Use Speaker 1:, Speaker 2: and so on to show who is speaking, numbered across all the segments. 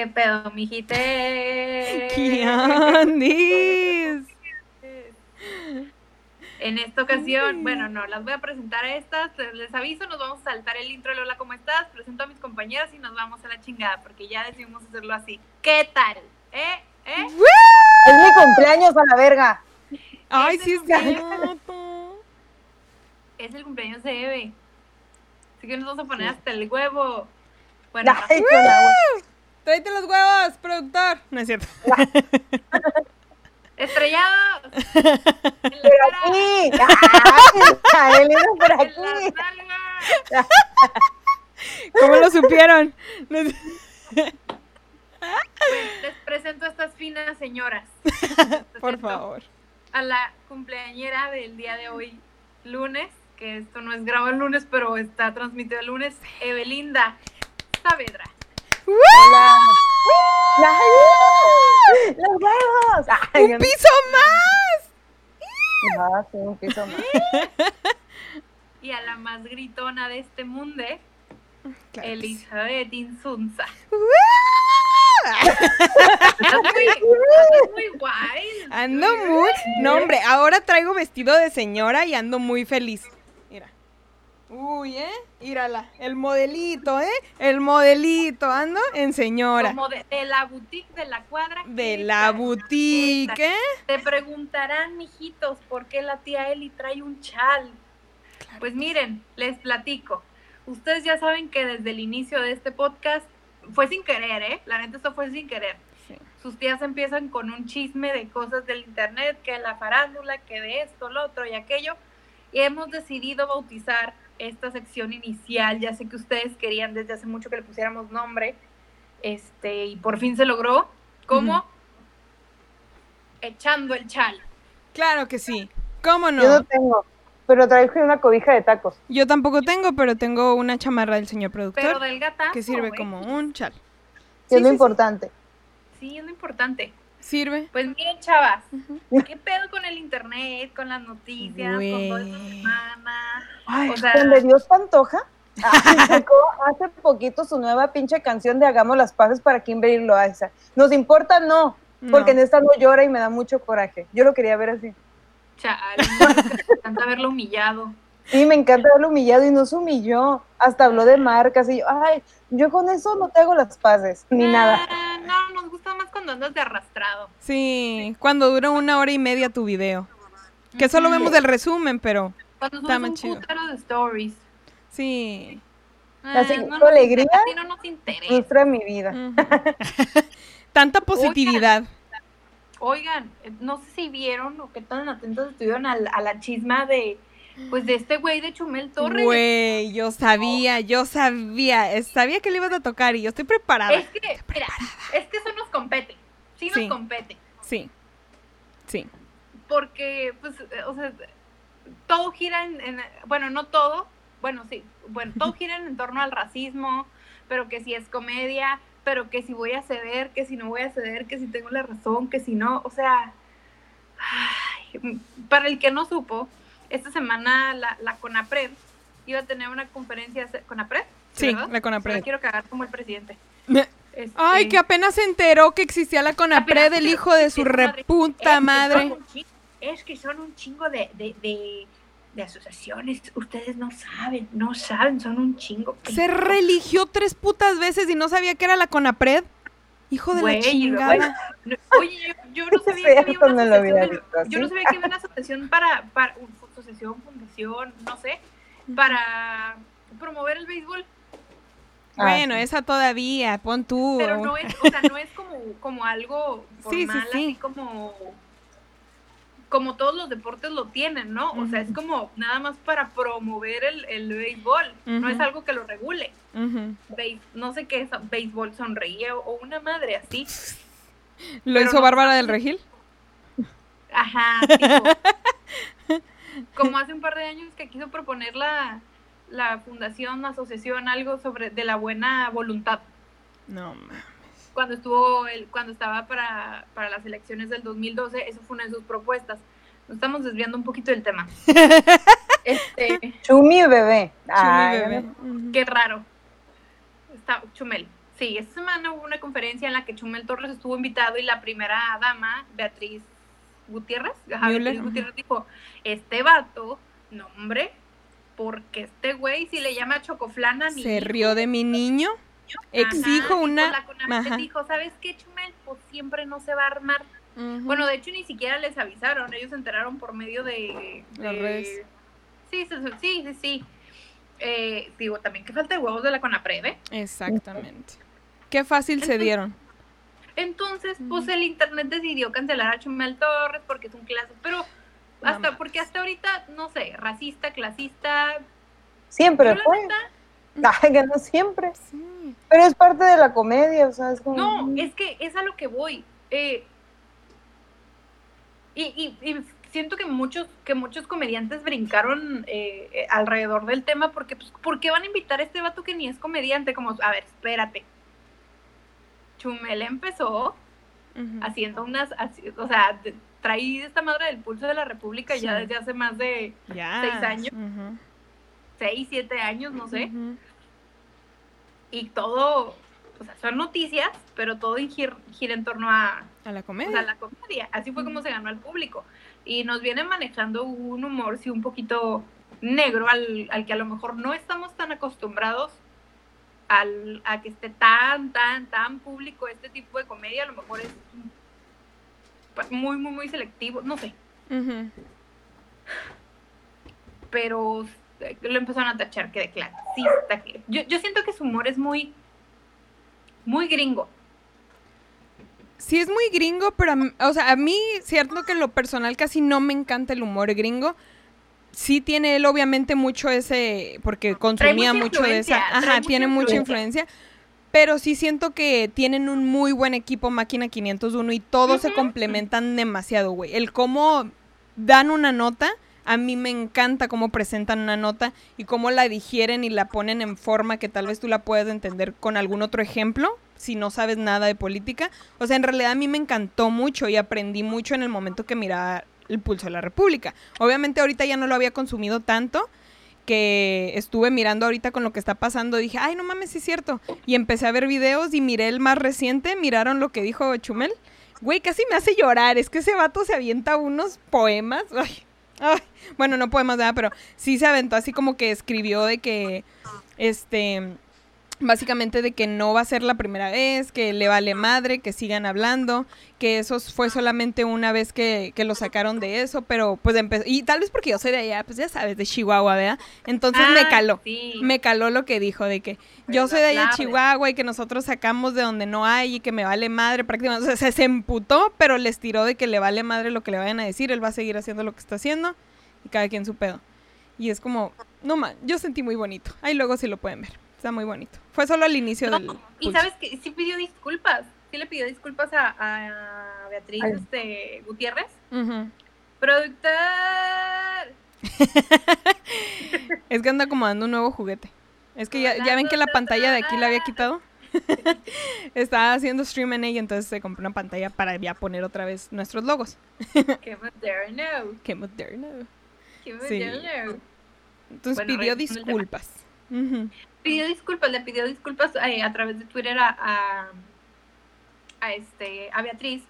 Speaker 1: ¿Qué pedo, mijite?
Speaker 2: ¡Kiandis!
Speaker 1: En esta ocasión, bueno, no, las voy a presentar a estas. Les aviso, nos vamos a saltar el intro de Lola, ¿cómo estás? Presento a mis compañeras y nos vamos a la chingada, porque ya decidimos hacerlo así. ¿Qué tal? ¿Eh? ¿Eh?
Speaker 3: Es mi cumpleaños a la verga.
Speaker 2: Ay, sí, es cierto.
Speaker 1: Es el cumpleaños de Eve. Así que nos vamos a poner hasta el huevo. Bueno,
Speaker 3: Ay, con.
Speaker 2: Tráete los huevos, productor. No es cierto.
Speaker 1: estrellados. En la
Speaker 3: Pero
Speaker 1: cara,
Speaker 3: aquí. Ay, él era por aquí.
Speaker 1: nalgas.
Speaker 2: ¿Cómo lo supieron?
Speaker 1: Pues, les presento a estas finas señoras.
Speaker 2: Por favor.
Speaker 1: A la cumpleañera del día de hoy, lunes, que esto no es grabado el lunes, pero está transmitido el lunes, Evelinda Saavedra.
Speaker 3: Hola. ¡Los huevos! Ay,
Speaker 2: ¡Un piso más!
Speaker 3: Ah, sí, un piso más.
Speaker 1: Y a la más gritona de este mundo,
Speaker 2: Claro sí.
Speaker 1: Elizabeth Insunza. Estás muy, muy guay.
Speaker 2: Ando muy. No, hombre, ahora traigo vestido de señora y ando muy feliz. Uy, ¿eh? Mírala. El modelito, ¿eh? El modelito. Ando en señora.
Speaker 1: Como de, de la boutique de la cuadra.
Speaker 2: De
Speaker 1: ¿qué
Speaker 2: la boutique. ¿eh?
Speaker 1: Te preguntarán, mijitos, por qué la tía Eli trae un chal. Pues miren, les platico. Ustedes ya saben que desde el inicio de este podcast fue sin querer, ¿eh? La neta, esto fue sin querer.
Speaker 2: Sí.
Speaker 1: Sus tías empiezan con un chisme de cosas del internet, que la farándula, que de esto, lo otro y aquello. Y hemos decidido bautizar esta sección inicial. Ya sé que ustedes querían desde hace mucho que le pusiéramos nombre. Este, y por fin se logró. ¿Cómo? Echando el chal.
Speaker 2: Claro que sí. ¿Cómo
Speaker 3: Yo no
Speaker 2: no?
Speaker 3: tengo, pero traje una cobija de tacos.
Speaker 2: Yo tampoco tengo, pero tengo una chamarra del señor
Speaker 1: Pero
Speaker 2: productor
Speaker 1: del gatazo.
Speaker 2: que sirve
Speaker 1: güey.
Speaker 2: como un chal.
Speaker 3: Que es
Speaker 2: Sí,
Speaker 3: lo
Speaker 2: sí, sí.
Speaker 3: importante.
Speaker 1: Sí, es lo importante.
Speaker 2: Sirve.
Speaker 1: Pues miren, chavas, ¿qué pedo con el internet, con las noticias, con toda esta semana?
Speaker 3: Ay,
Speaker 1: O sea-
Speaker 3: donde Dios Pantoja ah, sacó hace poquito su nueva pinche canción de Hagamos las paces para Kimberly Loaiza. ¿Nos importa? No, porque en esta no llora y me da mucho coraje. Yo lo quería ver así.
Speaker 1: Chale, no, me encanta verlo humillado.
Speaker 3: Sí, me encanta verlo humillado y no se humilló. Hasta habló de marcas y yo, ay, yo con eso no te hago las paces, ni nada.
Speaker 1: Ah, No, nos gusta más cuando andas de arrastrado.
Speaker 2: Sí, cuando dura una hora y media tu video. Que solo
Speaker 1: Ujú.
Speaker 2: vemos el resumen, pero
Speaker 1: Cuando
Speaker 2: está más
Speaker 1: un
Speaker 2: chido.
Speaker 1: de stories.
Speaker 2: sí.
Speaker 1: Ah,
Speaker 3: Así,
Speaker 1: no
Speaker 3: tu
Speaker 1: nos
Speaker 3: alegría.
Speaker 1: interesa, no nos interesa.
Speaker 3: Mi vida.
Speaker 2: Ujú. Tanta positividad.
Speaker 1: Oigan, eh, no sé si vieron o qué tan atentos estuvieron a, a la chisma de, pues, de este güey de Chumel Torres.
Speaker 2: Güey, yo sabía, yo sabía, sabía que le ibas a tocar y yo estoy preparada.
Speaker 1: Es que, mira, es que eso nos compete. Sí nos
Speaker 2: Sí.
Speaker 1: compete.
Speaker 2: Sí, sí.
Speaker 1: Porque, pues, o sea, todo gira en, en- bueno, no todo, bueno, sí, bueno, todo gira en torno al racismo, pero que si es comedia, pero que si voy a ceder, que si no voy a ceder, que si tengo la razón, que si no, o sea, ay, para el que no supo, esta semana la, la CONAPRED iba a tener una conferencia, ¿CONAPRED?
Speaker 2: Sí,
Speaker 1: ¿verdad?
Speaker 2: la CONAPRED.
Speaker 1: quiero cagar como el presidente. Este,
Speaker 2: Ay, que apenas se enteró que existía la CONAPRED, el hijo de su reputa madre.
Speaker 1: Es que son un chingo de, de, de, de asociaciones. Ustedes no saben, no saben, son un chingo.
Speaker 2: Se religió tres putas veces y no sabía que era la CONAPRED. Hijo de la chingada.
Speaker 1: No, Oye, yo, yo no sabía
Speaker 3: Sí,
Speaker 1: que había una
Speaker 3: no
Speaker 1: asociación. yo no sabía que había una asociación para, para asociación, fundación, no sé, para promover el béisbol.
Speaker 3: Ah,
Speaker 2: Bueno,
Speaker 3: sí.
Speaker 2: esa todavía, pon tú.
Speaker 1: Pero no es, o sea, no es como, como algo
Speaker 2: Sí, sí,
Speaker 1: formal,
Speaker 2: sí.
Speaker 1: así como, como todos los deportes lo tienen, ¿no? O sea, es como nada más para promover el, el béisbol, no es algo que lo regule. No sé qué es béisbol sonreía o una madre así.
Speaker 2: ¿Lo
Speaker 1: Pero
Speaker 2: hizo
Speaker 1: no
Speaker 2: Bárbara del Regil?
Speaker 1: Ajá, tipo. Como hace un par de años que quiso proponer la, la fundación, asociación, algo sobre de la buena voluntad.
Speaker 2: No, ma.
Speaker 1: cuando estuvo el, cuando estaba para, para las elecciones del 2012, eso fue una de sus propuestas. Nos estamos desviando un poquito del tema. Este,
Speaker 3: Chumi bebé.
Speaker 2: Chumi
Speaker 3: Ay,
Speaker 2: bebé.
Speaker 1: Qué raro. Está Chumel. Sí, esta semana hubo una conferencia en la que Chumel Torres estuvo invitado y la primera dama, Beatriz Gutiérrez,
Speaker 2: Müller.
Speaker 1: Gutiérrez dijo, este vato, no hombre, porque este güey si le llama chocoflana a mi
Speaker 2: Se
Speaker 1: hijo,
Speaker 2: rió de mi niño.
Speaker 1: ajá,
Speaker 2: Exijo una.
Speaker 1: pues la dijo, ¿sabes qué, Chumel? Pues siempre no se va a armar. Bueno, de hecho ni siquiera les avisaron, ellos se enteraron por medio de...
Speaker 2: Las
Speaker 1: de-
Speaker 2: redes.
Speaker 1: Sí, sí, sí, sí, sí, sí. Eh, digo, también que falta de huevos de la CONAPRED, ¿eh?
Speaker 2: Exactamente. Qué fácil se dieron.
Speaker 1: Entonces, pues el internet decidió cancelar a Chumel Torres porque es un clase, pero hasta, porque hasta ahorita, no sé, racista, clasista,
Speaker 3: Siempre fue. Ay, que no siempre.
Speaker 2: Sí.
Speaker 3: Pero es parte de la comedia, o sea, es como.
Speaker 1: no, es que es a lo que voy. eh, y, y- y siento que muchos, que muchos comediantes brincaron eh, eh, alrededor del tema porque, pues, ¿por qué van a invitar a este vato que ni es comediante? Como, a ver, espérate. Chumel empezó haciendo unas, o sea, de- traí esta madre del pulso de la República ya desde hace más de
Speaker 2: Ya.
Speaker 1: seis años. 6, 7 años, no sé,
Speaker 2: Ujú.
Speaker 1: y todo, o sea, son noticias, pero todo gir- gira en torno a,
Speaker 2: A la
Speaker 1: o
Speaker 2: comedia.
Speaker 1: sea, la comedia, así fue como se ganó al público, y nos viene manejando un humor, sí, un poquito negro, al, al que a lo mejor no estamos tan acostumbrados al, a que esté tan, tan, tan público este tipo de comedia, a lo mejor es muy, muy, muy selectivo, no sé, pero lo empezaron a tachar que de clasista. que- Yo, yo siento que su humor es muy, muy gringo.
Speaker 2: Sí es muy gringo, pero o sea, a mí cierto que en lo personal casi no me encanta el humor gringo. Sí tiene él obviamente mucho ese porque consumía mucho de esa, ajá, tiene mucha
Speaker 1: influencia.
Speaker 2: Pero sí siento que tienen un muy buen equipo Máquina 501 y todos se complementan demasiado, güey. El cómo dan una nota, a mí me encanta cómo presentan una nota y cómo la digieren y la ponen en forma que tal vez tú la puedas entender con algún otro ejemplo, si no sabes nada de política. O sea, en realidad a mí me encantó mucho y aprendí mucho en el momento que miraba el pulso de la República. Obviamente ahorita ya no lo había consumido tanto que estuve mirando ahorita con lo que está pasando, dije, ay, no mames, sí es cierto. Y empecé a ver videos y miré el más reciente, miraron lo que dijo Chumel. Güey, casi me hace llorar, es que ese vato se avienta unos poemas. Ay, ay. Bueno, no poemas, nada, pero sí se aventó así como que escribió de que, este, básicamente de que no va a ser la primera vez, que le vale madre, que sigan hablando, que eso fue solamente una vez que, que lo sacaron de eso, pero pues empezó, y tal vez porque yo soy de allá, pues ya sabes, de Chihuahua, ¿verdad? Entonces me
Speaker 1: Ah,
Speaker 2: caló.
Speaker 1: sí.
Speaker 2: Me caló lo que dijo de que yo soy de allá de. Chihuahua y que nosotros sacamos de donde no hay y que me vale madre prácticamente. O sea, se, se emputó, pero les tiró de que le vale madre lo que le vayan a decir. Él va a seguir haciendo lo que está haciendo y cada quien su pedo. Y es como, no man, yo sentí muy bonito. Ahí luego sí lo pueden ver. Está muy bonito. Fue solo al inicio
Speaker 1: No,
Speaker 2: del.
Speaker 1: y
Speaker 2: pulso.
Speaker 1: sabes que sí pidió disculpas. Sí le pidió disculpas a, a Beatriz
Speaker 3: Ay.
Speaker 1: este, Gutiérrez. Productor.
Speaker 2: Es que anda acomodando un nuevo juguete. Es que ya, ya ven que la pantalla de aquí la había quitado. Estaba haciendo stream en ella, entonces se compró una pantalla para ya poner otra vez nuestros logos.
Speaker 1: Qué moderno.
Speaker 2: Qué moderno.
Speaker 1: Qué
Speaker 2: Sí.
Speaker 1: moderno.
Speaker 2: Entonces
Speaker 1: Bueno,
Speaker 2: pidió
Speaker 1: regresando al tema. Pidió disculpas, le pidió disculpas eh, a través de Twitter a, a, a este, a Beatriz,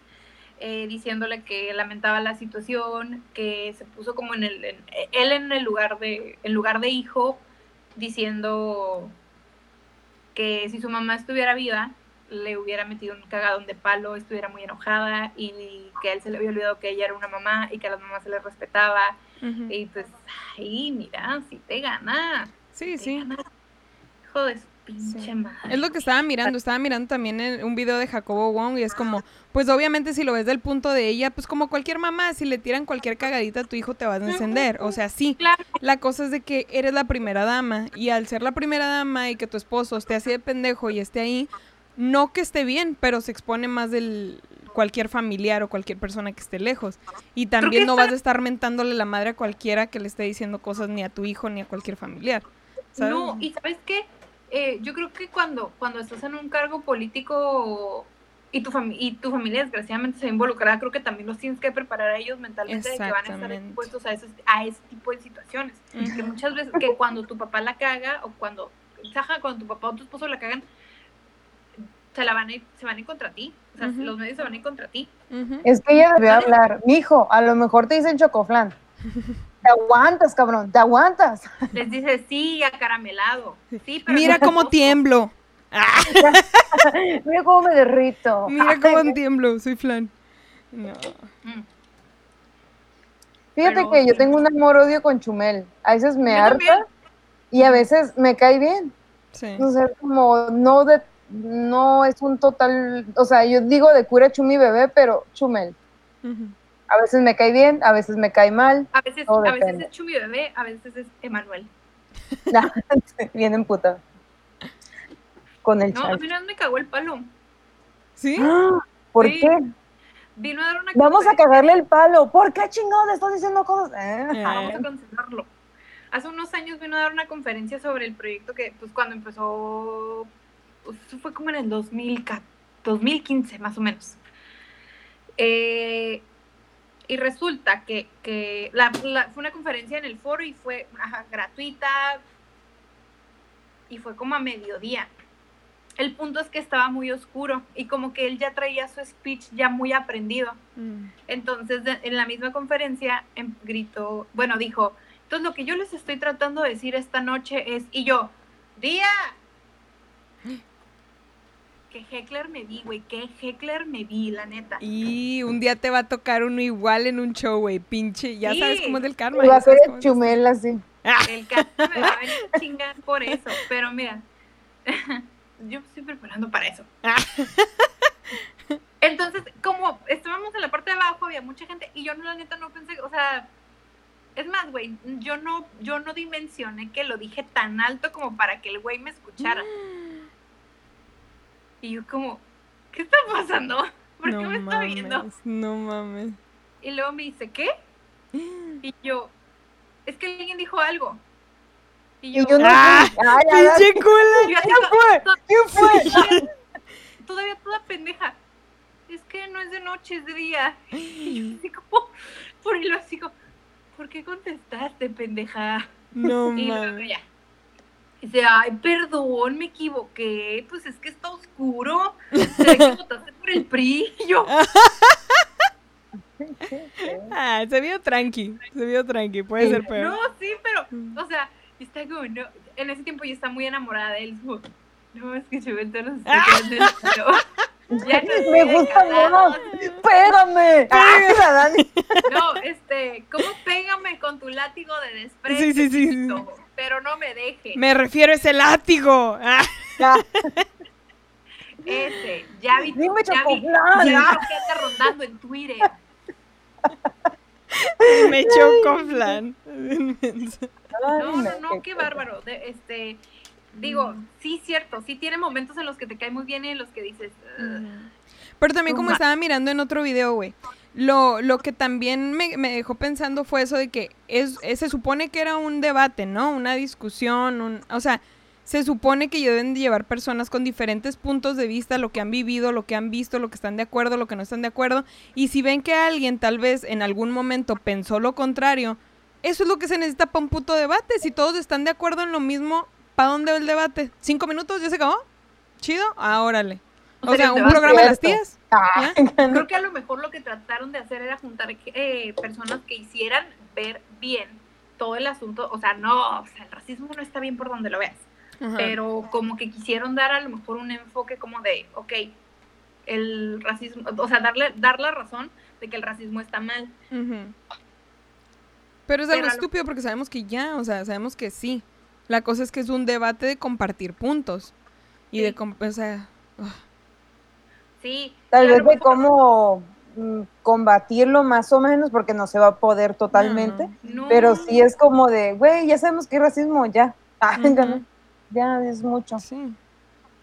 Speaker 1: eh, diciéndole que lamentaba la situación, que se puso como en el, en- él en el lugar de, en lugar de hijo, diciendo que si su mamá estuviera viva, le hubiera metido un cagadón de palo, estuviera muy enojada y que a él se le había olvidado que ella era una mamá y que a las mamás se les respetaba. Y pues, ay, mira, si te gana.
Speaker 2: Sí,
Speaker 1: te
Speaker 2: sí.
Speaker 1: gana. Hijo de su pinche
Speaker 2: Sí.
Speaker 1: madre.
Speaker 2: Es lo que estaba mirando. Estaba mirando también en un video de Jacobo Wong y es como, pues obviamente si lo ves del punto de ella, pues como cualquier mamá, si le tiran cualquier cagadita a tu hijo te vas a encender. O sea, sí.
Speaker 1: Claro,
Speaker 2: La cosa es de que eres la primera dama y al ser la primera dama y que tu esposo esté así de pendejo y esté ahí, no que esté bien, pero se expone más del cualquier familiar o cualquier persona que esté lejos. Y también no vas a estar mentándole la madre a cualquiera que le esté diciendo cosas ni a tu hijo ni a cualquier familiar. ¿sabes?
Speaker 1: no, y sabes qué, Eh, yo creo que cuando, cuando estás en un cargo político y tu, fami- y tu familia desgraciadamente se ve involucrada, creo que también los tienes que preparar a ellos mentalmente de que van a estar expuestos a, esos, a ese tipo de situaciones. Que muchas veces, que cuando tu papá la caga o cuando, ajá, cuando tu papá o tu esposo la cagan, se la van a ir, se van a ir contra ti. O sea, los medios se van a ir contra ti.
Speaker 3: Es que ella debió hablar. Mijo, a lo mejor te dicen chocoflán. Te aguantas, cabrón, te aguantas.
Speaker 1: Les dice, sí, acaramelado. Sí, pero
Speaker 2: Mira
Speaker 1: no
Speaker 2: cómo
Speaker 1: rojo".
Speaker 2: tiemblo. Ah,
Speaker 3: Mira cómo me derrito.
Speaker 2: mira cómo tiemblo, soy flan. No.
Speaker 1: Mm.
Speaker 3: Fíjate
Speaker 1: Pero
Speaker 3: que yo tengo un amor-odio con Chumel. A veces me
Speaker 1: también.
Speaker 3: harta y a veces me cae bien.
Speaker 2: Sí.
Speaker 3: O sea, como no de no es un total, o sea, yo digo de cura chumi bebé, pero Chumel. A veces me cae bien, a veces me cae mal.
Speaker 1: A veces, a veces es Chumi Bebé, a veces es Emanuel.
Speaker 3: Bien emputada. Con el
Speaker 1: No, a
Speaker 3: chal.
Speaker 1: mí no me cagó el palo.
Speaker 2: ¿Sí?
Speaker 3: ¡Ah! ¿Por
Speaker 1: Sí.
Speaker 3: qué?
Speaker 1: Vino a dar una
Speaker 3: Vamos a cagarle el palo. ¿Por qué chingón le estás diciendo cosas? Eh,
Speaker 2: Eh.
Speaker 1: Vamos a cancelarlo. Hace unos años vino a dar una conferencia sobre el proyecto que, pues, cuando empezó, pues, eso fue como en el 2000, 2015, más o menos. Eh, y resulta que, que la- la- fue una conferencia en el foro y fue ajá, gratuita y fue como a mediodía. El punto es que estaba muy oscuro y como que él ya traía su speech ya muy aprendido.
Speaker 2: Mm.
Speaker 1: Entonces, de- en la misma conferencia, em, gritó, bueno, dijo, entonces lo que yo les estoy tratando de decir esta noche es, y yo, día, que heckler me vi, güey, que heckler me vi, la neta.
Speaker 2: Y un día te va a tocar uno igual en un show, güey. Pinche, ya
Speaker 1: Sí.
Speaker 2: sabes cómo es del karma.
Speaker 3: Va a ser el. Chumel así.
Speaker 1: El caso me va a venir a chingar por eso, pero mira, yo me estoy preparando para eso. Entonces, como estábamos en la parte de abajo, había mucha gente y yo no, la neta no pensé, o sea, es más, güey, yo no, yo no dimensioné que lo dije tan alto como para que el güey me escuchara. Y yo como, ¿qué está pasando? ¿Por qué
Speaker 2: no
Speaker 1: me está viendo?
Speaker 2: no mames.
Speaker 1: Y luego me dice, ¿qué? Y yo, es que alguien dijo algo. Y yo,
Speaker 3: Y yo no
Speaker 2: Ah,
Speaker 3: fui. Ay, ay, ay,
Speaker 2: ¡Pinche culo!
Speaker 1: yo así,
Speaker 3: ¿Quién fue? ¿Quién fue?
Speaker 1: todavía, todavía toda pendeja. Es que no es de noche, es de día. Y yo así como, por así como, ¿por qué contestaste, pendeja?
Speaker 2: No
Speaker 1: Y luego
Speaker 2: mames.
Speaker 1: ya. Dice, ay, perdón, me equivoqué. Pues es que está oscuro. Se ve que votaste por el PRI. Y yo,
Speaker 2: Ah, se vio tranqui, se vio tranqui, puede ser peor.
Speaker 1: no, sí, pero, o sea, está como, no. En ese tiempo yo estaba muy enamorada de él. No, es que quedando en el show. Ya
Speaker 3: Me gusta más. Pégame. La Dani.
Speaker 1: No, este, ¿cómo pégame con tu látigo de desprecio?
Speaker 2: Sí, sí, sí,
Speaker 1: chiquito? Pero no me deje.
Speaker 2: Me refiero a ese látigo. Ah,
Speaker 3: Ya.
Speaker 1: Ese, ya vi,
Speaker 3: Dime,
Speaker 1: ya vi, ya vi que anda rondando en Twitter.
Speaker 2: me chocó flan.
Speaker 1: No, no, no, qué bárbaro. De- este, digo, sí, cierto, sí tiene momentos en los que te cae muy bien y en los que dices.
Speaker 2: Pero también como estaba mirando en otro video, güey, lo, lo que también me, me dejó pensando fue eso de que es, es- se supone que era un debate, ¿no? Una discusión, un, o sea, se supone que deben de llevar personas con diferentes puntos de vista, lo que han vivido, lo que han visto, lo que están de acuerdo, lo que no están de acuerdo, y si ven que alguien tal vez en algún momento pensó lo contrario, eso es lo que se necesita para un puto debate, si todos están de acuerdo en lo mismo, ¿para dónde va el debate? ¿Cinco minutos? ¿Ya se acabó? ¿Chido? Ah, órale.
Speaker 1: O
Speaker 2: O
Speaker 1: sea,
Speaker 2: un programa de las tías.
Speaker 3: Ah,
Speaker 1: Creo que a lo mejor lo que trataron de hacer era juntar eh, personas que hicieran ver bien todo el asunto. O sea, no, o sea, el racismo no está bien por donde lo veas.
Speaker 2: Ajá.
Speaker 1: Pero como que quisieron dar a lo mejor un enfoque como de, ok, el racismo, o sea, darle, dar la razón de que el racismo está mal.
Speaker 2: Pero es
Speaker 1: Pero
Speaker 2: algo
Speaker 1: lo-
Speaker 2: estúpido porque sabemos que ya, o sea, sabemos que sí. La cosa es que es un debate de compartir puntos. Y
Speaker 1: Sí.
Speaker 2: de, o sea,
Speaker 1: Sí.
Speaker 3: Tal
Speaker 1: y
Speaker 3: vez de cómo mm, combatirlo más o menos, porque no se va a poder totalmente.
Speaker 1: No.
Speaker 3: Pero sí es como de, güey, ya sabemos que hay racismo, ya. Ah, ya es mucho.
Speaker 2: sí,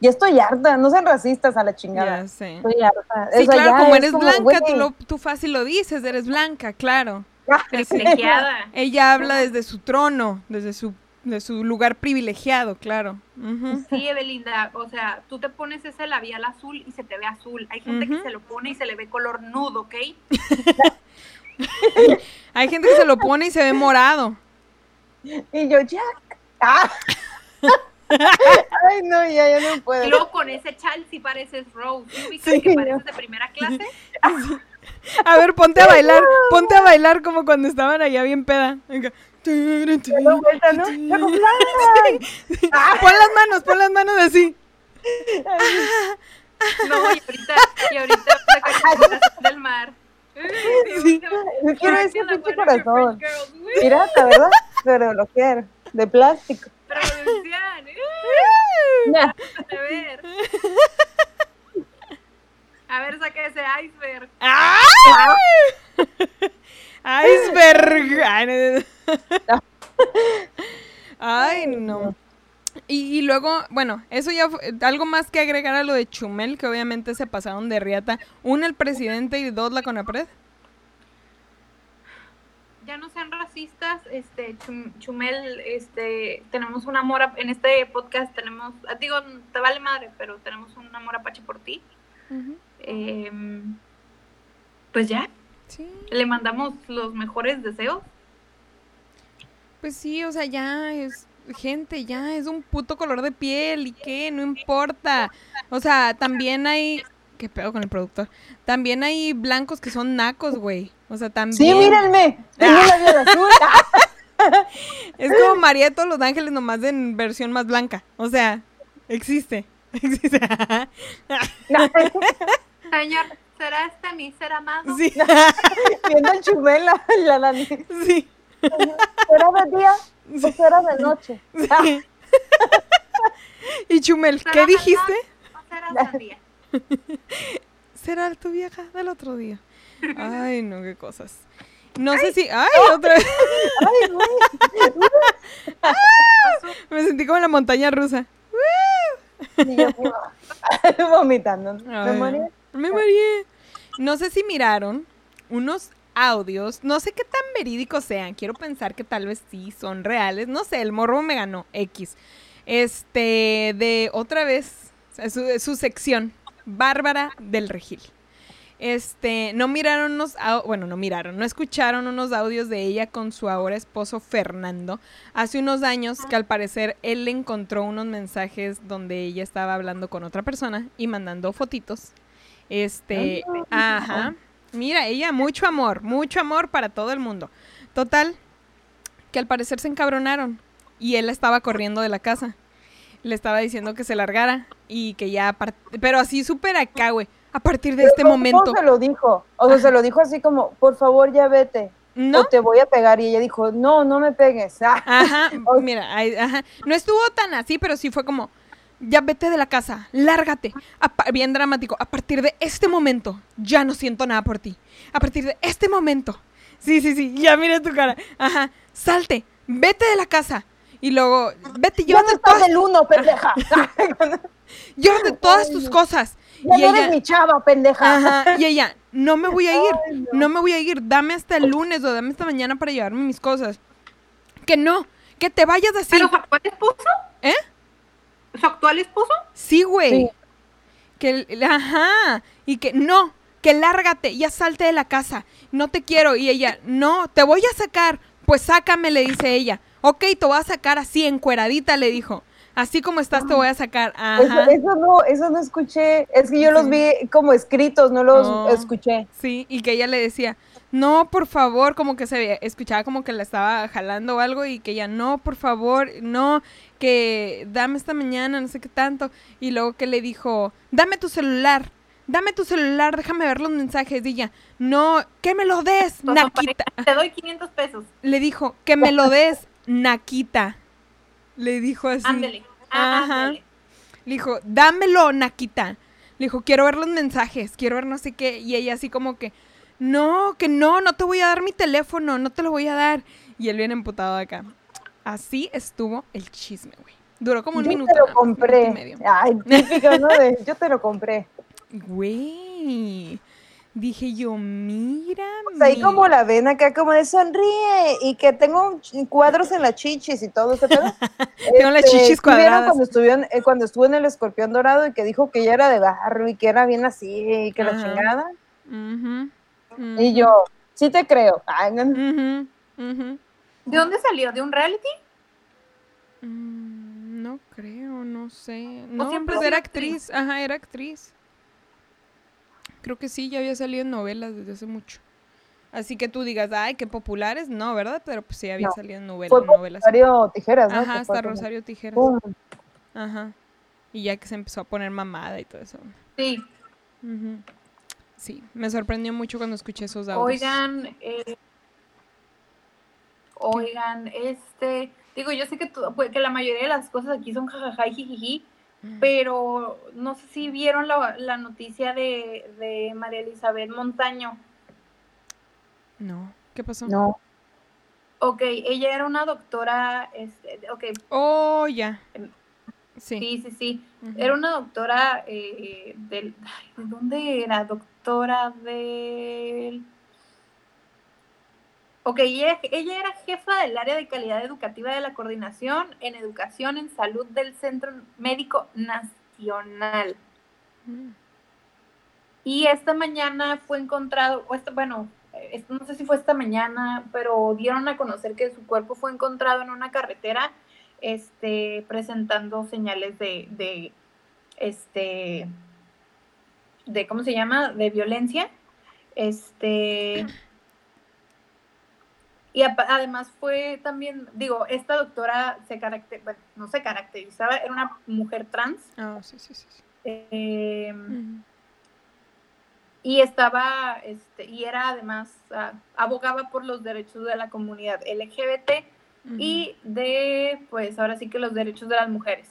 Speaker 3: Ya estoy harta, no sean racistas a la chingada.
Speaker 2: ya sé.
Speaker 3: Estoy harta.
Speaker 2: Sí, claro,
Speaker 3: ya
Speaker 2: como
Speaker 3: es
Speaker 2: eres
Speaker 3: como,
Speaker 2: blanca, tú, lo, tú fácil lo dices, eres blanca, claro.
Speaker 1: privilegiada.
Speaker 2: Ella habla desde su trono, desde su, de su lugar privilegiado, claro.
Speaker 1: Sí, Evelinda, o sea, tú te pones ese labial azul y se te ve azul. Hay gente que se lo pone y se le ve color nudo, ¿ok?
Speaker 2: Hay gente que se lo pone y se ve morado.
Speaker 3: Y yo, ya. Ah, Ay, no, ya, ya no
Speaker 1: Y
Speaker 3: puedo.
Speaker 1: luego con ese chal sí pareces Rose. ¿Sí
Speaker 2: Sí.
Speaker 1: que pareces de primera clase?
Speaker 2: A ver, ponte a bailar, ponte a bailar como cuando estaban allá bien peda. Venga.
Speaker 3: Da vuelta, ¿no? ¡Chaco Fly!
Speaker 2: Pon las manos, pon las manos así.
Speaker 1: No, y ahorita, y ahorita corazón del mar.
Speaker 2: Sí.
Speaker 3: Yo quiero ese pinche corazón. Pirata, ¿verdad? Pero lo quiero. De plástico.
Speaker 1: Producción.
Speaker 3: Nah.
Speaker 1: A ver. A ver, saca ese iceberg.
Speaker 2: Iceberg. Ay, no. Ay, no. Y, y luego, bueno, eso ya fue algo más que agregar a lo de Chumel, que obviamente se pasaron de riata. Uno, el presidente y dos, la Conapred.
Speaker 1: Ya no sean racistas, este Chum- Chumel, este tenemos un amor a- en este podcast tenemos, digo, te vale madre, pero tenemos un amor apache por ti. Em, pues ya,
Speaker 2: Sí.
Speaker 1: le mandamos los mejores deseos.
Speaker 2: Pues sí, o sea, ya es gente, ya es un puto color de piel y qué, no importa. O sea, también hay qué pedo con el productor. También hay blancos que son nacos, güey. O sea, también
Speaker 3: Sí, mírenme. Tengo la vida azul.
Speaker 2: es como María de todos los ángeles nomás en versión más blanca. O sea, existe. Existe.
Speaker 1: Señor, ¿será este mi ser amado?
Speaker 2: sí.
Speaker 3: Viendo el chumela. La Dani.
Speaker 2: Sí.
Speaker 3: ¿Será de día o será de noche?
Speaker 2: sí. Y Chumel,
Speaker 1: ¿Será
Speaker 2: ¿qué dijiste?
Speaker 1: o será sandía?
Speaker 2: será tu vieja del otro día. Ay, no, qué cosas. No sé si. ¡Ay, otra vez!
Speaker 3: Ay, güey.
Speaker 2: Me sentí como en la montaña rusa.
Speaker 3: Y yo, vomitando. Me morí.
Speaker 2: Me mareé. No sé si miraron unos audios, no sé qué tan verídicos sean, quiero pensar que tal vez sí son reales, no sé, el morro me ganó, X. Este, de otra vez, su, su sección, Bárbara del Regil. Este, no miraron unos, bueno, no miraron, no escucharon unos audios de ella con su ahora esposo Fernando hace unos años que al parecer él le encontró unos mensajes donde ella estaba hablando con otra persona y mandando fotitos. Este, ajá. Mira, ella mucho amor, mucho amor para todo el mundo. Total, que al parecer se encabronaron y él estaba corriendo de la casa. Le estaba diciendo que se largara y que ya, pero así súper acá, güey. A partir de este
Speaker 3: ¿Cómo
Speaker 2: momento,
Speaker 3: se lo dijo? O sea, se lo dijo así como, por favor, ya vete.
Speaker 2: ¿no?
Speaker 3: O te voy a pegar. Y ella dijo, no, no me pegues. Ah,
Speaker 2: Ajá, mira, ajá. No estuvo tan así, pero sí fue como, ya vete de la casa, lárgate. A bien dramático. A partir de este momento, ya no siento nada por ti. A partir de este momento. Sí, sí, sí, ya mira tu cara. Ajá, salte, vete de la casa. Y luego, vete,
Speaker 3: no
Speaker 2: llévate
Speaker 3: estás
Speaker 2: todas,
Speaker 3: del uno, pendeja.
Speaker 2: llévate todas
Speaker 3: Ay,
Speaker 2: tus
Speaker 3: no.
Speaker 2: cosas.
Speaker 3: Ya
Speaker 2: Y
Speaker 3: no eres
Speaker 2: ella,
Speaker 3: mi chava, pendeja.
Speaker 2: ajá, y ella, no me voy a ir,
Speaker 3: Ay, no.
Speaker 2: no me voy a ir, dame hasta el lunes o dame esta mañana para llevarme mis cosas. Que no, que te vayas así.
Speaker 1: ¿Pero su actual esposo?
Speaker 2: ¿Eh?
Speaker 1: ¿Su actual esposo?
Speaker 2: Sí, güey.
Speaker 3: Sí.
Speaker 2: Que, ajá. Y que no, que lárgate, ya salte de la casa. No te quiero. Y ella, no, te voy a sacar. Pues sácame, le dice ella. Ok, te voy a sacar así, encueradita, le dijo. Así como estás, te voy a sacar.
Speaker 3: Eso,
Speaker 2: Ajá.
Speaker 3: eso no, eso no escuché. Es que yo los vi como escritos, no los
Speaker 2: No.
Speaker 3: escuché.
Speaker 2: Sí, y que ella le decía, no, por favor, como que se veía, escuchaba como que la estaba jalando o algo y que ella, no, por favor, no, que dame esta mañana, no sé qué tanto. Y luego que le dijo, dame tu celular, dame tu celular, déjame ver los mensajes. Y ella, no, que me lo des,
Speaker 1: son
Speaker 2: Naquita.
Speaker 1: Te doy 500 pesos.
Speaker 2: Le dijo, que me lo des, Naquita. Le dijo así.
Speaker 1: Ándele. Ah,
Speaker 2: Ajá.
Speaker 1: ándele.
Speaker 2: Le dijo, dámelo, Naquita. Le dijo, quiero ver los mensajes, quiero ver no sé qué. Y ella así como que, no, que no, no te voy a dar mi teléfono, no te lo voy a dar. Y él bien emputado acá. Así estuvo el chisme, güey. Duró como un
Speaker 3: yo
Speaker 2: minuto.
Speaker 3: te lo
Speaker 2: más,
Speaker 3: compré.
Speaker 2: medio.
Speaker 3: Ay, típico, ¿no? De, yo te lo compré.
Speaker 2: Güey. Dije yo, mira.
Speaker 3: Pues ahí como la ven acá, como de sonríe y que tengo cuadros en las chichis y todo ese pedo.
Speaker 2: Tengo las chichis
Speaker 3: ¿sí vieron
Speaker 2: cuadradas.
Speaker 3: Cuando, estuvieron, eh, cuando estuvo en el escorpión dorado y que dijo que ella era de barro y que era bien así y que la chingada. Y yo, sí te creo. Ay, no.
Speaker 1: ¿De dónde salió? ¿De un reality?
Speaker 2: Mm, No creo, no sé. No,
Speaker 1: siempre
Speaker 2: pues era
Speaker 1: actriz?
Speaker 2: actriz. Ajá, era actriz. Creo que sí, ya había salido en novelas desde hace mucho. Así que tú digas, ay, qué populares. No, ¿verdad? Pero pues sí había
Speaker 3: No.
Speaker 2: salido en novela- novelas.
Speaker 3: Rosario Tijeras, ¿no?
Speaker 2: Ajá, hasta Rosario Tijeras.
Speaker 3: ¡pum!
Speaker 2: Ajá. Y ya que se empezó a poner mamada y todo eso.
Speaker 1: Sí.
Speaker 2: Sí, me sorprendió mucho cuando escuché esos audios.
Speaker 1: Oigan, eh, oigan, este, digo, yo sé que, tu- pues, que la mayoría de las cosas aquí son jajaja y jijiji,
Speaker 2: Mm.
Speaker 1: pero no sé si vieron la, la noticia de, de María Elizabeth Montaño.
Speaker 2: No, ¿qué pasó?
Speaker 3: No.
Speaker 1: Ok, ella era una doctora, este, ok,
Speaker 2: Oh, ya.
Speaker 1: Em,
Speaker 2: Sí.
Speaker 1: sí, sí, sí, era una doctora eh, del, ay, ¿de dónde era? Doctora del... Ok, ella, era jefa del área de calidad educativa de la coordinación en educación en salud del Centro Médico Nacional. Y esta mañana fue encontrado, bueno, no sé si fue esta mañana, pero dieron a conocer que su cuerpo fue encontrado en una carretera, este, presentando señales de, de, este, de, ¿cómo se llama? De violencia. Este, y además fue también, digo, esta doctora se caracter, bueno, no se caracterizaba, era una mujer trans.
Speaker 2: Ah, sí, sí, sí. sí.
Speaker 1: eh, y estaba, este, y era además, ah, abogaba por los derechos de la comunidad LGBT y de, pues ahora sí que los derechos de las mujeres.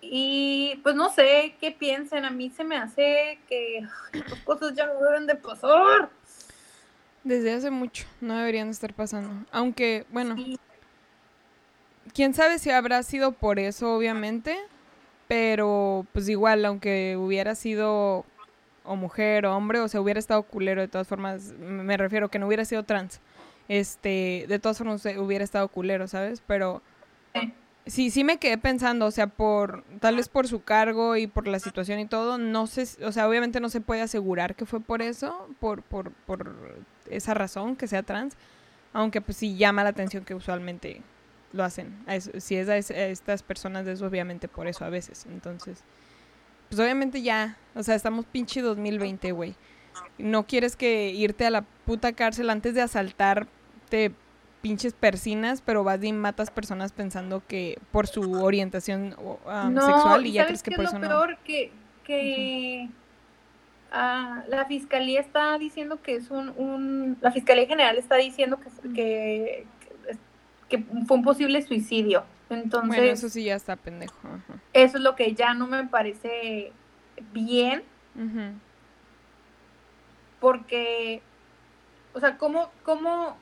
Speaker 1: Y pues no sé qué piensen, a mí se me hace que las cosas ya no deben de pasar.
Speaker 2: Desde hace mucho, no deberían estar pasando. Aunque, bueno, quién sabe si habrá sido por eso, obviamente. Pero, pues igual, aunque hubiera sido o mujer o hombre, o sea, hubiera estado culero de todas formas, me refiero que no hubiera sido trans. Este, de todas formas hubiera estado culero, ¿sabes? Pero
Speaker 1: Sí.
Speaker 2: sí, me quedé pensando, o sea, por tal vez por su cargo y por la situación y todo, no sé, o sea, obviamente no se puede asegurar que fue por eso, por por por esa razón que sea trans, aunque pues sí llama la atención que usualmente lo hacen. Si es a, es- a estas personas es obviamente por eso a veces. Entonces, pues obviamente ya, o sea, estamos pinche 2020, güey. No quieres que irte a la puta cárcel antes de asaltarte pinches persinas, pero vas y matas personas pensando que por su orientación
Speaker 1: no,
Speaker 2: sexual y
Speaker 1: ¿y
Speaker 2: ya crees que por
Speaker 1: es
Speaker 2: eso
Speaker 1: lo
Speaker 2: no.
Speaker 1: peor? Que, que ah, la fiscalía está diciendo que es un, un- la fiscalía general está diciendo que, que, que fue un posible suicidio. Entonces,
Speaker 2: Bueno, eso sí ya está pendejo.
Speaker 1: eso es lo que ya no me parece bien, porque, o sea, ¿cómo, cómo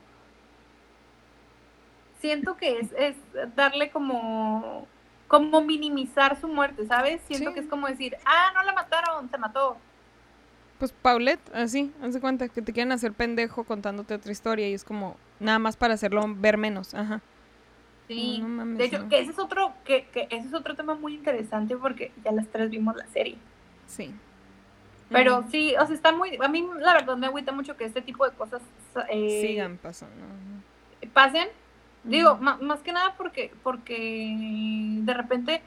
Speaker 1: siento que es, es darle como, como minimizar su muerte, ¿sabes? Siento
Speaker 2: Sí.
Speaker 1: que es como decir, ah, no la mataron, se mató.
Speaker 2: Pues Paulette, así, haz de cuenta que te quieren hacer pendejo contándote otra historia y es como nada más para hacerlo ver menos, ajá.
Speaker 1: Sí.
Speaker 2: No mames,
Speaker 1: de hecho,
Speaker 2: no.
Speaker 1: que ese es otro, que, que ese es otro tema muy interesante porque ya las tres vimos la serie.
Speaker 2: Sí.
Speaker 1: Pero sí, o sea, está muy, a mí la verdad me agüita mucho que este tipo de cosas eh,
Speaker 2: sigan pasando.
Speaker 1: pasen. Digo, ma- más que nada porque, porque de repente,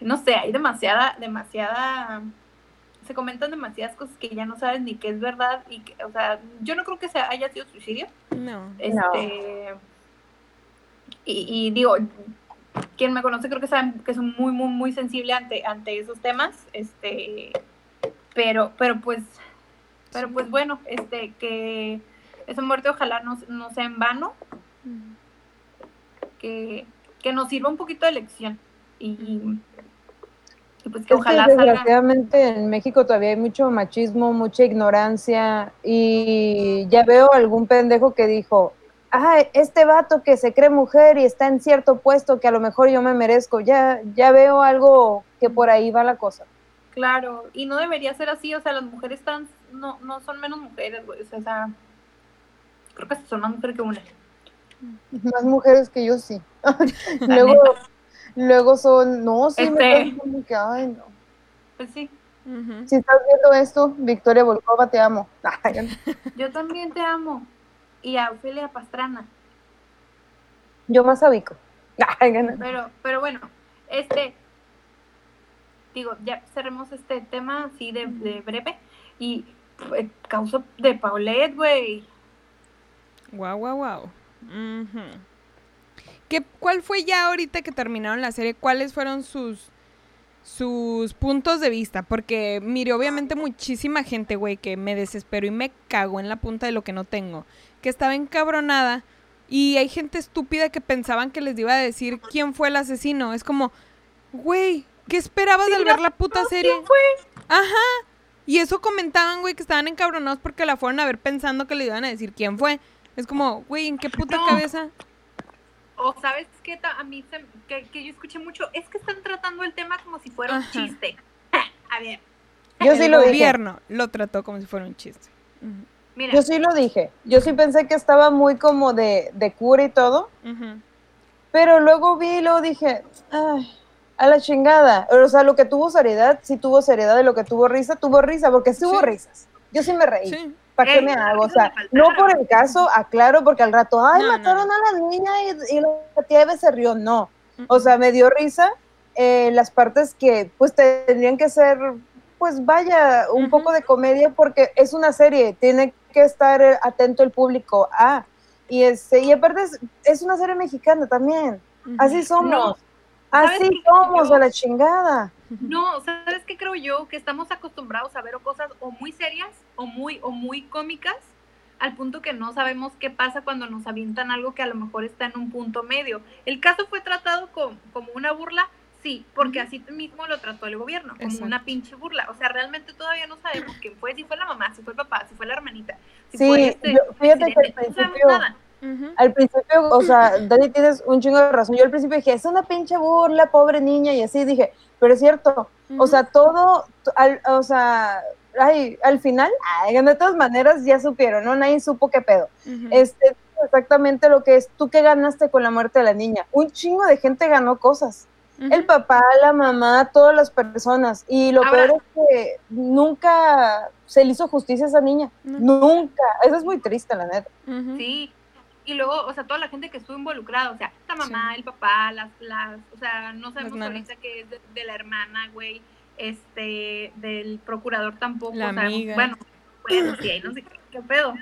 Speaker 1: no sé, hay demasiada, demasiada, se comentan demasiadas cosas que ya no sabes ni qué es verdad y que, o sea, yo no creo que sea, haya sido suicidio.
Speaker 2: No.
Speaker 1: Este, y, y digo, quien me conoce creo que sabe que soy muy, muy, muy sensible ante, ante esos temas, este, pero, pero pues, pero pues bueno, este, que esa muerte ojalá no, no sea en vano, Que, que nos sirva un poquito de lección y, y pues que
Speaker 3: Es que
Speaker 1: ojalá salga.
Speaker 3: desgraciadamente en México todavía hay mucho machismo, mucha ignorancia y ya veo algún pendejo que dijo, ah, este vato que se cree mujer y está en cierto puesto que a lo mejor yo me merezco, ya, ya veo algo que por ahí va la cosa.
Speaker 1: Claro, y no debería ser así, o sea, las mujeres trans no, no son menos mujeres, güey, o sea, creo que son más mujeres que una.
Speaker 3: Más mujeres que yo sí. Luego,
Speaker 1: neta.
Speaker 3: luego son, no, sí, me
Speaker 1: Este.
Speaker 3: estás como que, ay, no.
Speaker 1: Pues sí.
Speaker 3: Si estás viendo esto, Victoria Volkova, te amo.
Speaker 1: yo también te amo. Y a Ofelia Pastrana.
Speaker 3: Yo más a Vico. Gana.
Speaker 1: Pero, pero bueno, este, digo, ya cerremos este tema así de, de breve. Y eh, causó de Paulette, güey.
Speaker 2: Wow, ¿Qué, ¿Cuál fue ya ahorita que terminaron la serie? ¿Cuáles fueron sus sus puntos de vista? Porque mire, obviamente muchísima gente, güey, que me desespero y me cago en la punta de lo que no tengo, que estaba encabronada y hay gente estúpida que pensaban que les iba a decir quién fue el asesino. Es como, güey, ¿qué esperabas al ver la puta serie?
Speaker 1: ¿Quién fue?
Speaker 2: Ajá. Y eso comentaban, güey, que estaban encabronados porque la fueron a ver pensando que le iban a decir quién fue. Es como, güey, ¿en qué puta
Speaker 1: No.
Speaker 2: cabeza?
Speaker 1: O sabes qué, Ta- a mí se- que, que yo escuché mucho, es que están tratando el tema como si fuera un chiste. A ver,
Speaker 3: Yo sí
Speaker 2: el
Speaker 3: lo dije.
Speaker 2: gobierno lo trató como si fuera un chiste.
Speaker 1: Mira,
Speaker 3: Yo sí lo dije. Yo sí pensé que estaba muy como de, de cura y todo. Pero luego vi y luego dije, ay, a la chingada. O sea, lo que tuvo seriedad, sí tuvo seriedad, y lo que tuvo risa, tuvo risa, porque sí hubo
Speaker 2: Sí.
Speaker 3: risas. Yo sí me reí.
Speaker 2: Sí.
Speaker 3: ¿Para qué
Speaker 1: Eh,
Speaker 3: me hago? O sea, no por el caso, aclaro, porque al rato, ay,
Speaker 2: No,
Speaker 3: mataron
Speaker 2: no.
Speaker 3: a la niña y, y la tía Eve se rió. No. O sea, me dio risa eh, las partes que pues tendrían que ser, pues vaya, un poco de comedia porque es una serie, tiene que estar eh, atento el público a. Y, este, y aparte es, es una serie mexicana también. Así somos.
Speaker 1: No. ¿Sabes
Speaker 3: Así somos a la chingada.
Speaker 1: No, ¿sabes qué creo yo? Que estamos acostumbrados a ver o cosas o muy serias o muy, o muy cómicas, al punto que no sabemos qué pasa cuando nos avientan algo que a lo mejor está en un punto medio. El caso fue tratado com- como una burla, sí, porque así mismo lo trató el gobierno, como
Speaker 2: Exacto.
Speaker 1: una pinche burla. O sea, realmente todavía no sabemos quién fue, si fue la mamá, si fue el papá, si fue la hermanita, si
Speaker 3: Sí,
Speaker 1: fue este
Speaker 3: yo- fíjate que al
Speaker 1: presidente, no sabemos
Speaker 3: principio-
Speaker 1: nada.
Speaker 2: Ujú.
Speaker 3: Al principio, o sea, Dani tienes un chingo de razón. Yo al principio dije, es una pinche burla, pobre niña, y así dije, pero es cierto. O sea, todo, al, o sea, ay, al final, ay, de todas maneras ya supieron, ¿no? Nadie supo qué pedo.
Speaker 2: Ujú.
Speaker 3: Este, exactamente lo que es, tú qué ganaste con la muerte de la niña. Un chingo de gente ganó cosas. El papá, la mamá, todas las personas. Y lo
Speaker 1: Ahora-
Speaker 3: peor es que nunca se le hizo justicia a esa niña. Nunca. Eso es muy triste, la neta.
Speaker 1: Sí. Y luego, o sea, toda la gente que estuvo involucrada, o sea, la mamá, el papá, las, las, o sea, no sabemos ahorita que es de, de la hermana, güey, este, del procurador tampoco,
Speaker 2: La
Speaker 1: sabemos,
Speaker 2: amiga.
Speaker 1: bueno, bueno, sí, ahí no sé qué, qué pedo,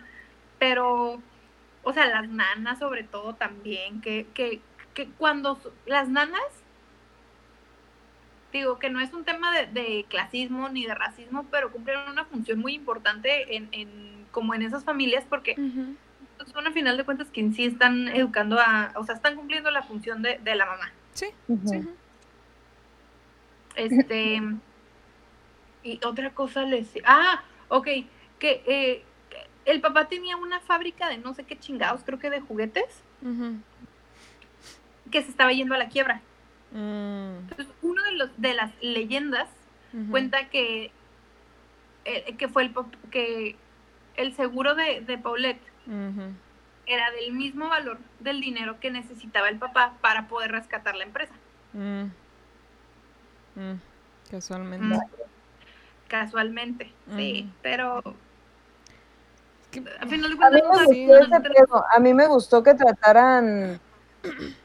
Speaker 1: pero, o sea, las nanas sobre todo también, que, que, que cuando las nanas, digo, que no es un tema de, de clasismo ni de racismo, pero cumplen una función muy importante en, en como en esas familias, porque. Son a final de cuentas quien sí están educando a, o sea, están cumpliendo la función de, de la mamá.
Speaker 2: Sí. Sí.
Speaker 1: Este, y otra cosa les, ah, ok, que, eh, que el papá tenía una fábrica de no sé qué chingados, creo que de juguetes, que se estaba yendo a la quiebra.
Speaker 2: Mm.
Speaker 1: Entonces, uno de los, de las leyendas cuenta que, eh, que fue el, que el seguro de, de Paulette Era del mismo valor del dinero que necesitaba el papá para poder rescatar la empresa.
Speaker 2: Mm. Mm. Casualmente.
Speaker 1: Mm. Casualmente, sí, pero al final de
Speaker 3: A mí me gustó. A mí me gustó que trataran,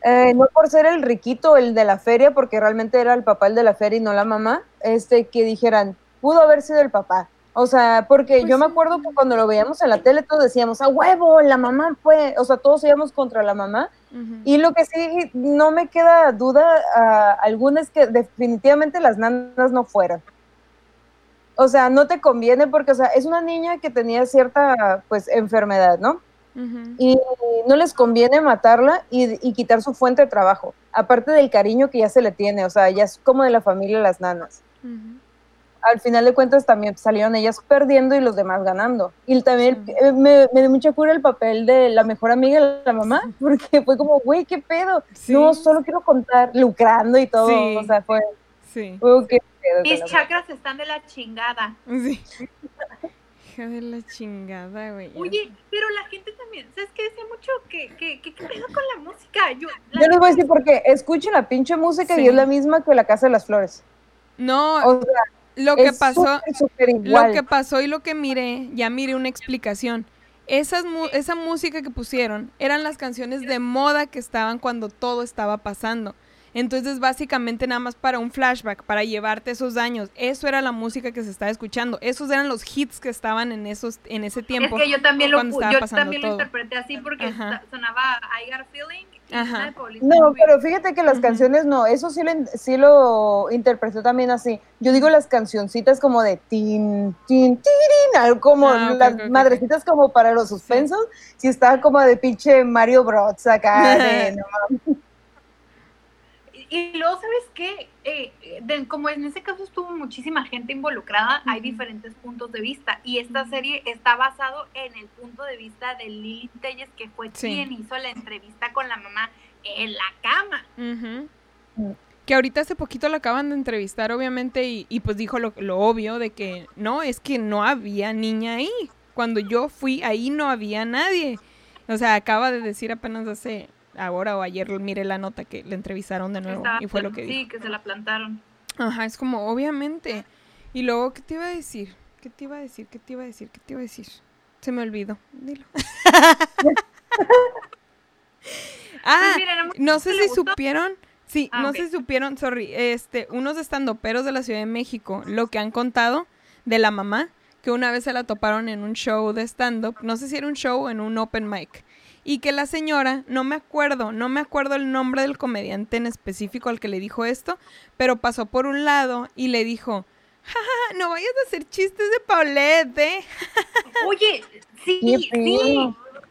Speaker 3: eh, no por ser el riquito, el de la feria, porque realmente era el papá el de la feria y no la mamá, este, que dijeran, pudo haber sido el papá. O sea, porque
Speaker 2: Pues
Speaker 3: yo me
Speaker 2: sí.
Speaker 3: acuerdo que cuando lo veíamos en la tele todos decíamos, a huevo, la mamá fue, o sea, todos íbamos contra la mamá. Y lo que sí no me queda duda ah, alguna es que definitivamente las nanas no fueron. O sea, no te conviene porque, o sea, es una niña que tenía cierta, pues, enfermedad, ¿no? Y no les conviene matarla y, y quitar su fuente de trabajo, aparte del cariño que ya se le tiene, o sea, ya es como de la familia las nanas. Al final de cuentas también salieron ellas perdiendo y los demás ganando. Y también
Speaker 2: Sí.
Speaker 3: eh, me, me dio mucha cura el papel de la mejor amiga de la mamá, porque fue como, güey, ¿qué pedo?
Speaker 2: Sí.
Speaker 3: No, solo quiero contar, lucrando y todo,
Speaker 2: Sí.
Speaker 3: o sea, fue,
Speaker 2: Sí.
Speaker 3: qué pedo.
Speaker 1: Mis
Speaker 3: la
Speaker 1: chakras están de la chingada.
Speaker 2: Sí. Hija de la chingada, güey.
Speaker 1: Oye, pero la gente también, ¿sabes qué? Decía mucho que, que, que, ¿qué pedo con la música? Yo, la
Speaker 3: Yo les voy a decir porque escuchen la pinche música
Speaker 2: Sí.
Speaker 3: y es la misma que la Casa de las Flores.
Speaker 2: No,
Speaker 3: O sea,
Speaker 2: lo que
Speaker 3: es
Speaker 2: pasó, lo que pasó y lo que miré, ya miré una explicación. esas esa música que pusieron eran las canciones de moda que estaban cuando todo estaba pasando. Entonces, básicamente nada más para un flashback, para llevarte esos años. Eso era la música que se estaba escuchando. Esos eran los hits que estaban en esos en ese tiempo.
Speaker 1: Es que yo también lo, yo también lo
Speaker 2: todo.
Speaker 1: interpreté así porque
Speaker 2: Ajá.
Speaker 1: sonaba I Got a Feeling
Speaker 2: Ajá.
Speaker 3: No, pero fíjate que las canciones no, eso sí lo, sí lo interpretó también así. Yo digo las cancioncitas como de tin, tin, algo como
Speaker 2: Ah,
Speaker 3: las madrecitas como para los suspensos, si estaba como de pinche Mario Bros acá, de, no
Speaker 1: y luego, ¿sabes qué? Eh, de- como en ese caso estuvo muchísima gente involucrada, hay diferentes puntos de vista. Y esta serie está basado en el punto de vista de Lily Telles, que fue
Speaker 2: Sí.
Speaker 1: quien hizo la entrevista con la mamá en la cama.
Speaker 2: Que ahorita hace poquito lo acaban de entrevistar, obviamente, y, y pues dijo lo, lo obvio de que no, es que no había niña ahí. Cuando yo fui, ahí no había nadie. O sea, acaba de decir apenas hace ahora o ayer, mire la nota que le entrevistaron de nuevo y fue lo que
Speaker 1: sí,
Speaker 2: dijo.
Speaker 1: que se la plantaron.
Speaker 2: Ajá, es como, obviamente. Y luego, ¿qué te iba a decir? ¿Qué te iba a decir? ¿Qué te iba a decir? ¿Qué te iba a decir? Se me olvidó. Dilo. ah,
Speaker 1: Pues mira, más
Speaker 2: no sé si
Speaker 1: gustó.
Speaker 2: supieron, sí,
Speaker 1: Ah,
Speaker 2: no
Speaker 1: ok.
Speaker 2: sé si supieron, sorry, este, unos estandoperos de la Ciudad de México, lo que han contado de la mamá, que una vez se la toparon en un show de stand-up, no sé si era un show o en un open mic, y que la señora, no me acuerdo, no me acuerdo el nombre del comediante en específico al que le dijo esto, pero pasó por un lado y le dijo, "Ja, ja, ja, no vayas a hacer chistes de Paulette, ¿eh?
Speaker 1: Oye, sí, sí.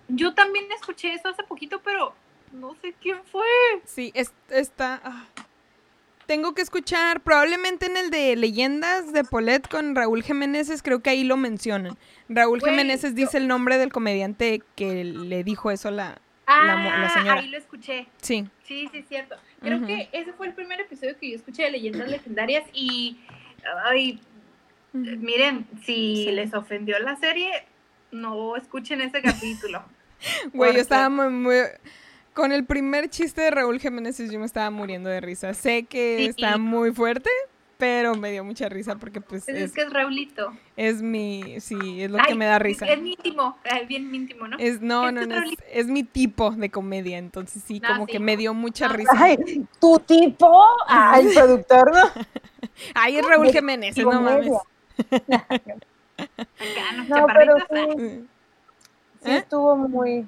Speaker 1: Yo también escuché eso hace poquito, pero no sé quién fue.
Speaker 2: Sí, es- está. ah. Tengo que escuchar, probablemente en el de Leyendas de Polet con Raúl Jiménez, creo que ahí lo mencionan. Raúl
Speaker 1: Güey,
Speaker 2: Jiménez
Speaker 1: yo-
Speaker 2: dice el nombre del comediante que le dijo eso a la.
Speaker 1: Ah,
Speaker 2: La la señora.
Speaker 1: ahí lo escuché.
Speaker 2: Sí,
Speaker 1: Sí, sí, es cierto. Creo que ese fue el primer episodio que yo escuché de Leyendas Legendarias y, ay, miren, si
Speaker 2: Sí.
Speaker 1: les ofendió la serie, no escuchen ese capítulo.
Speaker 2: güey, yo estaba muy, muy- Con el primer chiste de Raúl Jiménez yo me estaba muriendo de risa. Sé que
Speaker 1: Sí.
Speaker 2: está muy fuerte, pero me dio mucha risa porque pues
Speaker 1: Pues es,
Speaker 2: es,
Speaker 1: que es Raulito.
Speaker 2: es mi... Sí, es lo
Speaker 1: Ay,
Speaker 2: que me da risa.
Speaker 1: Es mi íntimo, eh, bien íntimo, ¿no?
Speaker 2: Es, no,
Speaker 1: Es
Speaker 2: no,
Speaker 1: tu
Speaker 2: no, es, es mi tipo de comedia, entonces sí,
Speaker 1: No,
Speaker 2: como
Speaker 1: sí.
Speaker 2: que me dio mucha
Speaker 1: No.
Speaker 2: risa.
Speaker 3: Ay, tu tipo, ay, el productor, ¿no?
Speaker 2: Ay, es Raúl Jiménez, no mames.
Speaker 1: Acá, ¿no?
Speaker 3: No, pero sí,
Speaker 1: ah.
Speaker 2: Mm.
Speaker 3: sí
Speaker 2: ¿Eh?
Speaker 3: estuvo muy,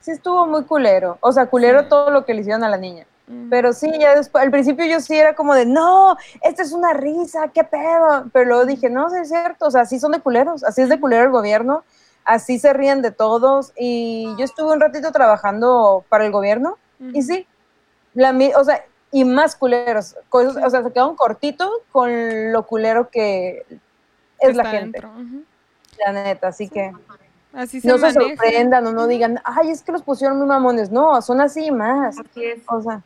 Speaker 3: sí estuvo muy culero. O sea, culero
Speaker 2: Sí.
Speaker 3: todo lo que le hicieron a la niña.
Speaker 2: Mm.
Speaker 3: Pero sí, ya después, al principio yo sí era como de, no, esta es una risa, qué pedo. Pero luego dije, no, sí es cierto, o sea, así son de culeros, así es de culero el gobierno, así se ríen de todos. Y yo estuve un ratito trabajando para el gobierno y sí, la, o sea, y más culeros, cosas- o sea, se quedaron cortitos con lo culero que es la gente,
Speaker 2: dentro,
Speaker 3: la neta. Así que
Speaker 2: Así se
Speaker 3: no se sorprendan o no digan, ay, es que los pusieron muy mamones. No, son así y más.
Speaker 1: Así es.
Speaker 3: O sea,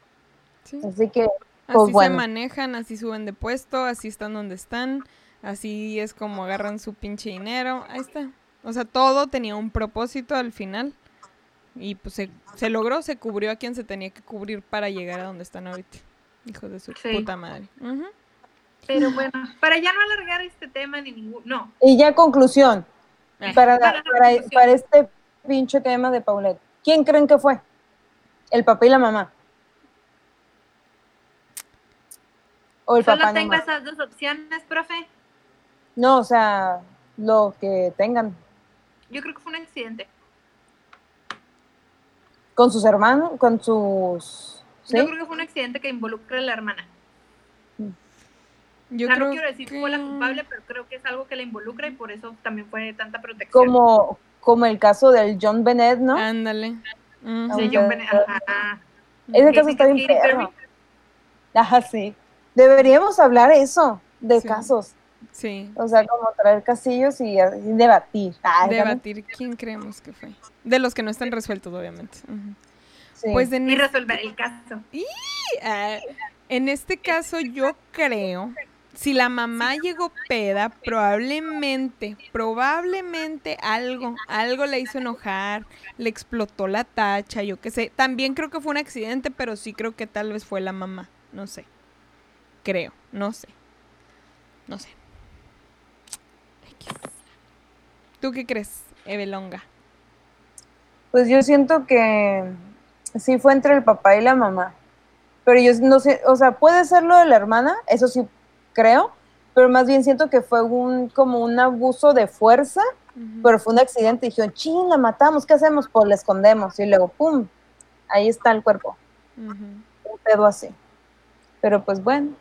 Speaker 2: Sí.
Speaker 3: así que
Speaker 2: Así
Speaker 3: pues
Speaker 2: se
Speaker 3: bueno.
Speaker 2: manejan, así suben de puesto, así están donde están, así es como agarran su pinche dinero, ahí está. O sea, todo tenía un propósito al final y pues se, se logró, se cubrió a quien se tenía que cubrir para llegar a donde están ahorita. Hijos de su
Speaker 1: Sí.
Speaker 2: puta madre.
Speaker 1: Pero bueno, para ya no alargar este tema ni ningún. No.
Speaker 3: Y ya conclusión. Para,
Speaker 1: Para
Speaker 3: para,
Speaker 1: conclusión.
Speaker 3: para este pinche tema de Paulette. ¿Quién creen que fue? El papá y la mamá. O el
Speaker 1: Solo
Speaker 3: papá
Speaker 1: tengo
Speaker 3: nomás.
Speaker 1: esas dos opciones, profe.
Speaker 3: No, o sea, lo que tengan.
Speaker 1: Yo creo que fue un accidente.
Speaker 3: Con sus hermanos, con sus... ¿sí?
Speaker 1: Yo creo que fue un accidente que involucra a la hermana.
Speaker 2: Yo
Speaker 1: o sea,
Speaker 2: creo
Speaker 1: no quiero decir que fue la culpable, pero creo que es algo que la involucra y por eso también fue tanta protección.
Speaker 3: Como, como el caso del John Bennett, ¿no?
Speaker 2: Ándale. Ujú.
Speaker 1: Sí, John Bennett, ajá.
Speaker 3: Ese caso está bien perro. Ajá, sí. Deberíamos hablar eso, de
Speaker 2: Sí.
Speaker 3: casos.
Speaker 2: Sí.
Speaker 3: O sea, como traer casillos y, y debatir. Ah.
Speaker 2: Debatir quién creemos que fue. De los que no están resueltos, obviamente. Ujú.
Speaker 3: Sí.
Speaker 2: Pues en
Speaker 1: Y resolver el caso.
Speaker 2: Ah, en este caso yo creo, si la mamá llegó peda, probablemente, probablemente algo, algo le hizo enojar, le explotó la tacha, yo qué sé. También creo que fue un accidente, pero sí creo que tal vez fue la mamá, no sé. Creo, no sé. No sé. ¿Tú qué crees? Evelonga.
Speaker 3: Pues yo siento que sí fue entre el papá y la mamá. Pero yo no sé, o sea, puede ser lo de la hermana, eso sí creo, pero más bien siento que fue un como un abuso de fuerza, pero fue un accidente dijeron, ching, la matamos, ¿qué hacemos? Pues la escondemos y luego, ¡pum! Ahí está el cuerpo.
Speaker 2: Ujú.
Speaker 3: Un pedo así. Pero pues bueno.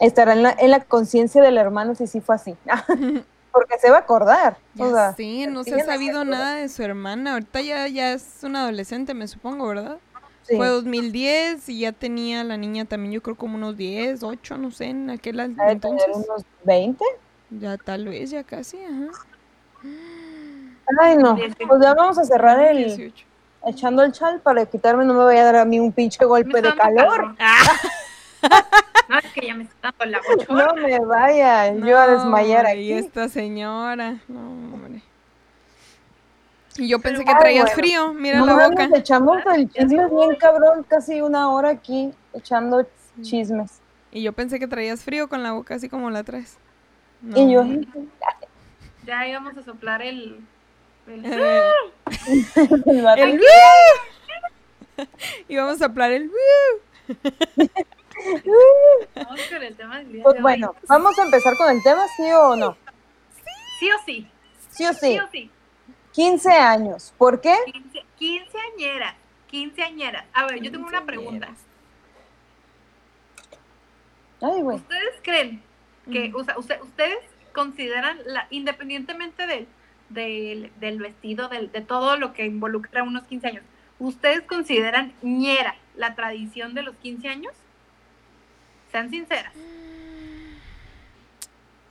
Speaker 3: Estará en la, en la conciencia del hermano si sí fue así. Porque se va a acordar. O sea,
Speaker 2: sé, no se ha sabido nada de su hermana. Ahorita ya, ya es una adolescente, me supongo, ¿verdad?
Speaker 3: Sí.
Speaker 2: Fue 2010 y ya tenía la niña también, yo creo como unos 10, 8, no sé, en aquel entonces.
Speaker 3: unos 20.
Speaker 2: Ya tal vez, ya casi, ajá.
Speaker 3: Ay, no. Pues ya vamos a cerrar el
Speaker 2: 18.
Speaker 3: echando el chal para quitarme, no me vaya a dar a mí un pinche golpe de
Speaker 1: dando
Speaker 3: calor.
Speaker 1: No, es que ya me está dando la bochorna.
Speaker 3: No me vaya yo a desmayar
Speaker 2: hombre, Y
Speaker 3: aquí.
Speaker 2: esta señora, no, hombre. Y yo pensé
Speaker 1: Pero-
Speaker 2: que traías
Speaker 3: bueno.
Speaker 2: frío, mira
Speaker 3: No
Speaker 2: la boca.
Speaker 3: echamos el chisme bien cabrón, casi una hora aquí echando chismes.
Speaker 2: Y yo pensé que traías frío con la boca así como la traes. No,
Speaker 3: Y yo.
Speaker 1: Ya íbamos a soplar el. el-
Speaker 2: Eh,
Speaker 3: el
Speaker 2: el y vamos a soplar el
Speaker 1: Vamos con el tema del día
Speaker 3: pues
Speaker 1: de hoy.
Speaker 3: bueno, vamos a empezar con el tema, ¿sí o no?
Speaker 1: Sí o sí.
Speaker 3: Sí o
Speaker 1: Sí
Speaker 3: sí.
Speaker 1: o sí.
Speaker 3: 15 años. ¿Por qué?
Speaker 1: Quince, quinceañeras. Quinceañeras. A ver, yo tengo una pregunta.
Speaker 3: Ay, güey.
Speaker 1: ¿Ustedes creen que, o sea, usted- ustedes consideran, la, independientemente del, del, del vestido, del, de todo lo que involucra unos 15 años, ¿ustedes consideran ñera la tradición de los 15 años? Sean sinceras.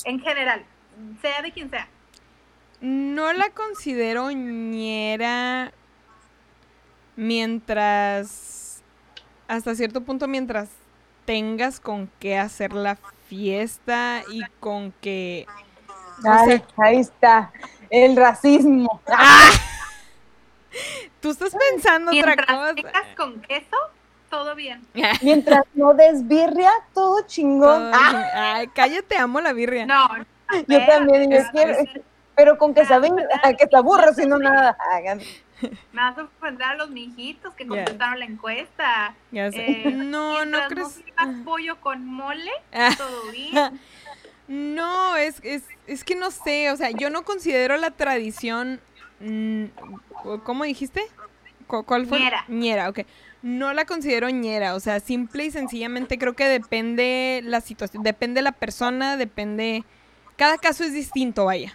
Speaker 1: En general, sea de quien sea.
Speaker 2: No la considero ñera mientras, hasta cierto punto, mientras tengas con qué hacer la fiesta y con que... o
Speaker 3: Ay,
Speaker 2: sea,
Speaker 3: ahí está. El racismo.
Speaker 2: tú estás pensando otra
Speaker 1: Mientras
Speaker 2: cosa.
Speaker 1: tengas con queso, todo bien.
Speaker 3: Mientras no desbirria, todo chingón.
Speaker 2: Todo
Speaker 3: Ah.
Speaker 2: Ay, cállate, amo la birria.
Speaker 1: No,
Speaker 3: yo también, yo quiero. Pero con que saben
Speaker 1: ¿verdad?
Speaker 3: que te aburro, si no nada. Hagan.
Speaker 1: me vas a ofender a los mijitos que contestaron la encuesta.
Speaker 2: Ya sé.
Speaker 1: Eh,
Speaker 2: no, no crees.
Speaker 1: sirvas pollo con mole,
Speaker 2: Ah.
Speaker 1: todo bien.
Speaker 2: No, es, es, es que no sé, o sea, yo no considero la tradición, mm, ¿cómo dijiste? ¿Cu- ¿Cuál fue?
Speaker 1: Ñera.
Speaker 2: Ñera, ok. No la considero ñera, o sea, simple y sencillamente creo que depende la situación, depende la persona, depende, cada caso es distinto, vaya.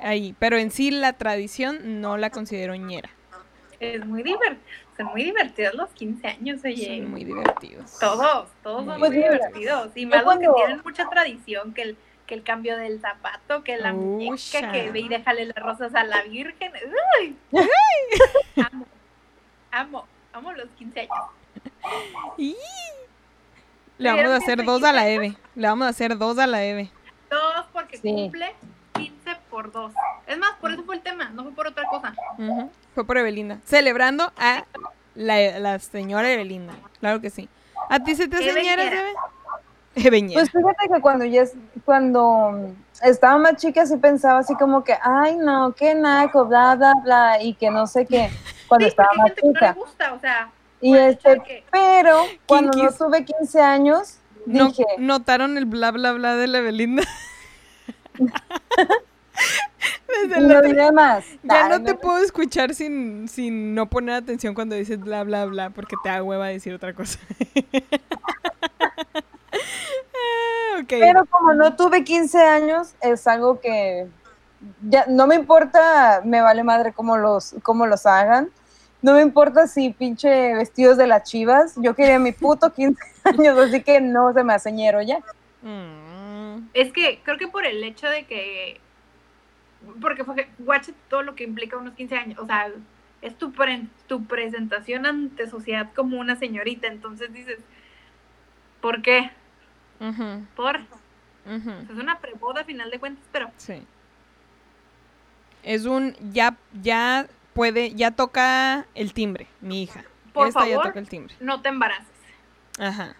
Speaker 2: Ahí, pero en sí la tradición no la considero ñera.
Speaker 1: Es muy divertido. Son muy divertidos los 15 años, oye.
Speaker 2: Son muy divertidos.
Speaker 1: Todos, todos son
Speaker 2: Pues
Speaker 1: muy divertidos. Y más los
Speaker 3: cuando-
Speaker 1: que tienen mucha tradición, que el, que el cambio del zapato, que la muñeca, que ve y déjale las rosas a la Virgen. ¡Uy! amo, amo, amo los 15 años.
Speaker 2: ¡Y! Le vamos a hacer dos a la Eve. Le vamos a hacer dos a la Eve.
Speaker 1: Todos porque
Speaker 3: Sí.
Speaker 1: cumple 15 por 2. Es más, por eso fue el tema, no fue por otra cosa.
Speaker 2: Ujú, Fue por Evelinda. Celebrando a la, la señora Evelinda. Claro que sí. ¿A ti se te.
Speaker 1: Eve?
Speaker 2: Eveñera.
Speaker 3: Pues fíjate que cuando ya es- cuando estaba más chica sí pensaba así como que, ay no, qué naco, bla, bla, bla, y que no sé qué, cuando
Speaker 1: Sí,
Speaker 3: estaba más
Speaker 1: gente que no le
Speaker 3: chica.
Speaker 1: gusta, o sea,
Speaker 3: Y este,
Speaker 1: que-
Speaker 3: pero cuando no
Speaker 2: Kinkis.
Speaker 3: tuve 15 años,
Speaker 2: No-
Speaker 3: dije,
Speaker 2: ¿Notaron el bla bla bla de la Evelinda? Desde
Speaker 3: no
Speaker 2: la-
Speaker 3: más.
Speaker 2: ya no te puedo escuchar sin, sin no poner atención cuando dices bla bla bla porque te da hueva decir otra cosa. Ah.
Speaker 3: Pero como no tuve 15 años, es algo que ya no me importa, me vale madre cómo los, cómo los hagan. No me importa si pinche vestidos de las chivas. Yo quería mi puto 15 años, así que no se me hace ñero ya.
Speaker 2: Mm,
Speaker 1: Es que creo que por el hecho de que. Porque fue guacha todo lo que implica unos 15 años. O sea, es tu, pre- tu presentación ante sociedad como una señorita. Entonces dices, ¿por qué?
Speaker 2: ujú,
Speaker 1: Por. Es una preboda a final de cuentas, pero
Speaker 2: Sí. Es un ya ya puede ya toca el timbre, mi hija.
Speaker 1: Por
Speaker 2: Esta ya
Speaker 1: favor.
Speaker 2: toca el timbre.
Speaker 1: no te embaraces.
Speaker 2: Ajá.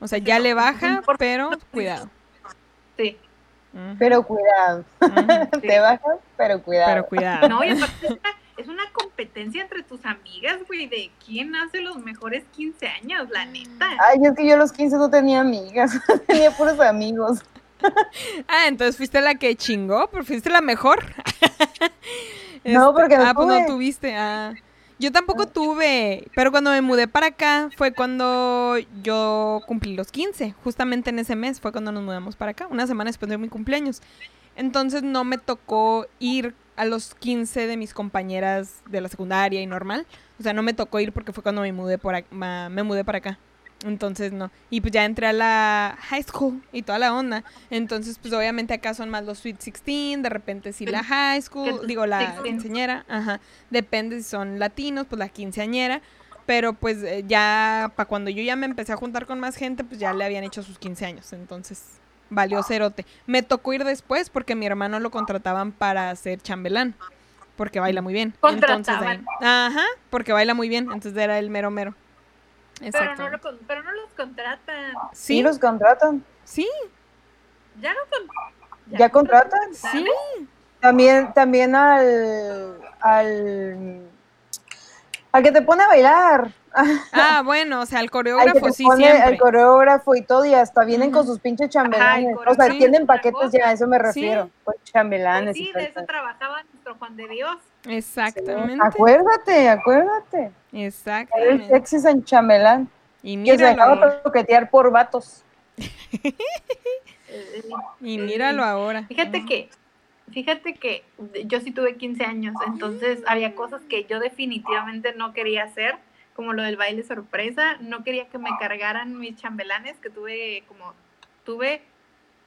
Speaker 2: O sea, ya le baja, pero cuidado.
Speaker 1: Sí.
Speaker 3: Pero cuidado. Te bajas, pero cuidado.
Speaker 2: Pero cuidado.
Speaker 1: No, y aparte es una, es una competencia entre tus amigas, güey, de quién hace los mejores 15 años, la neta.
Speaker 3: Ay, es que yo a los 15 no tenía amigas, tenía puros amigos.
Speaker 2: Ah, entonces fuiste la que chingó, pero fuiste la mejor.
Speaker 3: No, porque no
Speaker 2: Ah, pues no tuviste. Ah. Yo tampoco tuve, pero cuando me mudé para acá fue cuando yo cumplí los 15. Justamente en ese mes fue cuando nos mudamos para acá, una semana después de mi cumpleaños. Entonces no me tocó ir a los 15 de mis compañeras de la secundaria y normal. O sea, no me tocó ir porque fue cuando me mudé por me mudé para acá. Entonces no. Y pues ya entré a la high school y toda la onda. Entonces, pues obviamente acá son más los Sweet 16, de repente sí la high school, digo la
Speaker 1: 16.
Speaker 2: quinceañera, ajá. Depende si son latinos, pues la quinceañera. Pero pues eh, ya, para cuando yo ya me empecé a juntar con más gente, pues ya le habían hecho sus 15 años. Entonces, valió cerote. Me tocó ir después porque mi hermano lo contrataban para ser chambelán. Porque baila muy bien. Entonces, ahí- ajá, porque baila muy bien. Entonces era el mero mero.
Speaker 1: Pero no, lo pero no los contratan.
Speaker 3: Sí,
Speaker 2: Sí,
Speaker 3: los contratan.
Speaker 2: sí,
Speaker 1: Ya no con-
Speaker 3: ¿Ya contratan?
Speaker 2: sí.
Speaker 3: También, también al, al, al que te pone a bailar.
Speaker 2: Ah, bueno, o sea, el coreógrafo sí
Speaker 3: pone
Speaker 2: siempre.
Speaker 3: el coreógrafo y todo, y hasta vienen con sus pinches chambelanes.
Speaker 1: Ajá,
Speaker 3: o sea, tienen paquetes ya, a eso me
Speaker 2: Sí.
Speaker 3: refiero. Pues chambelanes
Speaker 1: Sí,
Speaker 3: y todo
Speaker 1: de
Speaker 3: eso.
Speaker 1: eso trabajaba nuestro Juan de Dios.
Speaker 2: Exactamente.
Speaker 3: Acuérdate, acuérdate. El
Speaker 2: Exactamente.
Speaker 3: sexy San Chambelán.
Speaker 2: Y
Speaker 3: Que se
Speaker 2: míralo,
Speaker 3: dejaba
Speaker 2: ahora,
Speaker 3: toquetear por vatos.
Speaker 2: Y míralo ahora.
Speaker 1: Fíjate que, fíjate que yo sí tuve 15 años, entonces había cosas que yo definitivamente no quería hacer, como lo del baile sorpresa, no quería que me cargaran mis chambelanes, que tuve como, tuve,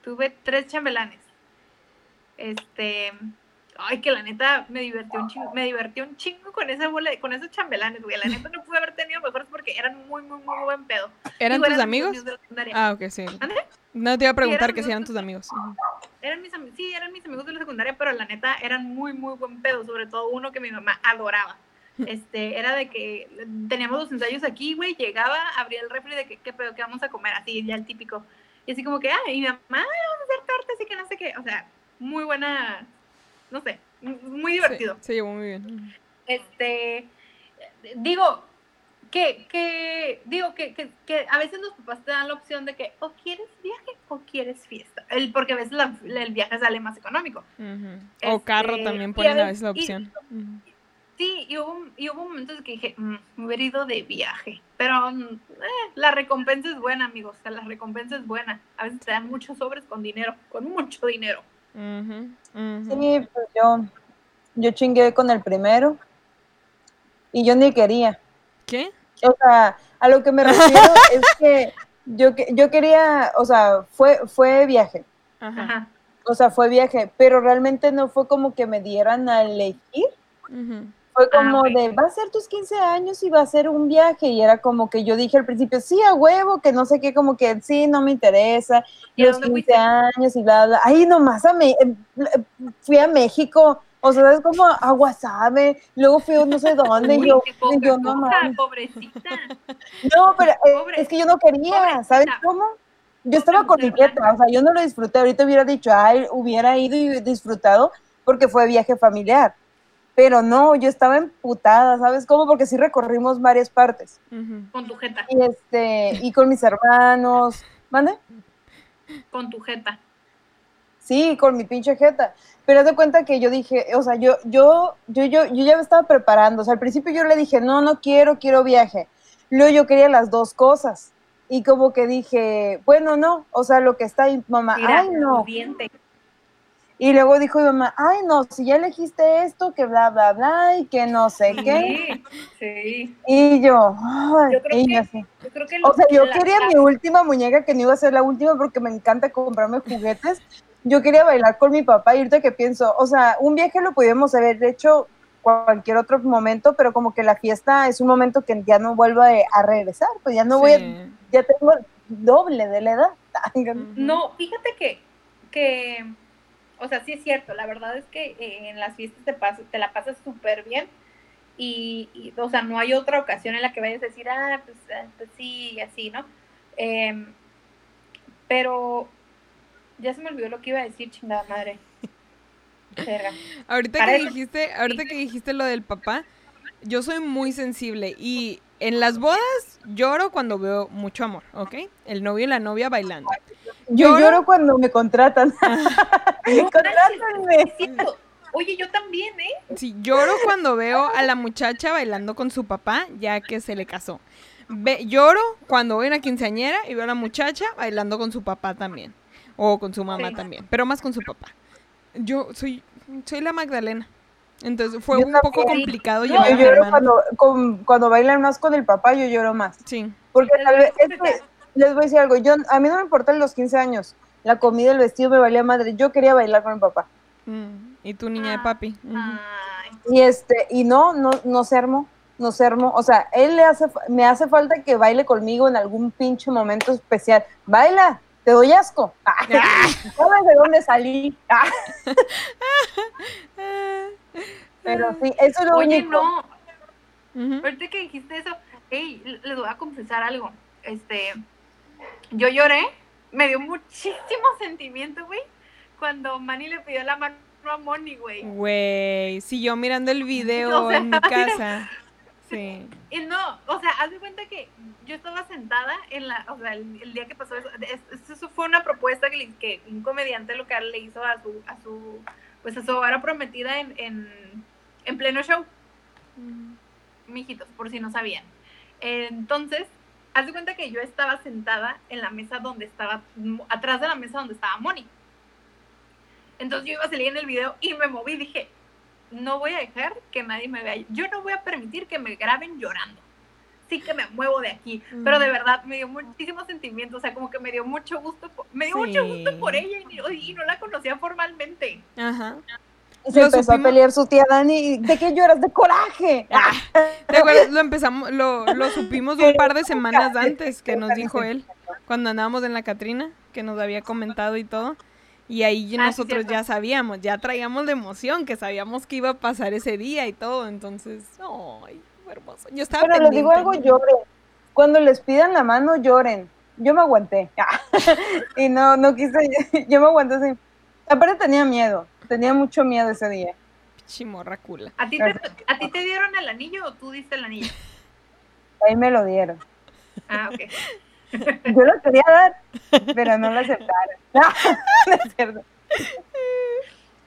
Speaker 1: tuve tres chambelanes. Este, ay, que la neta me divertí un chingo, me divertí un chingo con esa bola, con esos chambelanes, güey. La neta no pude haber tenido mejores porque eran muy, muy, muy buen pedo.
Speaker 2: ¿Eran
Speaker 1: Digo,
Speaker 2: tus
Speaker 1: mis
Speaker 2: amigos?
Speaker 1: de.
Speaker 2: Ah, ok, sí.
Speaker 1: ¿Mande?
Speaker 2: No te iba a preguntar
Speaker 1: eran
Speaker 2: que si eran tus amigos.
Speaker 1: Eran mis sí, eran mis amigos de la secundaria, pero la neta eran muy, muy buen pedo, sobre todo uno que mi mamá adoraba. Este, era de que teníamos los ensayos aquí, güey, llegaba, abría el refri de que, qué pedo, qué vamos a comer, así, ya el típico. Y así como que, ah, y mi mamá, "Ay, vamos a hacer tortas y que no sé qué, o sea, muy buena, no sé, muy divertido.
Speaker 2: Sí, se llevó muy bien.
Speaker 1: Este, digo, que, que, digo, que, que, que a veces los papás te dan la opción de que o quieres viaje o quieres fiesta, el, porque a veces la- el viaje sale más económico.
Speaker 2: O carro
Speaker 1: Este,
Speaker 2: también
Speaker 1: y
Speaker 2: ponen
Speaker 1: a
Speaker 2: veces la
Speaker 1: y-
Speaker 2: opción.
Speaker 1: Sí, y hubo, y hubo momentos que dije, "Mm, me hubiera ido de viaje, pero mm, eh, la recompensa es buena, amigos, o sea, la recompensa es buena. A veces te dan muchos sobres con dinero, con mucho dinero.
Speaker 2: Ujú.
Speaker 3: Sí, pues yo, yo chingué con el primero. Y yo ni quería.
Speaker 2: ¿Qué?
Speaker 3: O sea, a lo que me refiero es que yo, que- yo quería, o sea, fue, fue viaje.
Speaker 2: Ajá.
Speaker 3: O sea, fue viaje, pero realmente no fue como que me dieran a elegir.
Speaker 2: Ujú.
Speaker 3: Fue
Speaker 1: Ah,
Speaker 3: como de, va a ser tus 15 años y va a ser un viaje. Y era como que yo dije al principio, sí, a huevo, que no sé qué, como que sí, no me interesa.
Speaker 1: ¿Y
Speaker 3: los
Speaker 1: dónde
Speaker 3: 15
Speaker 1: fuiste?
Speaker 3: años y bla, bla. Ahí nomás a Me- eh, fui a México. O sea, es como a Guasave, luego fui a no sé dónde, y yo, y
Speaker 1: poca
Speaker 3: yo no mames.
Speaker 1: pobrecita.
Speaker 3: No, pero eh,
Speaker 1: Pobre-
Speaker 3: es que yo no quería,
Speaker 1: pobrecita.
Speaker 3: ¿sabes cómo? Yo estaba con mi
Speaker 1: mujer
Speaker 3: dieta, o sea, yo no lo disfruté. Ahorita hubiera dicho, ay, hubiera ido y disfrutado porque fue viaje familiar. Pero no, yo estaba emputada, ¿sabes cómo? Porque sí recorrimos varias partes.
Speaker 1: Con tu jeta,
Speaker 3: Y este, y con mis hermanos, ¿mande?
Speaker 1: con tu jeta.
Speaker 3: Sí, con mi pinche jeta. Pero haz de cuenta que yo dije, o sea, yo, yo, yo, yo, yo ya me estaba preparando. O sea, al principio yo le dije, no, no quiero, quiero viaje. Luego yo quería las dos cosas. Y como que dije, bueno, no, o sea, lo que está ahí, mamá,
Speaker 1: Mira,
Speaker 3: ay, no.
Speaker 1: pudiente.
Speaker 3: Y luego dijo mi mamá, ay, no, si ya elegiste esto, que bla, bla, bla, y que no sé qué.
Speaker 1: Sí, sí.
Speaker 3: Y yo, ay,
Speaker 1: Yo creo
Speaker 3: y
Speaker 1: que-
Speaker 3: yo así.
Speaker 1: Yo creo que
Speaker 3: O sea, yo
Speaker 1: la-
Speaker 3: quería
Speaker 1: la-
Speaker 3: mi última muñeca, que no iba a ser la última porque me encanta comprarme juguetes. Yo quería bailar con mi papá y ahorita que pienso, o sea, un viaje lo podíamos haber hecho cualquier otro momento, pero como que la fiesta es un momento que ya no vuelvo a, a regresar, pues ya no voy a, ya tengo doble de la edad.
Speaker 1: No, fíjate que, que, o sea, sí es cierto, la verdad es que eh, en las fiestas te, pas- te la pasas súper bien y, y, o sea, no hay otra ocasión en la que vayas a decir, ah, pues, ah, pues sí, así, ¿no? Em, pero Ya se me olvidó lo que iba a decir, chingada madre. Verga.
Speaker 2: Ahorita
Speaker 1: Para
Speaker 2: que
Speaker 1: eso-
Speaker 2: dijiste, ahorita que dijiste lo del papá, yo soy muy sensible y en las bodas lloro cuando veo mucho amor, ¿ok? El novio y la novia bailando.
Speaker 3: Yo lloro cuando me contratan.
Speaker 1: Es cierto. Oye, yo también, ¿eh?
Speaker 2: Sí, lloro cuando veo a la muchacha bailando con su papá ya que se le casó. Ve- lloro cuando voy a una quinceañera y veo a la muchacha bailando con su papá también. O con su mamá
Speaker 1: Sí.
Speaker 2: también, pero más con su papá. Yo soy, soy la Magdalena. Entonces fue
Speaker 3: Yo
Speaker 2: un poco complicado
Speaker 1: No,
Speaker 3: Yo lloro cuando, con- cuando bailan más con el papá, yo lloro más.
Speaker 2: Sí.
Speaker 3: Porque tal vez, es
Speaker 1: que
Speaker 3: les voy a decir algo, yo, a mí no me importan los 15 años, la comida, el vestido me valía madre, yo quería bailar con el papá.
Speaker 2: Mm, Y tu niña de
Speaker 1: Ah,
Speaker 2: papi.
Speaker 3: Y este, y no, no, no se armó, no se armó, o sea, él le hace, fa- me hace falta que baile conmigo en algún pinche momento especial. Baila, te doy asco. Ah, ¿Sabes de dónde salí? Ah,
Speaker 2: Ah,
Speaker 3: pero sí, eso es lo
Speaker 1: Oye,
Speaker 3: único.
Speaker 1: no. Ahorita que dijiste eso, hey, les voy a confesar algo. Este, yo lloré, me dio muchísimo sentimiento, güey, cuando Manny le pidió la mano a Moni, güey.
Speaker 2: Güey, sí, yo mirando el video
Speaker 1: O sea,
Speaker 2: en mi casa. Sí.
Speaker 1: Y no, o sea, haz de cuenta que yo estaba sentada en la, o sea, el, el día que pasó eso, es- eso fue una propuesta que, le- que un comediante local le hizo a su, a su, pues a su ahora prometida en, en, en pleno show. mijitos, por si no sabían. Entonces, haz de cuenta que yo estaba sentada en la mesa donde estaba, atrás de la mesa donde estaba Moni. Entonces yo iba a salir en el video y me moví, dije, no voy a dejar que nadie me vea. Yo no voy a permitir que me graben llorando. Sí que me muevo de aquí. Pero de verdad me dio muchísimo sentimiento, o sea, como que me dio mucho gusto, por- me dio mucho gusto por ella y, y no la conocía formalmente.
Speaker 2: Ajá.
Speaker 3: Y se
Speaker 2: Lo
Speaker 3: empezó a pelear su tía Dani, ¿de qué lloras? ¡De coraje!
Speaker 2: Ah, ¿Te acuerdas? Lo empezamos, lo, lo supimos un par de semanas antes que nos dijo él, cuando andábamos en la Catrina, que nos había comentado y todo. Y ahí
Speaker 1: Ah,
Speaker 2: nosotros ya sabíamos, ya traíamos la emoción, que sabíamos que iba a pasar ese día y todo. Entonces, ay, fue hermoso. Yo estaba
Speaker 3: Pero les digo algo, lloren. Cuando les pidan la mano, lloren. Yo me aguanté. y no, no quise, yo me aguanté así. Aparte tenía miedo, tenía mucho miedo ese día.
Speaker 2: Chimorra cula.
Speaker 1: ¿A ti, te, ¿A ti te dieron el anillo o tú diste el anillo?
Speaker 3: Ahí me lo dieron.
Speaker 1: Ah, ok.
Speaker 3: Yo lo quería dar, pero no lo aceptaron. No, es cierto.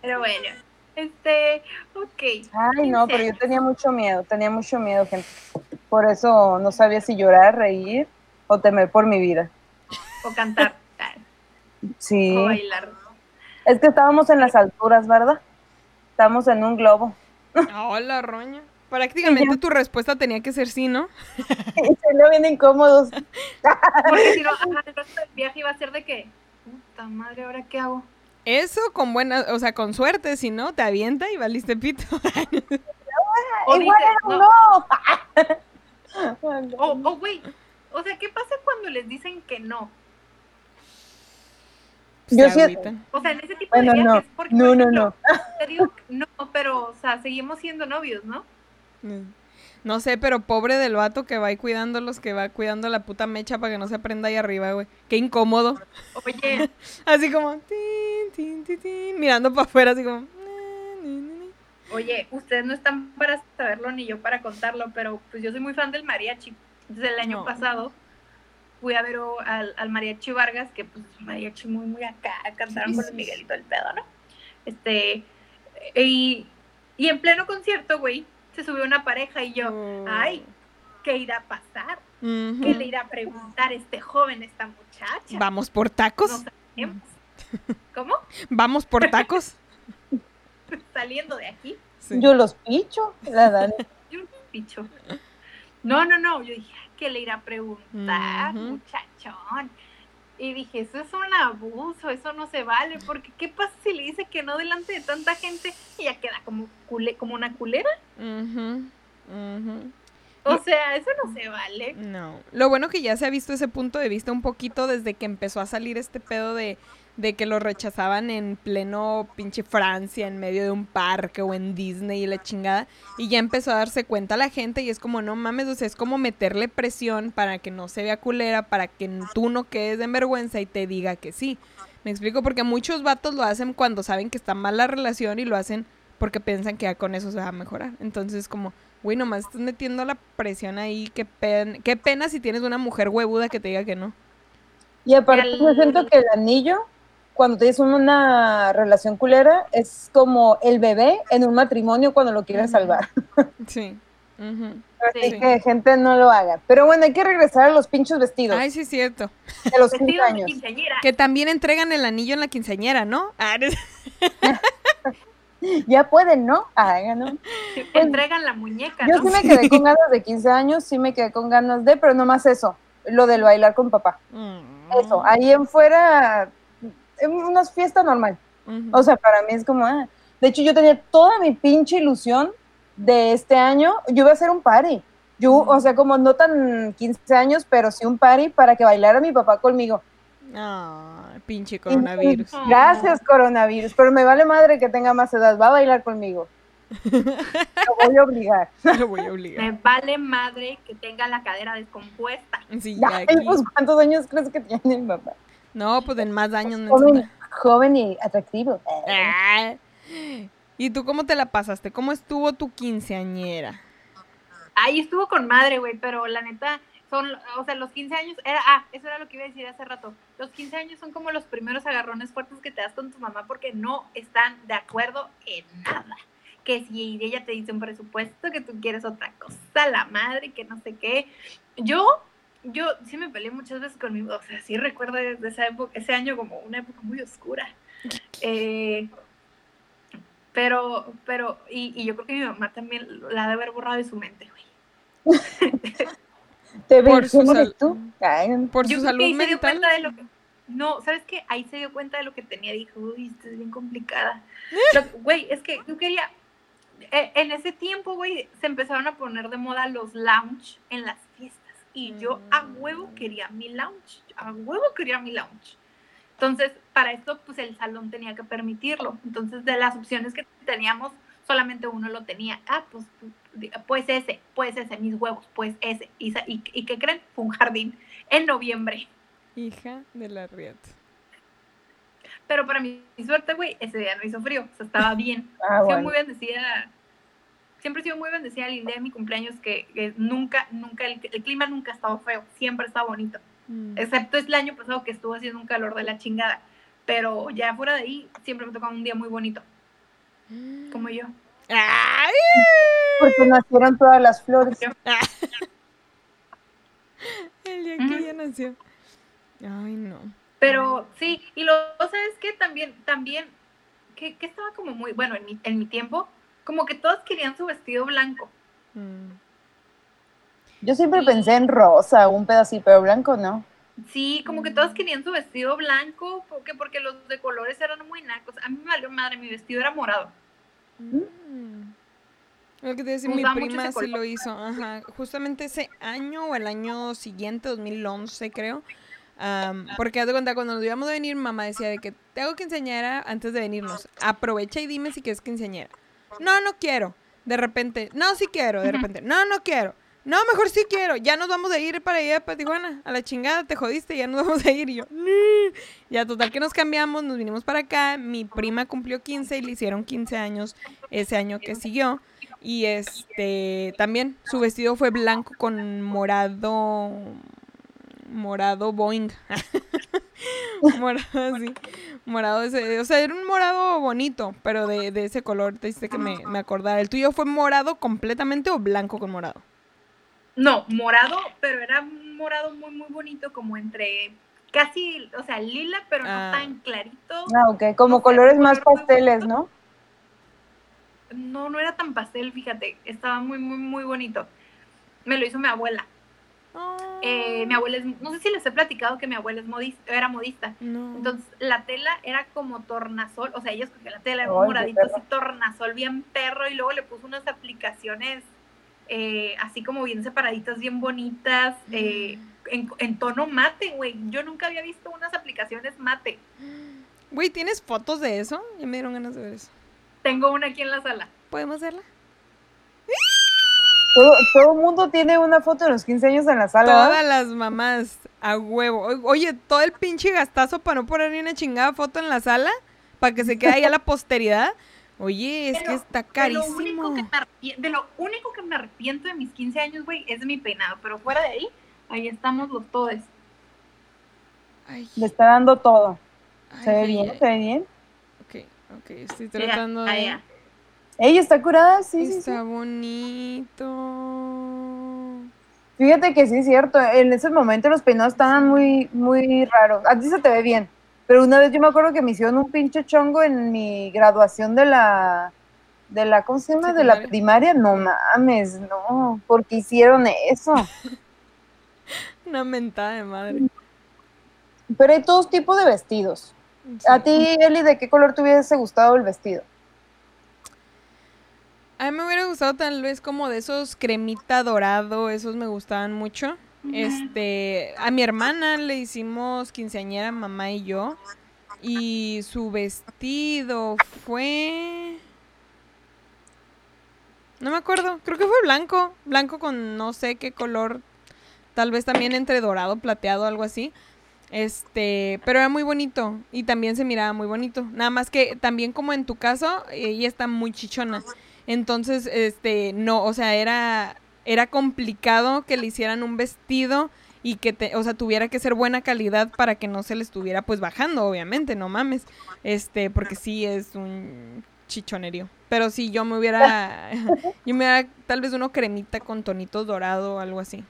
Speaker 1: Pero bueno, este, ok.
Speaker 3: Ay, no, pero yo tenía mucho miedo, tenía mucho miedo, gente. Por eso no sabía si llorar, reír o temer por mi vida.
Speaker 1: O cantar,
Speaker 3: Sí,
Speaker 1: o bailar.
Speaker 3: Es que estábamos en las alturas, ¿verdad? Estamos en un globo.
Speaker 2: Hola, roña. Prácticamente tu respuesta tenía que ser sí, ¿no?
Speaker 3: Se lo bien incómodos.
Speaker 1: Porque si no, ajá, el resto del viaje iba a ser de que, puta madre, ¿ahora qué hago?
Speaker 2: Eso con buena, o sea, con suerte, si no, te avienta y valiste pito.
Speaker 1: O
Speaker 3: Igual
Speaker 1: dices,
Speaker 3: era un
Speaker 1: no.
Speaker 3: no.
Speaker 1: O, o, güey, o sea, ¿qué pasa cuando les dicen que no?
Speaker 3: Yo
Speaker 2: Se
Speaker 3: sí-.
Speaker 1: O sea, en ese tipo
Speaker 3: Bueno,
Speaker 1: de
Speaker 3: no,
Speaker 1: viajes, porque,
Speaker 3: no,
Speaker 1: por
Speaker 3: no,
Speaker 1: ejemplo,
Speaker 3: no.
Speaker 1: Te digo, que no, pero, o sea, seguimos siendo novios, ¿no?
Speaker 2: Mm. No sé, pero pobre del vato que va ahí cuidando los que va cuidando la puta mecha para que no se prenda ahí arriba, güey. Qué incómodo.
Speaker 1: Oye,
Speaker 2: Así como, tin, tin, tin, tin, mirando para afuera, así como.
Speaker 1: Oye, ustedes no están para saberlo ni yo para contarlo, pero pues yo soy muy fan del mariachi. Entonces el año
Speaker 2: No.
Speaker 1: pasado fui a ver al, al mariachi Vargas, que pues mariachi muy, muy acá, cantaron
Speaker 2: Sí,
Speaker 1: con
Speaker 2: sí,
Speaker 1: el Miguelito el pedo, ¿no? Este, y, y en pleno concierto, güey, se subió una pareja y yo,
Speaker 2: Oh.
Speaker 1: ay, ¿qué irá a pasar? ¿Qué le irá a preguntar este joven, esta muchacha?
Speaker 2: Vamos por tacos.
Speaker 1: No. ¿Cómo?
Speaker 2: Vamos por tacos.
Speaker 1: Saliendo de aquí.
Speaker 2: Sí.
Speaker 3: Yo los picho, la Dani.
Speaker 1: Yo un picho. No, no, no. Yo dije, "Ay, ¿qué le irá a preguntar, muchachón? Y dije, eso es un abuso, eso no se vale, porque ¿qué pasa si le dice que no delante de tanta gente y ya queda como, cule- como una culera?
Speaker 2: Ujú, ujú.
Speaker 1: O sea, eso no se vale.
Speaker 2: No. Lo bueno que ya se ha visto ese punto de vista un poquito desde que empezó a salir este pedo de, de que lo rechazaban en pleno pinche Francia, en medio de un parque o en Disney y la chingada. Y ya empezó a darse cuenta la gente y es como, no mames, o sea, es como meterle presión para que no se vea culera, para que tú no quedes en vergüenza y te diga que sí. Me explico porque muchos vatos lo hacen cuando saben que está mal la relación y lo hacen porque piensan que ya con eso se va a mejorar. Entonces, como, güey, nomás estás metiendo la presión ahí. Qué, pen- qué pena si tienes una mujer huevuda que te diga que no.
Speaker 3: Y aparte, yo siento que el anillo, cuando tienes una relación culera, es como el bebé en un matrimonio cuando lo quieres salvar.
Speaker 2: Sí. Ujú.
Speaker 3: Así
Speaker 1: Sí.
Speaker 3: que, gente, no lo haga. Pero bueno, hay que regresar a los pinchos vestidos
Speaker 2: Ay, sí, es cierto.
Speaker 3: de los 15
Speaker 1: Vestidos de
Speaker 3: años.
Speaker 1: quinceañera.
Speaker 2: Que también entregan el anillo en la quinceañera, ¿no? Ah, eres-
Speaker 3: Ya pueden, ¿no? Hagan, ¿no?
Speaker 1: Entregan la muñeca,
Speaker 3: Yo
Speaker 1: ¿no?
Speaker 3: sí me quedé con ganas de 15 años, sí me quedé con ganas de, pero nomás eso, lo del bailar con papá.
Speaker 2: Mm.
Speaker 3: Eso, ahí en fuera, una fiesta normal. O sea, para mí es como, ah. de hecho yo tenía toda mi pinche ilusión de este año, yo iba a hacer un party. Yo, o sea, como no tan 15 años, pero sí un party para que bailara mi papá conmigo.
Speaker 2: Ay, pinche coronavirus.
Speaker 3: Gracias, coronavirus, pero me vale madre que tenga más edad, va a bailar conmigo. Lo voy a obligar.
Speaker 2: Lo voy a obligar.
Speaker 1: Me vale madre que tenga la cadera descompuesta.
Speaker 2: Sí,
Speaker 3: Ay,
Speaker 2: aquí.
Speaker 3: pues, ¿cuántos años crees que tiene mi papá?
Speaker 2: No, pues en más años.
Speaker 3: Joven, joven y atractivo.
Speaker 2: Ah. ¿Y tú cómo te la pasaste? ¿Cómo estuvo tu quinceañera?
Speaker 1: Ahí estuvo con madre, güey, pero la neta, son, o sea, los 15 años, era, ah, eso era lo que iba a decir hace rato. Los 15 años son como los primeros agarrones fuertes que te das con tu mamá porque no están de acuerdo en nada. Que si ella te dice un presupuesto, que tú quieres otra cosa, la madre, que no sé qué. Yo, yo sí me peleé muchas veces conmigo, o sea, sí recuerdo desde esa época, ese año como una época muy oscura. Eh, pero, pero, y, y yo creo que mi mamá también la ha de haber borrado de su mente, güey.
Speaker 3: ¿Te
Speaker 2: Por
Speaker 3: ves
Speaker 2: su
Speaker 3: cómo
Speaker 2: sal-
Speaker 3: eres tú?
Speaker 2: Por
Speaker 1: Yo
Speaker 2: su
Speaker 1: creo que
Speaker 2: salud
Speaker 1: ahí se dio
Speaker 2: mental.
Speaker 1: cuenta de lo que. No, ¿sabes qué? Ahí se dio cuenta de lo que tenía. Dijo, uy, esto es bien complicada. Lo- Güey, es que yo quería. eh, En ese tiempo, güey, se empezaron a poner de moda los lounge en las fiestas. Y yo a
Speaker 2: Mm.
Speaker 1: huevo quería mi lounge. A huevo quería mi lounge. Entonces, para esto, pues el salón tenía que permitirlo. Entonces, de las opciones que teníamos, solamente uno lo tenía. Ah, pues, pues ese, pues ese, mis huevos, pues ese. ¿Y, y, y qué creen? Fue un jardín en noviembre.
Speaker 2: Hija de la riata.
Speaker 1: Pero para mi suerte, güey, ese día no hizo frío. O sea, estaba bien.
Speaker 3: Ah, bueno.
Speaker 1: muy bendecida. Siempre he sido muy bendecida el día de mi cumpleaños, que, que nunca, nunca, el, el clima nunca ha estado feo. Siempre está bonito.
Speaker 2: Mm.
Speaker 1: Excepto el año pasado que estuvo haciendo un calor de la chingada. Pero ya fuera de ahí, siempre me tocaba un día muy bonito, como yo.
Speaker 2: ¡Ay!
Speaker 3: Porque nacieron todas las flores.
Speaker 2: El día que
Speaker 1: Ujú.
Speaker 2: ella nació. Ay, no.
Speaker 1: Pero sí, y luego, ¿sabes qué? También, también, que, que estaba como muy, bueno, en mi, en mi tiempo, como que todos querían su vestido blanco.
Speaker 2: Mm.
Speaker 3: Yo siempre pensé en rosa, un pedacito, pero blanco no.
Speaker 1: Sí, como que todos querían su vestido blanco, porque, porque los de colores eran muy nacos. A mí me valió madre, mi vestido era morado.
Speaker 2: Mm. Lo que te decía, mi prima sí lo hizo, ajá, justamente ese año o el año siguiente, 2011 creo, porque haz de cuenta, cuando nos íbamos a venir, mamá decía de que te hago quinceañera antes de venirnos, aprovecha y dime si quieres quinceañera. No, no quiero, de repente, no, sí quiero, de repente, no, no quiero. No, mejor sí quiero. Ya nos vamos a ir para allá, para Tijuana. A la chingada, te jodiste, ya nos vamos a ir. Y yo, ya total que nos cambiamos, nos vinimos para acá. Mi prima cumplió 15 y le hicieron 15 años ese año que siguió. Y este, también su vestido fue blanco con morado, morado Boeing. morado así, morado ese, o sea, era un morado bonito, pero de, de ese color, te dice que me, me acordara. ¿El tuyo fue morado completamente o blanco con morado?
Speaker 1: No, morado, pero era un morado muy, muy bonito, como entre casi, o sea, lila, pero
Speaker 2: Ah.
Speaker 1: no tan clarito.
Speaker 3: Ah, ok, como colores más
Speaker 1: color
Speaker 3: pasteles, ¿no?
Speaker 1: No, no era tan pastel, fíjate, estaba muy, muy, muy bonito. Me lo hizo mi abuela. Eh, mi abuela es, no sé si les he platicado que mi abuela es modista, era modista.
Speaker 2: No.
Speaker 1: Entonces, la tela era como tornasol, o sea, ella escogió la tela, era un moradito así, tornasol bien perro, y luego le puso unas aplicaciones eh, así como bien separaditas, bien bonitas, eh, en, en tono mate, güey. Yo nunca había visto unas aplicaciones mate.
Speaker 2: Güey, ¿tienes fotos de eso? Ya me dieron ganas de ver eso.
Speaker 1: Tengo una aquí en la sala.
Speaker 2: ¿Podemos verla?
Speaker 3: Todo, todo el mundo tiene una foto de los 15 años en la sala. ¿verdad?
Speaker 2: Todas las mamás a huevo. Oye, todo el pinche gastazo para no poner ni una chingada foto en la sala, para que se quede ahí a la posteridad. Oye, es que está
Speaker 1: De lo, único
Speaker 2: carísimo.
Speaker 1: que me arrepien- de lo único que me arrepiento de mis 15 años, güey, es de mi peinado. Pero fuera de ahí, ahí estamos los todes.
Speaker 2: Ay,
Speaker 3: Le está dando todo.
Speaker 2: ay,
Speaker 3: ¿Se ve
Speaker 2: ay,
Speaker 3: bien?
Speaker 2: ay.
Speaker 3: ¿Se ve bien?
Speaker 2: Ok, ok, estoy
Speaker 1: Mira,
Speaker 2: tratando
Speaker 1: ahí,
Speaker 2: de...
Speaker 3: Ella está curada, sí, sí, sí.
Speaker 2: Está bonito.
Speaker 3: Fíjate que sí es cierto, en ese momento los peinados estaban muy, muy raros. A ti se te ve bien, pero una vez yo me acuerdo que me hicieron un pinche chongo en mi graduación de la, de la, ¿cómo se llama? De la primaria. No mames, no, porque hicieron eso.
Speaker 2: Una mentada de madre.
Speaker 3: Pero hay todos tipos de vestidos. A ti, Eli, ¿de qué color te hubiese gustado el vestido?
Speaker 2: A mí me hubiera gustado tal vez como de esos cremita dorado, esos me gustaban mucho. Este, a mi hermana le hicimos quinceañera, mamá y yo. Y su vestido fue... No me acuerdo, creo que fue blanco, blanco con no sé qué color, tal vez también entre dorado, plateado, algo así. Este, pero era muy bonito y también se miraba muy bonito. Nada más que también como en tu caso, ella está muy chichona. Entonces, este, no, o sea, era, era complicado que le hicieran un vestido y que, te, o sea, tuviera que ser buena calidad para que no se le estuviera, pues, bajando, obviamente, no mames. Este, porque sí es un chichonerío. Pero sí, yo me hubiera, yo me hubiera, tal vez uno cremita con tonitos dorado o algo así.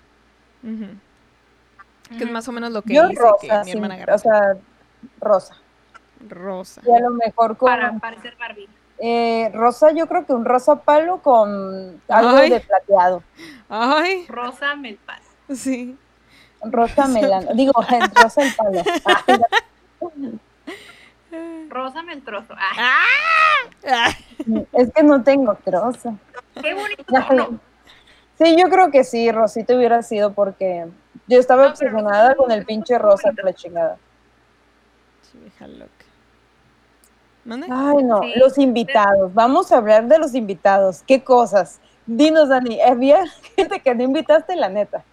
Speaker 2: Que es más o menos lo que
Speaker 3: Yo
Speaker 2: hice que
Speaker 3: rosa,
Speaker 2: mi
Speaker 3: sí,
Speaker 2: hermana agarró.
Speaker 3: o sea, rosa.
Speaker 2: Rosa.
Speaker 3: Y a lo mejor con
Speaker 1: Para parecer Barbie.
Speaker 3: Eh, rosa, yo creo que un rosa palo con algo
Speaker 2: Ay.
Speaker 3: de plateado.
Speaker 2: Ay,
Speaker 1: Rosa Melpaz.
Speaker 2: sí.
Speaker 3: Rosa melano. Digo, rosa el palo. Ay,
Speaker 1: Rosa Meltrozo. Ah,
Speaker 2: Ah,
Speaker 3: es que no tengo rosa.
Speaker 1: qué bonito.
Speaker 3: Sí, yo creo que sí, Rosita hubiera sido porque yo estaba
Speaker 1: No,
Speaker 3: obsesionada con el pinche rosa la chingada.
Speaker 2: Chivija loca. ¿Mande?
Speaker 3: Ay, no,
Speaker 1: Sí.
Speaker 3: los invitados. Vamos a hablar de los invitados. ¿Qué cosas? Dinos, Dani, había gente que no invitaste, la neta.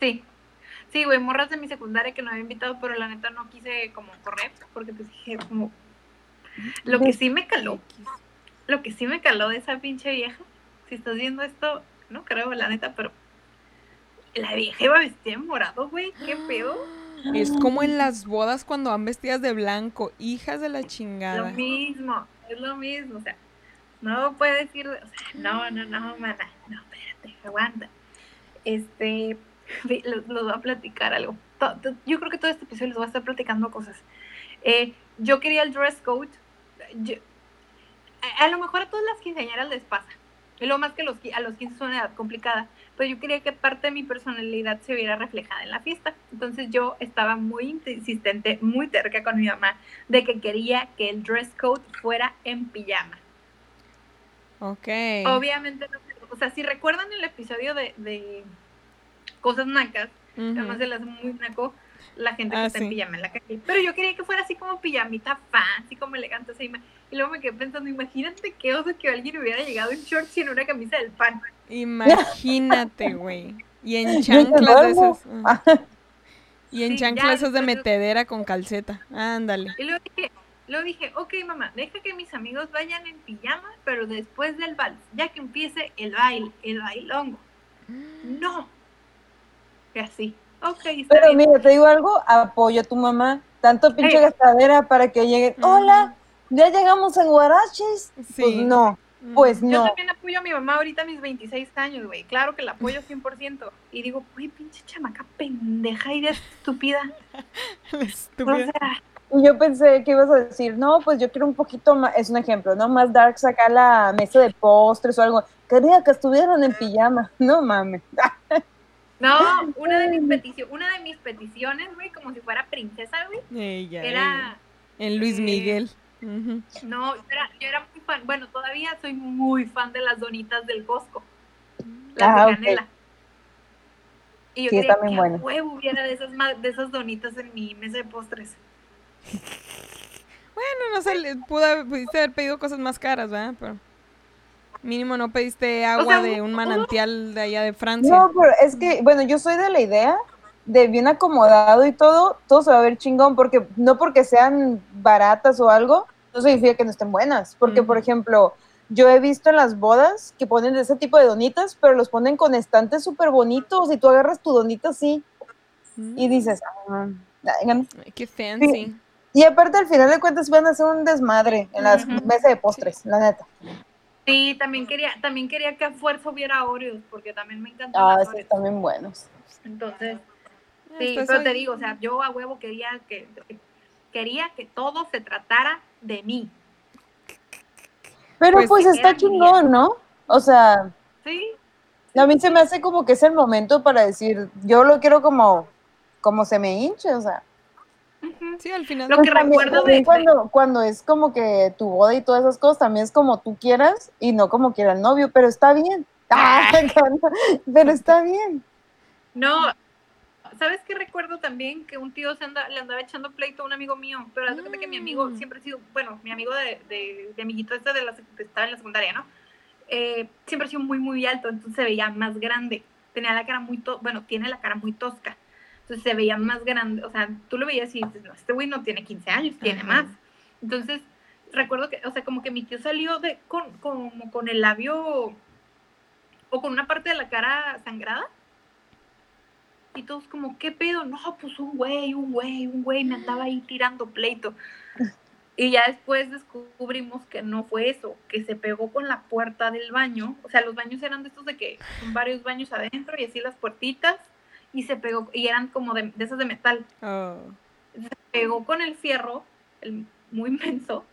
Speaker 1: Sí. Sí, güey, morras de mi secundaria que no había invitado, pero la neta no quise como correr, porque pues dije como... Lo que sí me caló, lo que sí me caló de esa pinche vieja, si estás viendo esto, no creo, la neta, pero... La vieja iba vestida en morado, güey, qué pedo.
Speaker 2: Es como en las bodas cuando van vestidas de blanco, hijas de la
Speaker 1: Lo
Speaker 2: chingada.
Speaker 1: mismo, es lo mismo, o sea, no puede decir, o sea, no, no, no, mana, no, espérate, aguanta. Este, los, los voy a platicar algo. Yo creo que todo este episodio les voy a estar platicando cosas. Eh, yo quería el dress code. yo- a, a lo mejor a todas las quinceañeras les pasa. Y lo más que los, a los 15 es una edad complicada. Pero yo quería que parte de mi personalidad se viera reflejada en la fiesta. Entonces yo estaba muy insistente, muy terca con mi mamá, de que quería que el dress code fuera en pijama.
Speaker 2: Ok.
Speaker 1: Obviamente, no, o sea, si recuerdan el episodio de, de Cosas Nacas,
Speaker 2: Ujú.
Speaker 1: además se las muy naco la gente que
Speaker 2: Ah,
Speaker 1: está
Speaker 2: sí.
Speaker 1: en pijama en la calle. Pero yo quería que fuera así como pijamita fancy, como elegante. así, y luego me quedé pensando, imagínate qué oso que alguien hubiera llegado en shorts y en una camisa del pan.
Speaker 2: Imagínate, güey. Y en chanclas de esas. ah. Y en
Speaker 1: Sí,
Speaker 2: chanclas esas de metedera con calceta. Ándale.
Speaker 1: Y luego dije, luego dije, ok mamá, deja que mis amigos vayan en pijama, pero después del vals, ya que empiece el baile, el bailongo. No. Y así, ok, está
Speaker 3: Pero
Speaker 1: bien.
Speaker 3: mira, te digo algo, apoyo a tu mamá. Tanto pinche gastadera para que llegue. Hola, ya llegamos en Guaraches.
Speaker 2: Sí.
Speaker 3: Pues no, Pues
Speaker 1: Yo
Speaker 3: no.
Speaker 1: también apoyo a mi mamá ahorita a mis 26 años, güey. Claro que la apoyo 100%. Y digo, güey, pinche chamaca pendeja y de estúpida. O
Speaker 2: estúpida.
Speaker 1: sea,
Speaker 3: Y yo pensé que ibas a decir, no, pues yo quiero un poquito más, es un ejemplo, ¿no? Más dark sacar la mesa de postres o algo. Quería que estuvieran en pijama. No mames.
Speaker 1: no, una de mis peticiones, una de mis peticiones, güey, como si fuera princesa, güey,
Speaker 2: Ella, ella.
Speaker 1: era
Speaker 2: En Luis
Speaker 1: eh, No, yo era, yo era muy fan, bueno, todavía soy muy fan de las donitas del Costco, las
Speaker 3: Ah,
Speaker 1: de canela. Y yo
Speaker 3: Sí,
Speaker 1: quería que a
Speaker 3: buenas.
Speaker 1: huevo hubiera de esas, ma- de esas donitas en mi mesa de postres.
Speaker 2: Bueno, no sé, le- pudo haber, pudiste haber pedido cosas más caras, ¿verdad? Pero Mínimo no pediste agua
Speaker 1: sea,
Speaker 2: de un manantial de allá de Francia.
Speaker 3: No, pero es que, bueno, yo soy de la idea de bien acomodado y todo, todo se va a ver chingón, porque no porque sean baratas o algo, no significa que no estén buenas. Porque, por ejemplo, yo he visto en las bodas que ponen de ese tipo de donitas, pero los ponen con estantes súper bonitos y tú agarras tu donita así
Speaker 2: Mm,
Speaker 3: y dices, ah,
Speaker 2: qué fancy.
Speaker 3: Y aparte, al final de cuentas, van a hacer un desmadre en las mesas de postres, la neta.
Speaker 1: Sí, también quería, también quería que a fuerza hubiera Oreos, porque también me encantan
Speaker 3: Ah, sí, bien buenos.
Speaker 1: Entonces, sí, pero te digo, o sea, yo a huevo quería que, quería que todo se tratara de mí.
Speaker 3: Pero
Speaker 2: Pues,
Speaker 3: pues, está chingón, ¿no? O sea,
Speaker 1: Sí,
Speaker 3: a mí se me hace como que es el momento para decir, yo lo quiero como, como se me hinche, o sea.
Speaker 2: Sí, al final.
Speaker 1: Lo que
Speaker 3: también-
Speaker 1: recuerdo
Speaker 3: también
Speaker 1: de-
Speaker 3: cuando, cuando es como que tu boda y todas esas cosas, también es como tú quieras y no como quiera el novio, pero está bien. Ah, pero está bien.
Speaker 1: No, ¿sabes qué recuerdo también? Que un tío se anda, le andaba echando pleito a un amigo mío, pero cuenta que mi amigo
Speaker 2: Mm.
Speaker 1: siempre ha sido, bueno, mi amigo de, de, de amiguito este de la, que estaba en la secundaria, ¿no? Eh, siempre ha sido muy, muy alto, entonces se veía más grande. Tenía la cara muy, to bueno, tiene la cara muy tosca. Entonces se veía más grande, o sea, tú lo veías y dices, no, este güey no tiene 15 años, tiene más. Entonces, recuerdo que, o sea, como que mi tío salió de, con, como con el labio o con una parte de la cara sangrada. Y todos como, ¿qué pedo? No, pues un güey, un güey, un güey, me andaba ahí tirando pleito. Y ya después descubrimos que no fue eso, que se pegó con la puerta del baño. O sea, los baños eran de estos de que son varios baños adentro y así las puertitas. Y se pegó, y eran como de, de esas de metal.
Speaker 2: Oh.
Speaker 1: Se pegó con el fierro, el muy inmenso,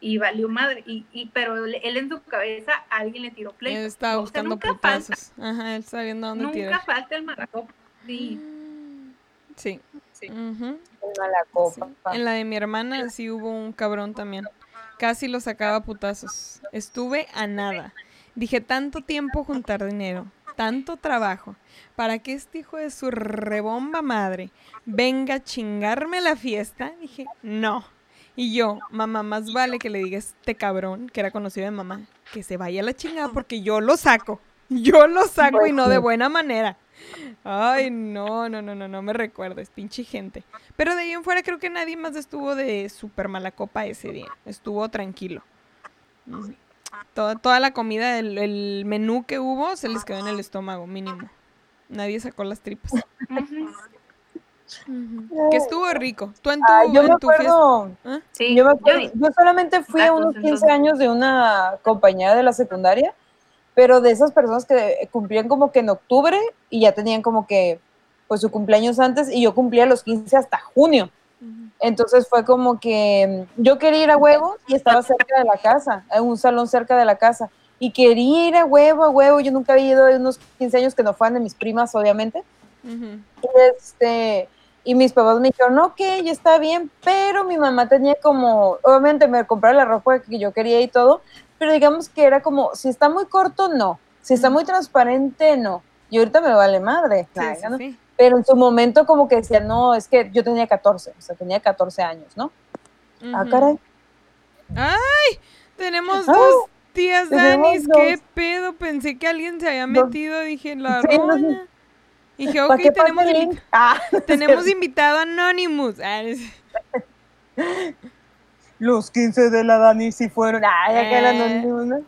Speaker 1: y valió madre. Y, y, pero él, en su cabeza, alguien le tiró pleito.
Speaker 2: Él estaba
Speaker 1: O sea,
Speaker 2: buscando
Speaker 1: nunca falta.
Speaker 2: Ajá, él está viendo dónde
Speaker 1: nunca
Speaker 2: tirar.
Speaker 1: falta el maraco. Sí.
Speaker 2: Sí.
Speaker 3: Copa.
Speaker 2: En la de mi hermana sí hubo un cabrón también. Casi lo sacaba a putazos. Estuve a nada. Dije, tanto tiempo juntar dinero, tanto trabajo, para que este hijo de su rebomba madre venga a chingarme la fiesta. Dije, no. Y yo, mamá, más vale que le diga a este cabrón, que era conocido de mamá, que se vaya a la chingada porque yo lo saco. Yo lo saco y
Speaker 3: Pues
Speaker 2: no de buena manera. Ay, no, no, no, no, no me recuerdes, pinche gente. Pero de ahí en fuera creo que nadie más estuvo de súper mala copa ese día. Estuvo tranquilo. Toda, toda la comida, el, el menú que hubo, se les quedó en el estómago, mínimo. Nadie sacó las tripas. Que estuvo rico. Tú en tu,
Speaker 3: Ah, yo me
Speaker 2: en tu
Speaker 3: acuerdo,
Speaker 2: ¿Ah?
Speaker 1: Sí,
Speaker 3: yo, me
Speaker 1: yo
Speaker 3: acuerdo- solamente fui a unos 15
Speaker 1: entonces.
Speaker 3: años de una compañera de la secundaria, pero de esas personas que cumplían como que en octubre y ya tenían como que pues su cumpleaños antes y yo cumplía los 15 hasta junio. Entonces fue como que yo quería ir a huevo y estaba cerca de la casa, en un salón cerca de la casa. Y quería ir a huevo, a huevo. Yo nunca había ido a unos 15 años que no fueran de mis primas, obviamente. Y, este, y mis papás me dijeron, ok, ya está bien, pero mi mamá tenía como, obviamente me compraron la ropa que yo quería y todo, pero digamos que era como, si está muy corto, no. Si está muy transparente, no. Y ahorita me vale madre.
Speaker 2: Sí,
Speaker 3: la
Speaker 2: sí,
Speaker 3: verdad, ¿no?
Speaker 2: sí.
Speaker 3: Pero en su momento como que decía, no, es que yo tenía 14, o sea, tenía 14 años, ¿no? Ah, caray.
Speaker 2: ¡Ay! Tenemos
Speaker 3: Ah,
Speaker 2: dos tías Danis. ¿Qué
Speaker 3: dos.
Speaker 2: pedo? Pensé que alguien se había
Speaker 3: Dos.
Speaker 2: metido. Dije, la roña. Dije,
Speaker 3: ¿Para
Speaker 2: ok, tenemos, invi-?
Speaker 3: Ah,
Speaker 2: tenemos invitado Anonymous. Ah,
Speaker 3: los 15 de la Dani sí fueron. Que la
Speaker 2: Eh.
Speaker 3: anónimo, ¿no?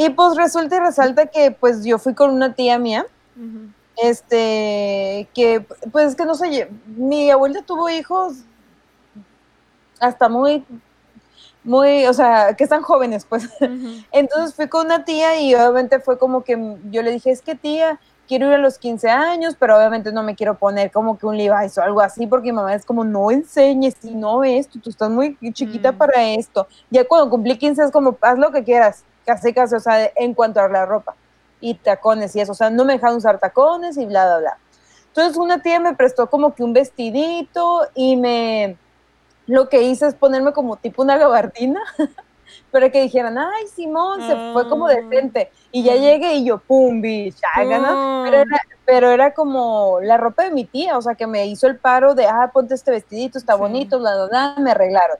Speaker 3: Y pues resulta y resalta que pues yo fui con una tía mía, este, que pues que no sé, mi abuelita tuvo hijos hasta muy, muy, o sea, que están jóvenes, pues. Entonces fui con una tía y obviamente fue como que yo le dije, es que tía, quiero ir a los 15 años, pero obviamente no me quiero poner como que un Levi's o algo así, porque mi mamá es como, no enseñes, y no esto, tú estás muy chiquita
Speaker 2: Mm.
Speaker 3: para esto. Ya cuando cumplí 15 es como, haz lo que quieras, casi casi, o sea, en cuanto a la ropa y tacones y eso, o sea, no me dejaron usar tacones y bla, bla, bla. Entonces una tía me prestó como que un vestidito y me, lo que hice es ponerme como tipo una gabardina, para que dijeran, ay, Simón, se fue como
Speaker 2: Ah.
Speaker 3: decente. Y ya
Speaker 2: Mm.
Speaker 3: llegué y yo, pum, bitch, haga, ¿no? Pero
Speaker 2: Pum.
Speaker 3: era, pero era como la ropa de mi tía, o sea, que me hizo el paro de, ah, ponte este vestidito, está
Speaker 2: Sí.
Speaker 3: bonito, bla, bla, bla, me arreglaron.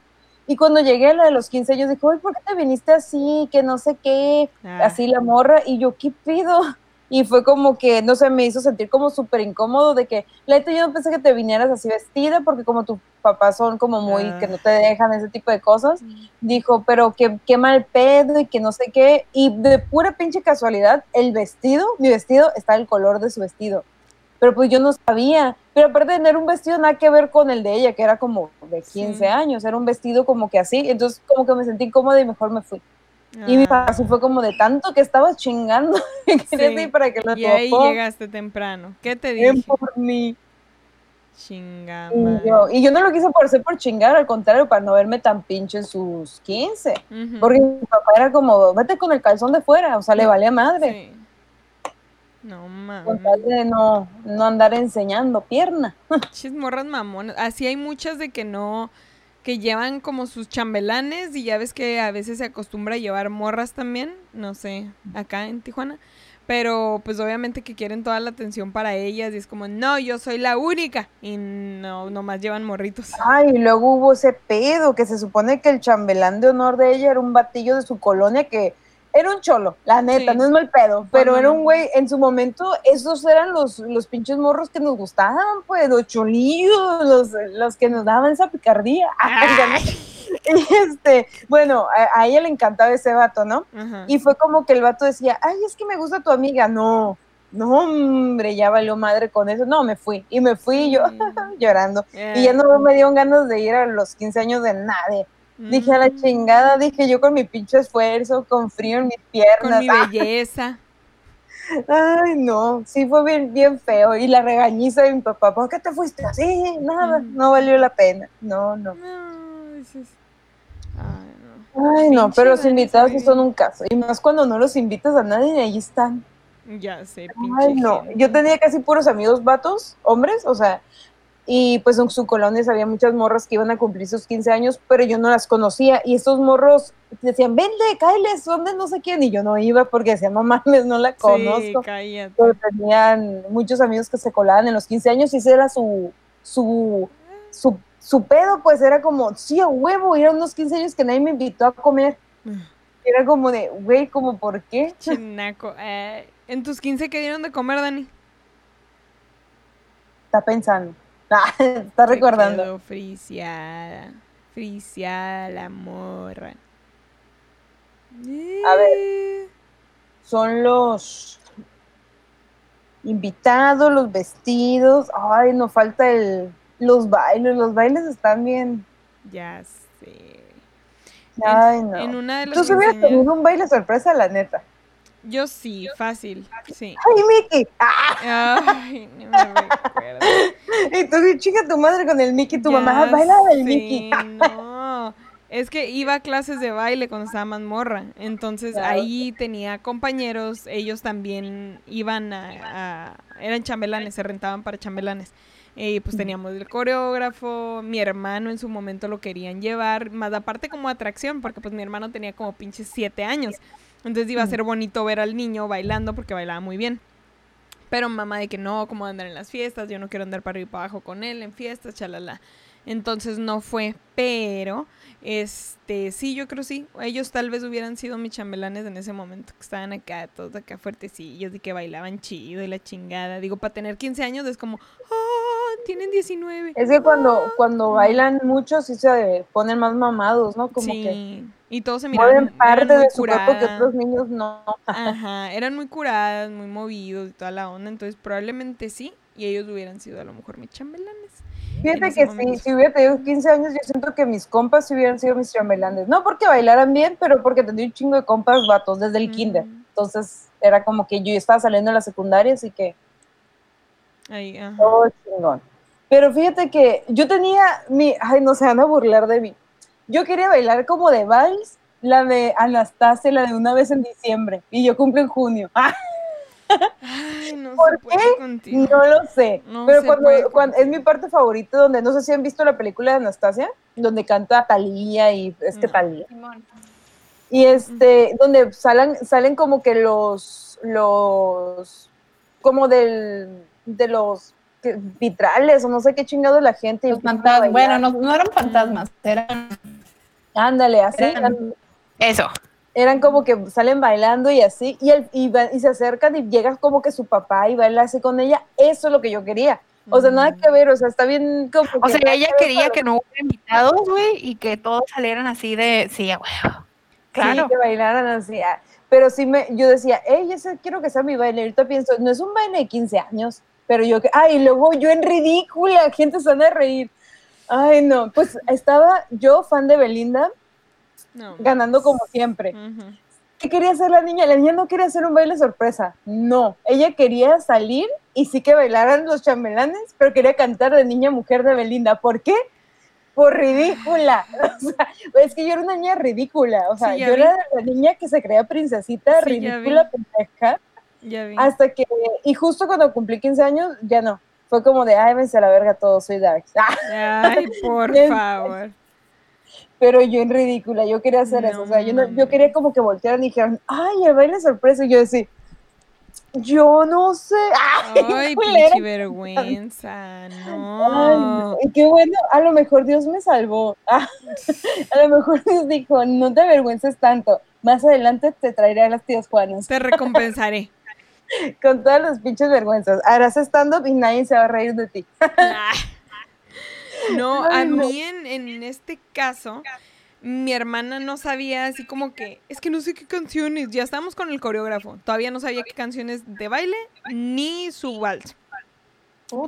Speaker 3: Y cuando llegué a la de los 15 años, dijo, ay, ¿por qué te viniste así? Que no sé qué,
Speaker 2: Ah.
Speaker 3: así la morra. Y yo, ¿qué pido? Y fue como que, no sé, me hizo sentir como súper incómodo de que, la neta, yo no pensé que te vinieras así vestida, porque como tus papás son como muy,
Speaker 2: Ah.
Speaker 3: que no te dejan ese tipo de cosas. Dijo, pero que qué mal pedo y que no sé qué. Y de pura pinche casualidad, el vestido, mi vestido, está el color de su vestido. Pero pues yo no sabía. Pero aparte de tener un vestido nada que ver con el de ella, que era como de 15
Speaker 2: Sí.
Speaker 3: años, era un vestido como que así. Entonces como que me sentí incómoda y mejor me fui. Y mi
Speaker 2: Ah,
Speaker 3: papá sí fue como de tanto que estaba chingando. que quería
Speaker 2: Sí.
Speaker 3: ir para que lo
Speaker 2: y ahí llegaste temprano. ¿Qué te
Speaker 3: Ven
Speaker 2: dije?
Speaker 3: por mí.
Speaker 2: Chinga
Speaker 3: Y yo, y yo no lo quise por hacer por chingar, al contrario, para no verme tan pinche en sus 15.
Speaker 2: Ujú.
Speaker 3: Porque mi papá era como, vete con el calzón de fuera, o sea, le valía madre.
Speaker 2: Sí. No
Speaker 3: Con tal
Speaker 2: mames.
Speaker 3: de no, no andar enseñando pierna.
Speaker 2: Pinches morras mamonas. Así hay muchas de que no, que llevan como sus chambelanes y ya ves que a veces se acostumbra a llevar morras también, no sé, acá en Tijuana. Pero pues obviamente que quieren toda la atención para ellas y es como, no, yo soy la única. Y no, nomás llevan morritos.
Speaker 3: Ay, y luego hubo ese pedo que se supone que el chambelán de honor de ella era un batillo de su colonia que era un cholo, la neta,
Speaker 2: Sí.
Speaker 3: no es mal pedo, pero
Speaker 2: no,
Speaker 3: era un güey, en su momento, esos eran los, los pinches morros que nos gustaban, pues, los cholillos, los, los que nos daban esa picardía. Y este, bueno, a, a ella le encantaba ese vato, ¿no? Y fue como que el vato decía, ay, es que me gusta tu amiga. No, no, hombre, ya valió madre con eso. No, me fui. Y me fui yo llorando. Y ya no me dieron ganas de ir a los 15 años de nadie. Dije a la
Speaker 2: Mm,
Speaker 3: chingada, dije yo con mi pinche esfuerzo, con frío en mis
Speaker 2: Con
Speaker 3: piernas.
Speaker 2: mi
Speaker 3: Ah,
Speaker 2: belleza.
Speaker 3: Ay, no, sí fue bien, bien feo. Y la regañiza de mi papá, ¿por qué te fuiste así? Nada,
Speaker 2: Mm.
Speaker 3: no valió la pena. No, no.
Speaker 2: No, dices, Ay, no.
Speaker 3: Ay, no, pero los invitados sí son un caso. Y más cuando no los invitas a nadie y ahí están.
Speaker 2: Ya sé,
Speaker 3: Ay,
Speaker 2: pinche
Speaker 3: no.
Speaker 2: gente.
Speaker 3: Yo tenía casi puros amigos vatos, hombres, o sea, y pues en su colonia había muchas morras que iban a cumplir sus 15 años, pero yo no las conocía. Y estos morros decían, vente, cállate, son de no sé quién. Y yo no iba porque decía, no mames, no la
Speaker 2: Sí,
Speaker 3: conozco.
Speaker 2: cállate.
Speaker 3: Pero tenían muchos amigos que se colaban en los 15 años y ese era su, su, su, su pedo, pues era como, sí, a huevo, ir a unos 15 años que nadie me invitó a comer. Era como de, güey, como, ¿por qué?
Speaker 2: Chinaco. Eh, ¿En tus 15 qué dieron de comer, Dani?
Speaker 3: Está pensando. Ah, está
Speaker 2: Se
Speaker 3: recordando.
Speaker 2: quedó friciada. Friciada la morra.
Speaker 3: A ver.
Speaker 2: Eh,
Speaker 3: son los invitados, los vestidos. Ay, nos falta el, los bailes. Los bailes están bien.
Speaker 2: Ya sé.
Speaker 3: Ay,
Speaker 2: en,
Speaker 3: no.
Speaker 2: en una de las
Speaker 3: Tú se hubieras
Speaker 2: quinceañeras-
Speaker 3: tenido un baile sorpresa, la neta.
Speaker 2: Yo sí, fácil. Sí.
Speaker 3: ¡Ay, Mickey! ¡Ah!
Speaker 2: Ay, no me recuerdo.
Speaker 3: Y tú, chica, tu madre con el Mickey, tu
Speaker 2: Ya
Speaker 3: mamá baila del
Speaker 2: sé,
Speaker 3: Mickey.
Speaker 2: No, es que iba a clases de baile cuando estaba más morra. Entonces
Speaker 3: Claro.
Speaker 2: ahí tenía compañeros, ellos también iban a, a- eran chambelanes, se rentaban para chambelanes. Y pues teníamos el coreógrafo, mi hermano en su momento lo querían llevar, más aparte como atracción, porque pues mi hermano tenía como pinches siete años. Entonces iba a ser bonito ver al niño bailando porque bailaba muy bien. Pero mamá de que no, como andar en las fiestas, yo no quiero andar para arriba y para abajo con él en fiestas, chalala. Entonces no fue, pero este sí, yo creo sí. Ellos tal vez hubieran sido mis chambelanes en ese momento, que estaban acá, todos acá fuertecillos y que bailaban chido y la chingada. Digo, para tener 15 años es como, ah, tienen 19.
Speaker 3: Es que cuando, cuando bailan mucho sí se ponen más mamados, ¿no? Como
Speaker 2: sí.
Speaker 3: que
Speaker 2: y todos se miraban
Speaker 3: mueven parte
Speaker 2: muy
Speaker 3: de su cuerpo que otros niños no.
Speaker 2: Ajá, eran muy curadas, muy movidos y toda la onda, entonces probablemente sí, y ellos hubieran sido a lo mejor mis chambelanes.
Speaker 3: Fíjate que
Speaker 2: momento.
Speaker 3: sí, si hubiera tenido 15 años, yo siento que mis compas hubieran sido mis chambelanes. No porque bailaran bien, pero porque tenía un chingo de compas vatos desde el kinder. Entonces era como que yo estaba saliendo de la secundaria, así que
Speaker 2: ahí, ajá.
Speaker 3: todo chingón. Pero fíjate que yo tenía mi, ay, no se van a burlar de mí. Yo quería bailar como de vals, la de Anastasia, la de una vez en diciembre, y yo cumplo en junio. Ah,
Speaker 2: Ay, no
Speaker 3: ¿Por
Speaker 2: se puede contigo.
Speaker 3: no lo sé.
Speaker 2: No
Speaker 3: pero cuando, es mi parte favorita, donde no sé si han visto la película de Anastasia, donde canta Talía y es que
Speaker 2: No.
Speaker 3: Talía.
Speaker 1: Simón.
Speaker 3: Y este, donde salen, salen como que los, los, como del, de los vitrales o no sé qué chingado la gente.
Speaker 1: Los fantasmas. Bueno, no, no eran fantasmas, eran
Speaker 3: Ándale, así.
Speaker 1: Eran- Eso.
Speaker 3: eran como que salen bailando y así, y, el, y, va- y se acercan y llega como que su papá y baila así con ella, eso es lo que yo quería. O sea, nada que ver, o sea, está bien como
Speaker 1: O sea, ella quería que no hubiera invitados, güey, y que todos salieran así de, sí, a huevo. Claro.
Speaker 3: Sí, que bailaran así. ah, Pero sí me, yo decía, hey, ese quiero que sea mi baile. Ahorita pienso, no es un baile de 15 años, pero yo que, ay, luego yo en ridícula, gente se van a reír. Ay, no, pues estaba yo fan de Belinda,
Speaker 2: No.
Speaker 3: ganando como siempre. ¿Qué quería hacer la niña? La niña no quería hacer un baile sorpresa. No, ella quería salir y sí que bailaran los chambelanes, pero quería cantar de niña mujer de Belinda. ¿Por qué? Por ridícula. O sea, es que yo era una niña ridícula. O sea,
Speaker 2: Sí,
Speaker 3: yo
Speaker 2: vi.
Speaker 3: era la niña que se creía princesita,
Speaker 2: Sí,
Speaker 3: ridícula, pendeja.
Speaker 2: Ya vi.
Speaker 3: Hasta que, y justo cuando cumplí 15 años, ya no. Fue como de, ay, vence a la verga todo, soy Darks.
Speaker 2: Ay, por favor.
Speaker 3: pero yo en ridícula, yo quería hacer eso. O sea, yo, no- yo quería como que voltearan y dijeran, ay, el baile sorpresa. Y yo decía, yo no sé. Ay,
Speaker 2: Ay, pinche vergüenza.
Speaker 3: Ay,
Speaker 2: No.
Speaker 3: y qué bueno, a lo mejor Dios me salvó. A lo mejor Dios dijo, no te avergüences tanto. Más adelante te traeré a las tías Juanas
Speaker 2: Te recompensaré.
Speaker 3: con todas las pinches vergüenzas. Harás stand-up y nadie se va a reír de ti.
Speaker 2: No, a
Speaker 3: no.
Speaker 2: mí en, en este caso, mi hermana no sabía así como que, es que no sé qué canciones, ya estábamos con el coreógrafo, todavía no sabía qué canciones de baile ni su vals.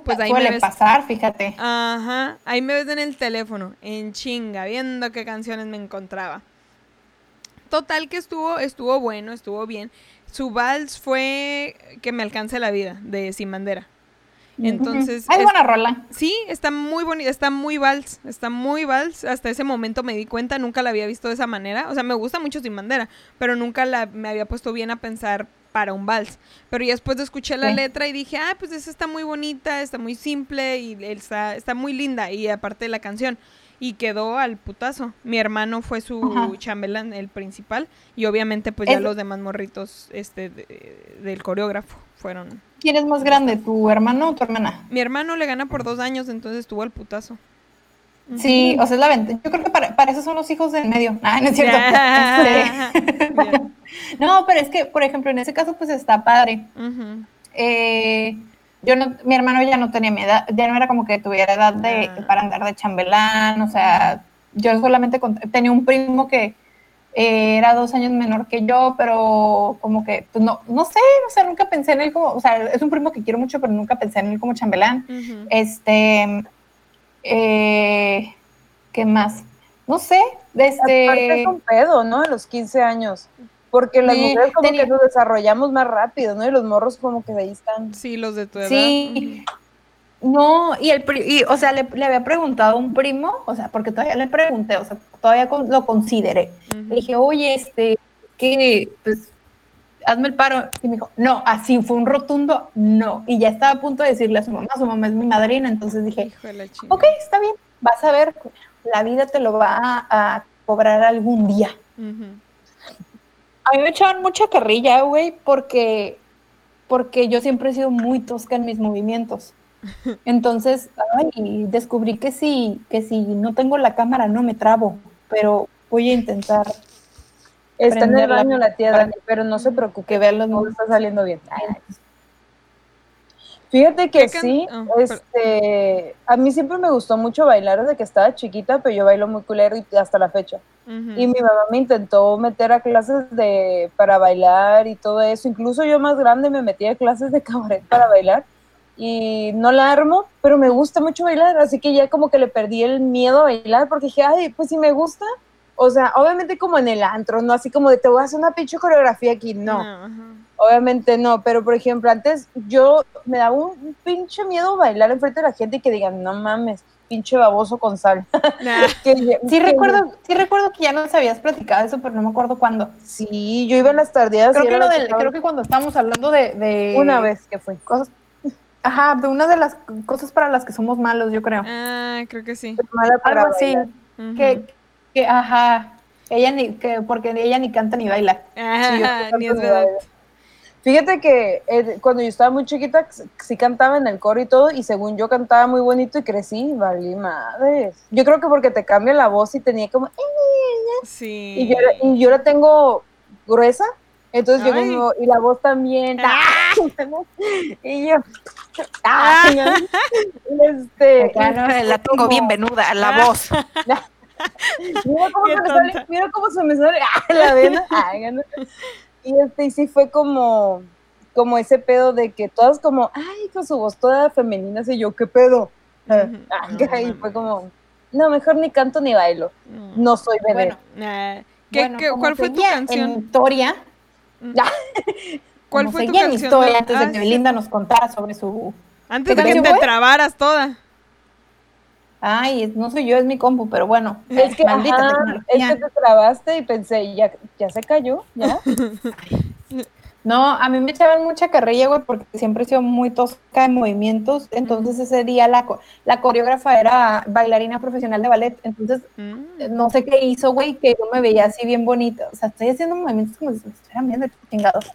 Speaker 2: Pues ahí me
Speaker 1: Suele
Speaker 2: ves.
Speaker 1: pasar, fíjate.
Speaker 2: Ajá, ahí me ves en el teléfono, en chinga, viendo qué canciones me encontraba. Total que estuvo, estuvo bueno, estuvo bien. Su vals fue Que me alcance la vida, de Sin Bandera. Entonces,
Speaker 1: Ujú. Es
Speaker 2: es-
Speaker 1: buena rola.
Speaker 2: Sí, está muy bonita, está muy vals, está muy vals. Hasta ese momento me di cuenta, nunca la había visto de esa manera. O sea, me gusta mucho Sin Bandera, pero nunca la, me había puesto bien a pensar para un vals. Pero ya después de escuché la
Speaker 1: Sí.
Speaker 2: letra y dije, ah, pues esa está muy bonita, está muy simple y está, está muy linda. Y aparte la canción. Y quedó al putazo. Mi hermano fue su
Speaker 1: Ajá.
Speaker 2: chambelán, el principal. Y obviamente, pues ya
Speaker 1: Es-
Speaker 2: los demás morritos este, de- del coreógrafo fueron.
Speaker 1: ¿Quién es más grande, tu hermano o tu hermana?
Speaker 2: Mi hermano le gana por dos años, entonces estuvo al putazo.
Speaker 1: Sí, o sea, es la venta. Yo creo que para, para eso son los hijos del medio. Ah, no es cierto. Este, no, pero es que, por ejemplo, en ese caso, pues está padre. Eh, yo no, mi hermano ya no tenía mi edad, ya no era como que tuviera edad de,
Speaker 2: Ah.
Speaker 1: para andar de chambelán, o sea, yo solamente tenía un primo que eh, era dos años menor que yo, pero como que, pues no, no sé, o sea, nunca pensé en él como, o sea, es un primo que quiero mucho, pero nunca pensé en él como chambelán. Este, eh, ¿qué más? No sé,
Speaker 3: Aparte
Speaker 1: este,
Speaker 3: es un pedo, ¿no? A los 15 años. Porque las
Speaker 1: Sí,
Speaker 3: mujeres como
Speaker 1: tenía-
Speaker 3: que nos desarrollamos más rápido, ¿no? Y los morros como que ahí están.
Speaker 2: Sí, los de tu edad.
Speaker 1: Sí. No, y el pri- y, o sea, le, le había preguntado a un primo, o sea, porque todavía le pregunté, o sea, todavía con- lo consideré. Le dije, oye, este, que, pues, hazme el paro. Y me dijo, no, así fue un rotundo no. Y ya estaba a punto de decirle a su mamá, su mamá es mi madrina, entonces dije,
Speaker 2: Hijo de la chingada.
Speaker 1: ok, está bien, vas a ver, la vida te lo va a, a cobrar algún día.
Speaker 2: Ujú.
Speaker 1: A mí me echaban mucha carrilla, güey, porque, porque yo siempre he sido muy tosca en mis movimientos. Entonces, ay, descubrí que si, que si no tengo la cámara no me trabo, pero voy a intentar
Speaker 3: Está en el baño la tía Dani, pero no se preocupe,
Speaker 1: que vean los números.
Speaker 3: está saliendo bien. Fíjate que
Speaker 2: ¿Qué can-
Speaker 3: sí,
Speaker 2: ah,
Speaker 3: este, a mí siempre me gustó mucho bailar desde que estaba chiquita, pero yo bailo muy culero y hasta la fecha.
Speaker 2: Ujú.
Speaker 3: Y mi mamá me intentó meter a clases de para bailar y todo eso. Incluso yo más grande me metí a clases de cabaret para bailar y no la armo, pero me gusta mucho bailar, así que ya como que le perdí el miedo a bailar porque dije, ay, pues si me gusta, o sea, obviamente como en el antro, no así como de te voy a hacer una pinche coreografía aquí, no. Obviamente no, pero por ejemplo, antes yo me daba un, pinche miedo bailar enfrente de la gente y que digan, no mames, pinche baboso con sal.
Speaker 2: Nah.
Speaker 3: Que-
Speaker 1: Sí
Speaker 3: que-
Speaker 1: recuerdo, sí recuerdo que ya nos habías platicado eso, pero no me acuerdo cuándo.
Speaker 3: Sí, yo iba en las tardeadas
Speaker 1: Creo
Speaker 3: y
Speaker 1: que, lo del- creo que cuando estábamos hablando de, de
Speaker 3: una vez que fui.
Speaker 1: cosas, ajá, de una de las cosas para las que somos malos, yo creo.
Speaker 2: Ah, creo que sí.
Speaker 3: Mala para
Speaker 1: Algo así, que, que, ajá, ella ni, que, porque ella ni canta ni baila.
Speaker 2: Ah,
Speaker 3: Sí, yo sí
Speaker 2: ni es verdad.
Speaker 3: bailo. Fíjate que eh, cuando yo estaba muy chiquita sí cantaba en el coro y todo y según yo cantaba muy bonito y crecí, valí madres. Yo creo que porque te cambia la voz y tenía como "Eh,
Speaker 2: Sí.
Speaker 3: Y yo, y yo la tengo gruesa. Entonces
Speaker 2: Ay.
Speaker 3: llegó mi- y la voz también.
Speaker 2: Ah.
Speaker 3: y yo. Y este,
Speaker 1: Acá, ¿no? La tengo
Speaker 3: como-
Speaker 1: bien venuda, la voz.
Speaker 3: Mira cómo, se me sale, mira cómo se me sale ¡ah! la vena. Ay. Y este, y sí fue como, como ese pedo de que todas como, ay, con su voz toda femenina, así yo, ¿qué pedo? Ah, ah, que
Speaker 2: mames.
Speaker 3: fue como, no, mejor ni canto ni bailo.
Speaker 2: No.
Speaker 3: Soy bebé.
Speaker 1: Bueno,
Speaker 2: Ah, ¿qué-
Speaker 1: bueno,
Speaker 2: qué-
Speaker 1: como
Speaker 2: ¿Cuál fue tu canción?
Speaker 1: En historia,
Speaker 2: ¿Cuál fue tu
Speaker 1: en
Speaker 2: canción?
Speaker 1: historia antes
Speaker 2: Ah,
Speaker 1: de que
Speaker 2: sí.
Speaker 1: Belinda nos contara sobre su...
Speaker 2: Antes
Speaker 1: ¿Qué
Speaker 2: de que te trabaras toda.
Speaker 1: Ay, no soy yo, es mi compu, pero bueno.
Speaker 3: Es que,
Speaker 1: maldita
Speaker 3: ajá,
Speaker 1: tecnología.
Speaker 3: es que te trabaste y pensé, ya, ya se cayó, ya.
Speaker 1: No, a mí me echaban mucha carrilla, güey, porque siempre he sido muy tosca en movimientos. Entonces ese día la, co- la coreógrafa era bailarina profesional de ballet. Entonces
Speaker 2: Mm.
Speaker 1: no sé qué hizo, güey, que yo me veía así bien bonita. O sea, estoy haciendo movimientos como si me estuvieran viendo chingados.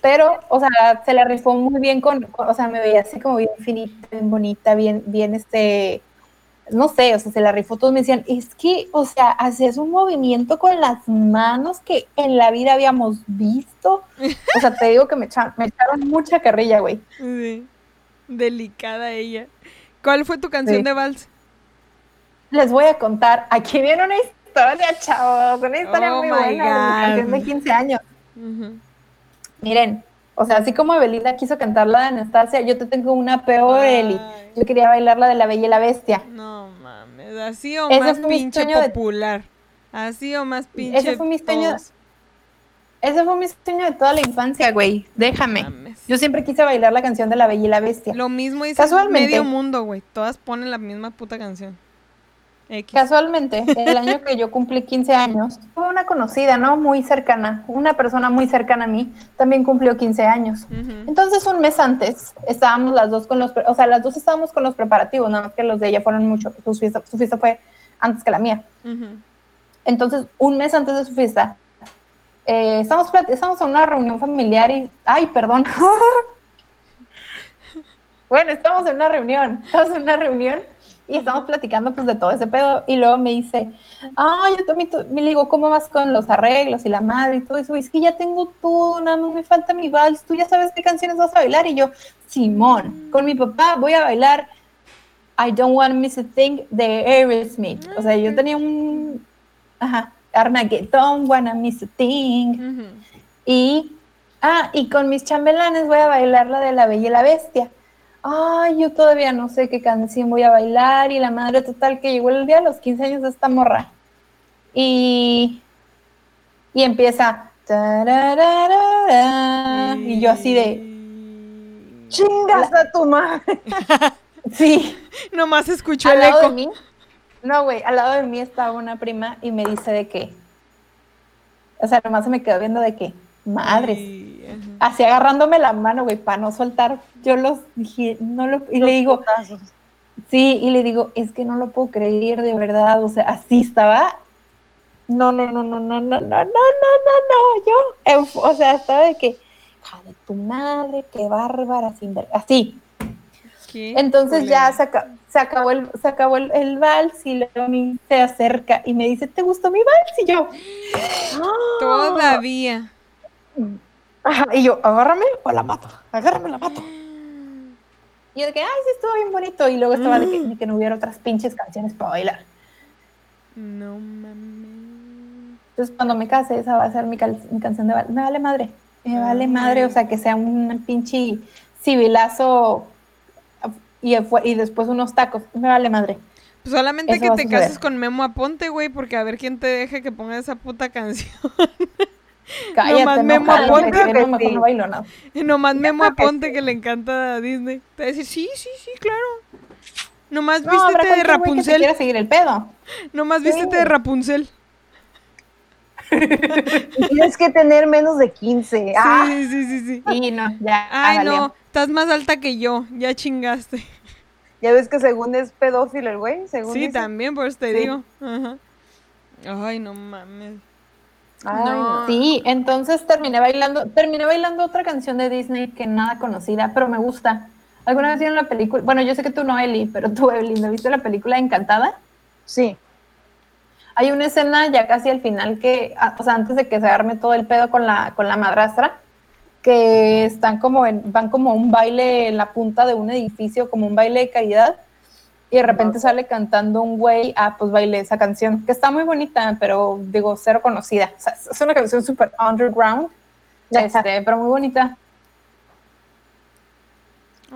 Speaker 1: Pero, o sea, se la rifó muy bien con, con- o sea, me veía así como bien finita, bien bonita, bien, bien, este, no sé, o sea, se la rifó. Todos me decían, es que, o sea, haces un movimiento con las manos que en la vida habíamos visto. O sea, te digo que me, echa- me echaron mucha carrilla, güey.
Speaker 2: Sí. Delicada ella. ¿Cuál fue tu canción
Speaker 1: Sí.
Speaker 2: de vals?
Speaker 1: Les voy a contar, aquí viene una historia, chavos, una historia
Speaker 2: Oh
Speaker 1: muy buena
Speaker 2: God.
Speaker 1: canción de 15 años. Miren, o sea, así como Belinda quiso cantar la de Anastasia, yo te tengo una peor, Eli. Yo quería bailar la de La Bella y la Bestia.
Speaker 2: No mames, así o más pinche
Speaker 1: de-
Speaker 2: popular. Así o más pinche.
Speaker 1: Ese fue mi sueño-. Ese fue mi sueño de toda la infancia, güey. Déjame.
Speaker 2: Mames.
Speaker 1: Yo siempre quise bailar la canción de La Bella y la Bestia.
Speaker 2: Lo mismo
Speaker 1: Casualmente.
Speaker 2: medio mundo, güey. Todas ponen la misma puta canción. X.
Speaker 1: Casualmente, el año que yo cumplí 15 años, fue una conocida, ¿no? Muy cercana, una persona muy cercana a mí, también cumplió 15 años. Entonces, un mes antes, estábamos las dos con los, o sea, las dos estábamos con los preparativos, nada más que los de ella fueron mucho, su fiesta, su fiesta fue antes que la mía. Entonces, un mes antes de su fiesta, eh, estamos, estamos en una reunión familiar y, ay, perdón. bueno, estamos en una reunión, estamos en una reunión y estamos platicando pues de todo ese pedo y luego me dice, ay, yo también, tu-" me digo, ¿cómo vas con los arreglos y la madre y todo eso? Y es que ya tengo todo, nada más me falta mi vals, tú ya sabes qué canciones vas a bailar y yo, Simón, con mi papá voy a bailar I Don't Want to Miss a Thing de Aerosmith. O sea, yo tenía un, ajá, Armageddon, Wanna Miss a Thing. Y, ah, y con mis chambelanes voy a bailar la de La Bella y la Bestia. Ay, yo todavía no sé qué canción voy a bailar y la madre total que llegó el día de los 15 años de esta morra. Y, y empieza. y yo así de,
Speaker 3: ¡Chingas a tu madre!
Speaker 1: sí,
Speaker 2: Nomás escuchó
Speaker 1: al
Speaker 2: el
Speaker 1: lado
Speaker 2: eco.
Speaker 1: de mí. No, güey, al lado de mí estaba una prima y me dice de que, o sea, nomás se me quedó viendo de que, madres. Así agarrándome la mano, güey, para no soltar. Yo los dije, no lo, y le digo,
Speaker 3: Putazos.
Speaker 1: sí, y le digo, es que no lo puedo creer, de verdad, o sea, así estaba. No, no, no, no, no, no, no, no, no, no, no, yo, o sea, estaba de que, hija de tu madre, qué bárbara, sin ver, así.
Speaker 2: ¿Qué?
Speaker 1: Entonces ya se, aca- se acabó, el, se acabó el, el vals y luego a mí se acerca y me dice, ¿te gustó mi vals? Y yo,
Speaker 2: Todavía.
Speaker 1: Ajá, y yo, agárrame o la mato, agárrame o la mato. Y yo de que, ay, sí, estuvo bien bonito. Y luego estaba de que, de que no hubiera otras pinches canciones para bailar.
Speaker 2: No mames.
Speaker 1: Entonces, cuando me case, esa va a ser mi, mi canción de vals. Me vale madre, me vale madre, o sea, que sea un pinche civilazo y, después unos tacos. Me vale madre.
Speaker 2: Pues solamente
Speaker 1: Eso
Speaker 2: que te cases con Memo Aponte, güey, porque a ver quién te deja que ponga esa puta canción.
Speaker 1: Cállate,
Speaker 2: Nomás
Speaker 1: no,
Speaker 2: Memo
Speaker 1: cálmate,
Speaker 3: Aponte.
Speaker 1: que no, mejor bailo nada.
Speaker 2: Nomás Memo Aponte que le encanta a Disney. Te va a decir, sí, sí, sí, claro. Nomás
Speaker 1: No,
Speaker 2: vístete de
Speaker 1: güey que
Speaker 2: Rapunzel.
Speaker 1: quiera seguir el pedo.
Speaker 2: Nomás
Speaker 1: Sí.
Speaker 2: vístete de Rapunzel.
Speaker 3: Tienes que tener menos de 15. Ah,
Speaker 2: Sí, sí, sí, sí.
Speaker 1: Y no, ya.
Speaker 2: Ay, no, estás más alta que yo. Ya chingaste.
Speaker 3: ya ves que según es pedófilo el güey, según
Speaker 2: Sí,
Speaker 3: dice.
Speaker 2: también, por eso te
Speaker 3: Sí.
Speaker 2: digo. Ajá. Ay, no mames.
Speaker 3: Ay,
Speaker 2: No.
Speaker 3: no.
Speaker 1: Sí, entonces terminé bailando, terminé bailando otra canción de Disney que nada conocida, pero me gusta. ¿Alguna vez vieron la película? Bueno, yo sé que tú no, Eli, pero tú, Evelyn, ¿no viste la película Encantada?
Speaker 3: Sí.
Speaker 1: hay una escena ya casi al final que, o sea, antes de que se arme todo el pedo con la, con la madrastra, que están como en, van como a un baile en la punta de un edificio, como un baile de caridad, y de repente sale cantando un güey, ah, pues baile esa canción, que está muy bonita, pero digo, cero conocida. O sea, es una canción súper underground, este, pero muy bonita.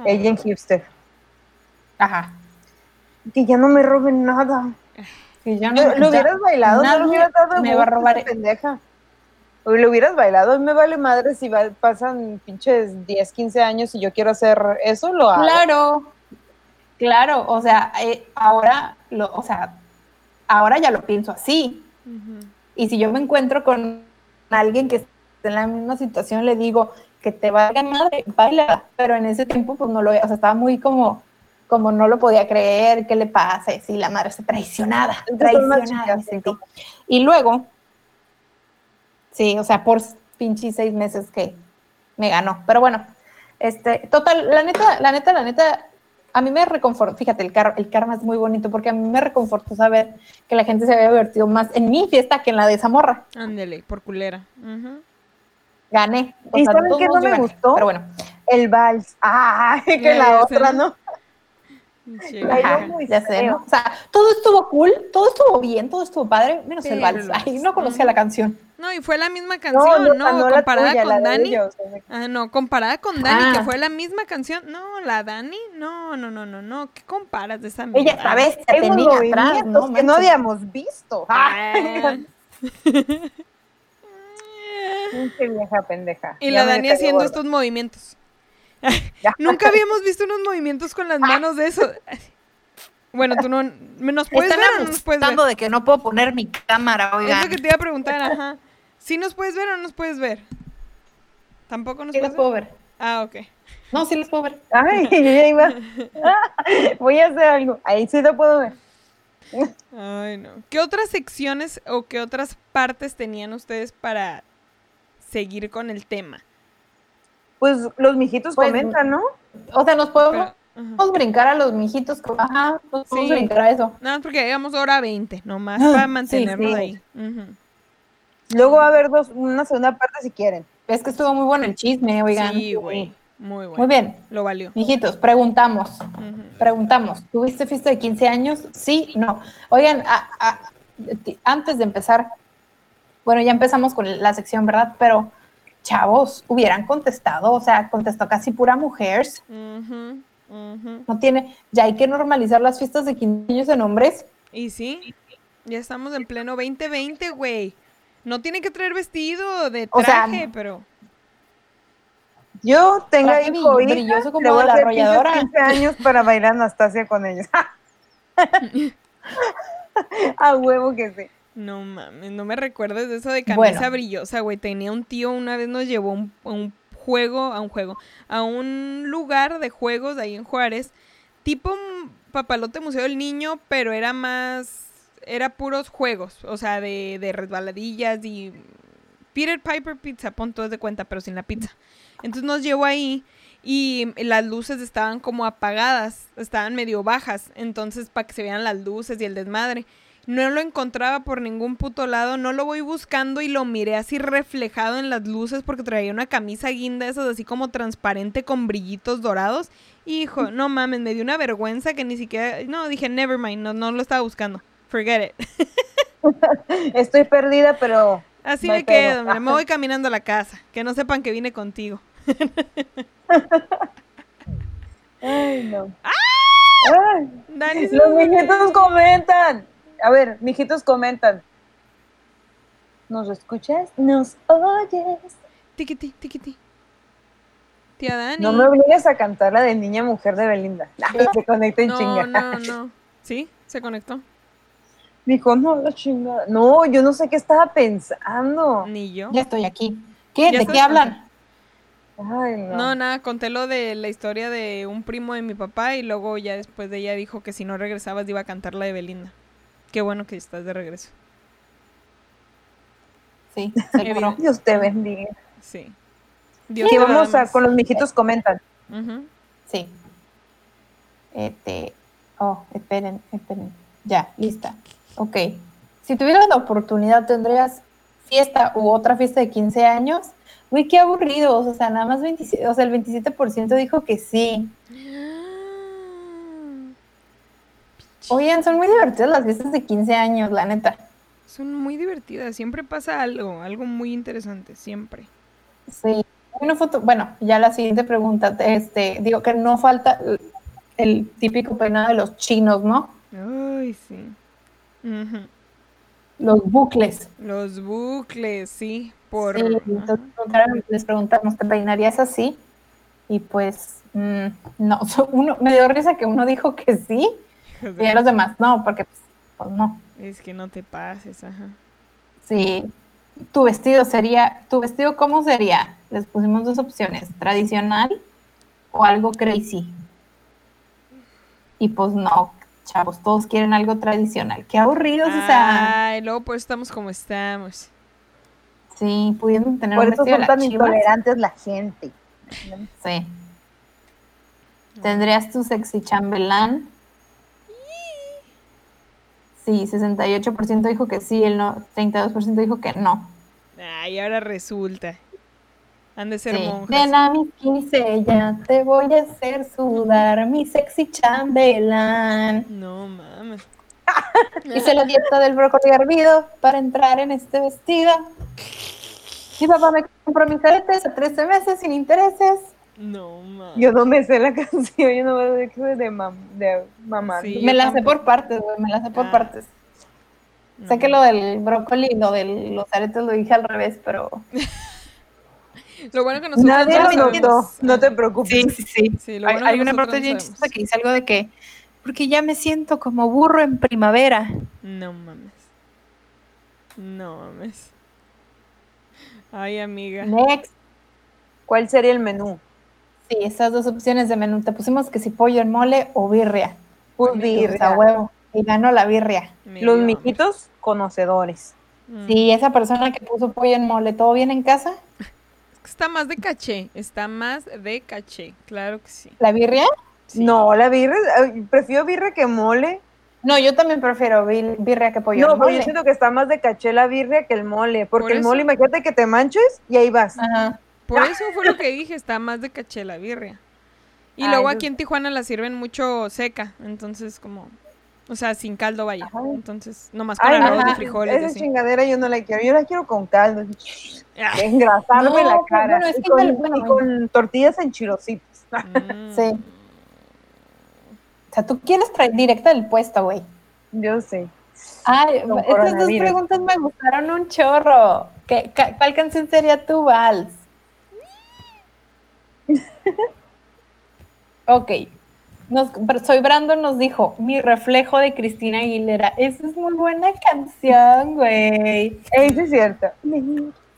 Speaker 3: Ella en Hipster.
Speaker 1: Ajá.
Speaker 3: Que ya no me roben nada.
Speaker 1: Que ya
Speaker 3: Lo, lo hubieras bailado, no lo hubieras dado
Speaker 1: me va a robar-
Speaker 3: pendeja. O lo hubieras bailado, me vale madre si va- pasan pinches 10, 15 años y yo quiero hacer eso, lo hago.
Speaker 1: Claro, claro, o sea, eh, ahora, lo, o sea, ahora ya lo pienso así. Y si yo me encuentro con alguien que está en la misma situación, le digo que te valga madre, baila. Pero en ese tiempo, pues no lo, o sea, estaba muy como, como no lo podía creer, ¿qué le pasa? Y sí, la madre está traicionada, traicionada me
Speaker 3: chicas,
Speaker 1: sentí. Y luego, sí, o sea, por pinche seis meses que me ganó. Pero bueno, este, total, la neta, la neta, la neta, a mí me reconfortó, fíjate, el, car- el karma es muy bonito porque a mí me reconfortó saber que la gente se había divertido más en mi fiesta que en la de Zamorra.
Speaker 2: Ándele, por culera.
Speaker 1: Gané. O
Speaker 3: ¿Y
Speaker 1: sea,
Speaker 3: saben qué no me
Speaker 1: gané.
Speaker 3: gustó?
Speaker 1: Pero bueno,
Speaker 3: El vals. Ah, que la otra. ¿no?
Speaker 2: Vieja.
Speaker 3: muy
Speaker 1: ya sé. ¿no? O sea, todo estuvo cool, todo estuvo bien, todo estuvo padre, menos
Speaker 2: Sí,
Speaker 1: el vals.
Speaker 2: el vals.
Speaker 1: Ay, no conocía la canción.
Speaker 2: No, y fue la misma canción,
Speaker 3: no,
Speaker 2: ¿no?
Speaker 3: no, la
Speaker 2: comparada
Speaker 3: tuya,
Speaker 2: con Dani.
Speaker 3: ellos,
Speaker 2: Ah, no, comparada con Dani, que
Speaker 1: Ah.
Speaker 2: fue la misma canción. No, la Dani, no, no, no, no, no. ¿Qué comparas de esa
Speaker 1: Ella esta vez se
Speaker 3: Hay unos
Speaker 1: tenía atrás,
Speaker 3: movimientos
Speaker 1: ¿no?
Speaker 3: que no habíamos visto.
Speaker 2: Ah.
Speaker 3: Pinche vieja pendeja.
Speaker 2: Y
Speaker 3: Ya
Speaker 2: la Dani haciendo
Speaker 3: gorda.
Speaker 2: estos movimientos. Nunca habíamos visto unos movimientos con las manos de eso. Bueno, tú no. ¿Nos puedes
Speaker 1: Están
Speaker 2: ver o no nos puedes ver?
Speaker 1: abusando de que no puedo poner mi cámara,
Speaker 2: Es
Speaker 1: oigan.
Speaker 2: lo que te iba a preguntar, ajá. ¿Sí nos puedes ver o no nos puedes ver? ¿Tampoco nos
Speaker 1: Sí
Speaker 2: puedes
Speaker 1: las
Speaker 2: ver?
Speaker 1: puedo ver.
Speaker 2: Ah, ok.
Speaker 1: No, sí las puedo ver.
Speaker 3: Ay, yo ya iba. Voy a hacer algo. Ahí sí lo puedo ver.
Speaker 2: Ay, no. ¿Qué otras secciones o qué otras partes tenían ustedes para seguir con el tema?
Speaker 3: Pues los mijitos
Speaker 1: Pues,
Speaker 3: comentan, ¿no?
Speaker 1: O sea, nos podemos
Speaker 2: Pero- ajá.
Speaker 1: podemos brincar a los mijitos. Ajá, nos podemos
Speaker 2: Sí.
Speaker 1: brincar a eso.
Speaker 2: Nada más porque llegamos hora 20, nomás
Speaker 1: Ah,
Speaker 2: para mantenernos
Speaker 1: sí.
Speaker 2: ahí. Ujú.
Speaker 3: Luego va a haber dos, una segunda parte si quieren.
Speaker 1: Es que estuvo muy bueno el chisme, oigan.
Speaker 2: Sí, güey. Muy bueno.
Speaker 1: Muy bien.
Speaker 2: Lo valió.
Speaker 1: Mijitos, preguntamos. Preguntamos, ¿tuviste fiesta de 15 años? Sí, no. Oigan, a- antes de empezar, bueno, ya empezamos con la sección, ¿verdad? Pero, chavos, hubieran contestado, o sea, contestó casi pura mujeres. No tiene, ya hay que normalizar las fiestas de 15 años en hombres.
Speaker 2: Y sí, ya estamos en pleno 2020, güey. No tiene que traer vestido de
Speaker 1: O sea,
Speaker 2: traje, pero...
Speaker 3: Yo tengo hija,
Speaker 1: brilloso como
Speaker 3: le voy
Speaker 1: de
Speaker 3: a
Speaker 1: la arrolladora.
Speaker 3: 15 años para bailar Anastasia con ellos. a huevo que sí.
Speaker 2: No mames, no me recuerdes de eso de camisa
Speaker 1: Bueno.
Speaker 2: brillosa, güey. Tenía un tío, una vez nos llevó un- a un juego, a un juego, a un lugar de juegos ahí en Juárez, tipo un papalote museo del niño, pero era más, era puros juegos, o sea, de, de resbaladillas y Peter Piper Pizza, pon todo de cuenta, pero sin la pizza. Entonces nos llevó ahí y las luces estaban como apagadas, estaban medio bajas, entonces para que se vean las luces y el desmadre. No lo encontraba por ningún puto lado, no lo voy buscando y lo miré así reflejado en las luces porque traía una camisa guinda, esas así como transparente con brillitos dorados. Hijo, no mames, me dio una vergüenza que ni siquiera, no, dije, never mind, no, no lo estaba buscando. Forget it.
Speaker 3: Estoy perdida, pero
Speaker 2: Así me quedo, mira, me voy caminando a la casa, que no sepan que vine contigo.
Speaker 3: Ay, no. Ay,
Speaker 2: Dani, se
Speaker 3: los mijitos comentan. A ver, mijitos comentan. ¿Nos escuchas? ¿Nos oyes?
Speaker 2: Tiquiti, tiquiti. Tía Dani.
Speaker 3: No me obligues a cantar la de Niña Mujer de Belinda. Se conecta en
Speaker 2: no,
Speaker 3: chinga.
Speaker 2: no, no. ¿Sí? ¿Se conectó?
Speaker 3: Dijo, no, la chingada. No, yo no sé qué estaba pensando.
Speaker 2: Ni yo.
Speaker 1: Ya estoy aquí. ¿Qué? ¿De qué hablan?
Speaker 3: Ay, no.
Speaker 2: No, nada, conté lo de la historia de un primo de mi papá y luego ya después de ella dijo que si no regresabas iba a cantar la de Belinda. Qué bueno que estás de regreso.
Speaker 1: Sí, seguro.
Speaker 3: Dios te bendiga.
Speaker 2: Sí.
Speaker 3: Y
Speaker 2: te
Speaker 3: vamos a, con los mijitos comentan.
Speaker 1: Sí. Este. Oh, esperen, esperen. Ya, lista. Ok. si tuvieras la oportunidad, ¿tendrías fiesta u otra fiesta de 15 años? Uy, qué aburridos, o sea, nada más 27, o sea, el 27% dijo que sí. Oigan, son muy divertidas las fiestas de 15 años, la neta.
Speaker 2: Son muy divertidas, siempre pasa algo, algo muy interesante, siempre.
Speaker 1: Sí. Una foto, bueno, ya la siguiente pregunta, este, digo que no falta el, el típico peinado de los chinos, ¿no?
Speaker 2: Ay, sí.
Speaker 1: Los bucles.
Speaker 2: Los bucles, sí, por...
Speaker 1: Sí, entonces les preguntamos, ¿te peinarías así? Y pues, mm, no, uno, me dio risa que uno dijo que sí, y a los demás no, porque pues, pues no.
Speaker 2: Es que no te pases, ajá.
Speaker 1: Sí, tu vestido sería, ¿tu vestido cómo sería? Les pusimos dos opciones, tradicional o algo crazy. Y pues no, chavos, todos quieren algo tradicional. Qué aburridos, o sea,
Speaker 2: Ay, luego pues estamos como estamos.
Speaker 1: sí, pudiendo tener
Speaker 3: Por
Speaker 1: un
Speaker 3: eso son
Speaker 1: de
Speaker 3: tan intolerantes la gente.
Speaker 1: Sí. ¿Tendrías tu sexy chambelán? Sí, 68% dijo que sí, el no, 32% dijo que no.
Speaker 2: Ay, ahora resulta. Han de ser
Speaker 1: Sí.
Speaker 2: monjas.
Speaker 1: Ven a mis 15 ya, te voy a hacer sudar mi sexy chambelán.
Speaker 2: No mames.
Speaker 1: Hice la dieta del brócoli hervido para entrar en este vestido. Mi papá me compró mis aretes a 13 meses sin intereses.
Speaker 2: No mames.
Speaker 3: Yo no me sé la canción, yo no me sé que es de, mam de mamá.
Speaker 2: Sí.
Speaker 1: me la sé por partes, güey, me la sé por
Speaker 2: Ah.
Speaker 1: partes.
Speaker 2: No.
Speaker 1: Sé que lo del brócoli y lo de los aretes lo dije al revés, pero...
Speaker 2: Lo bueno que nosotros
Speaker 3: Nadie
Speaker 2: no
Speaker 3: lo notó, no te preocupes.
Speaker 1: sí, sí.
Speaker 2: Sí, lo
Speaker 1: hay
Speaker 2: bueno que
Speaker 1: hay una parte
Speaker 2: no
Speaker 1: bien chistosa que dice algo de que... Porque ya me siento como burro en primavera.
Speaker 2: No mames. No mames. Ay, amiga.
Speaker 1: Next.
Speaker 3: ¿Cuál sería el menú?
Speaker 1: Sí, esas dos opciones de menú. Te pusimos que si pollo en mole o birria.
Speaker 3: Pues birria.
Speaker 1: a huevo. Y ganó la birria.
Speaker 2: Me
Speaker 3: Los mijitos conocedores.
Speaker 2: Mm.
Speaker 1: Sí, esa persona que puso pollo en mole, ¿todo bien en casa?
Speaker 2: Está más de caché. Está más de caché. Claro que sí.
Speaker 1: ¿La birria?
Speaker 2: Sí.
Speaker 3: No, la birria, prefiero birria que mole.
Speaker 1: No, yo también prefiero bir- birria que pollo
Speaker 3: no, pero yo
Speaker 1: mole.
Speaker 3: siento que está más de caché la birria que el mole. Porque
Speaker 2: Por
Speaker 3: el mole, imagínate que te manches y ahí vas.
Speaker 1: Ajá.
Speaker 2: Por eso fue lo que dije. Está más de caché la birria. Y
Speaker 3: Ay,
Speaker 2: luego aquí en Tijuana la sirven mucho seca. Entonces, como. O sea, sin caldo, vaya.
Speaker 3: Ajá.
Speaker 2: Entonces, nomás con arroz
Speaker 1: ajá.
Speaker 2: de frijoles. y
Speaker 3: Esa
Speaker 2: así.
Speaker 3: chingadera yo no la quiero. Yo la quiero con caldo.
Speaker 2: Ah,
Speaker 3: Engrasarme
Speaker 1: No,
Speaker 3: la
Speaker 1: pues,
Speaker 3: cara.
Speaker 1: bueno, es
Speaker 3: y,
Speaker 1: que
Speaker 3: con,
Speaker 1: bueno,
Speaker 3: y con tortillas en chirocitos.
Speaker 2: mm.
Speaker 1: Sí. O sea, tú quieres traer directa del puesto, güey.
Speaker 3: Yo sé.
Speaker 1: Ay,
Speaker 3: Con
Speaker 1: estas dos preguntas me gustaron un chorro. ¿Qué, ca- ¿Cuál canción sería tu vals? ok. Nos, Soy Brandon nos dijo, mi reflejo de Cristina Aguilera. Esa es muy buena canción, güey.
Speaker 3: Eso es cierto.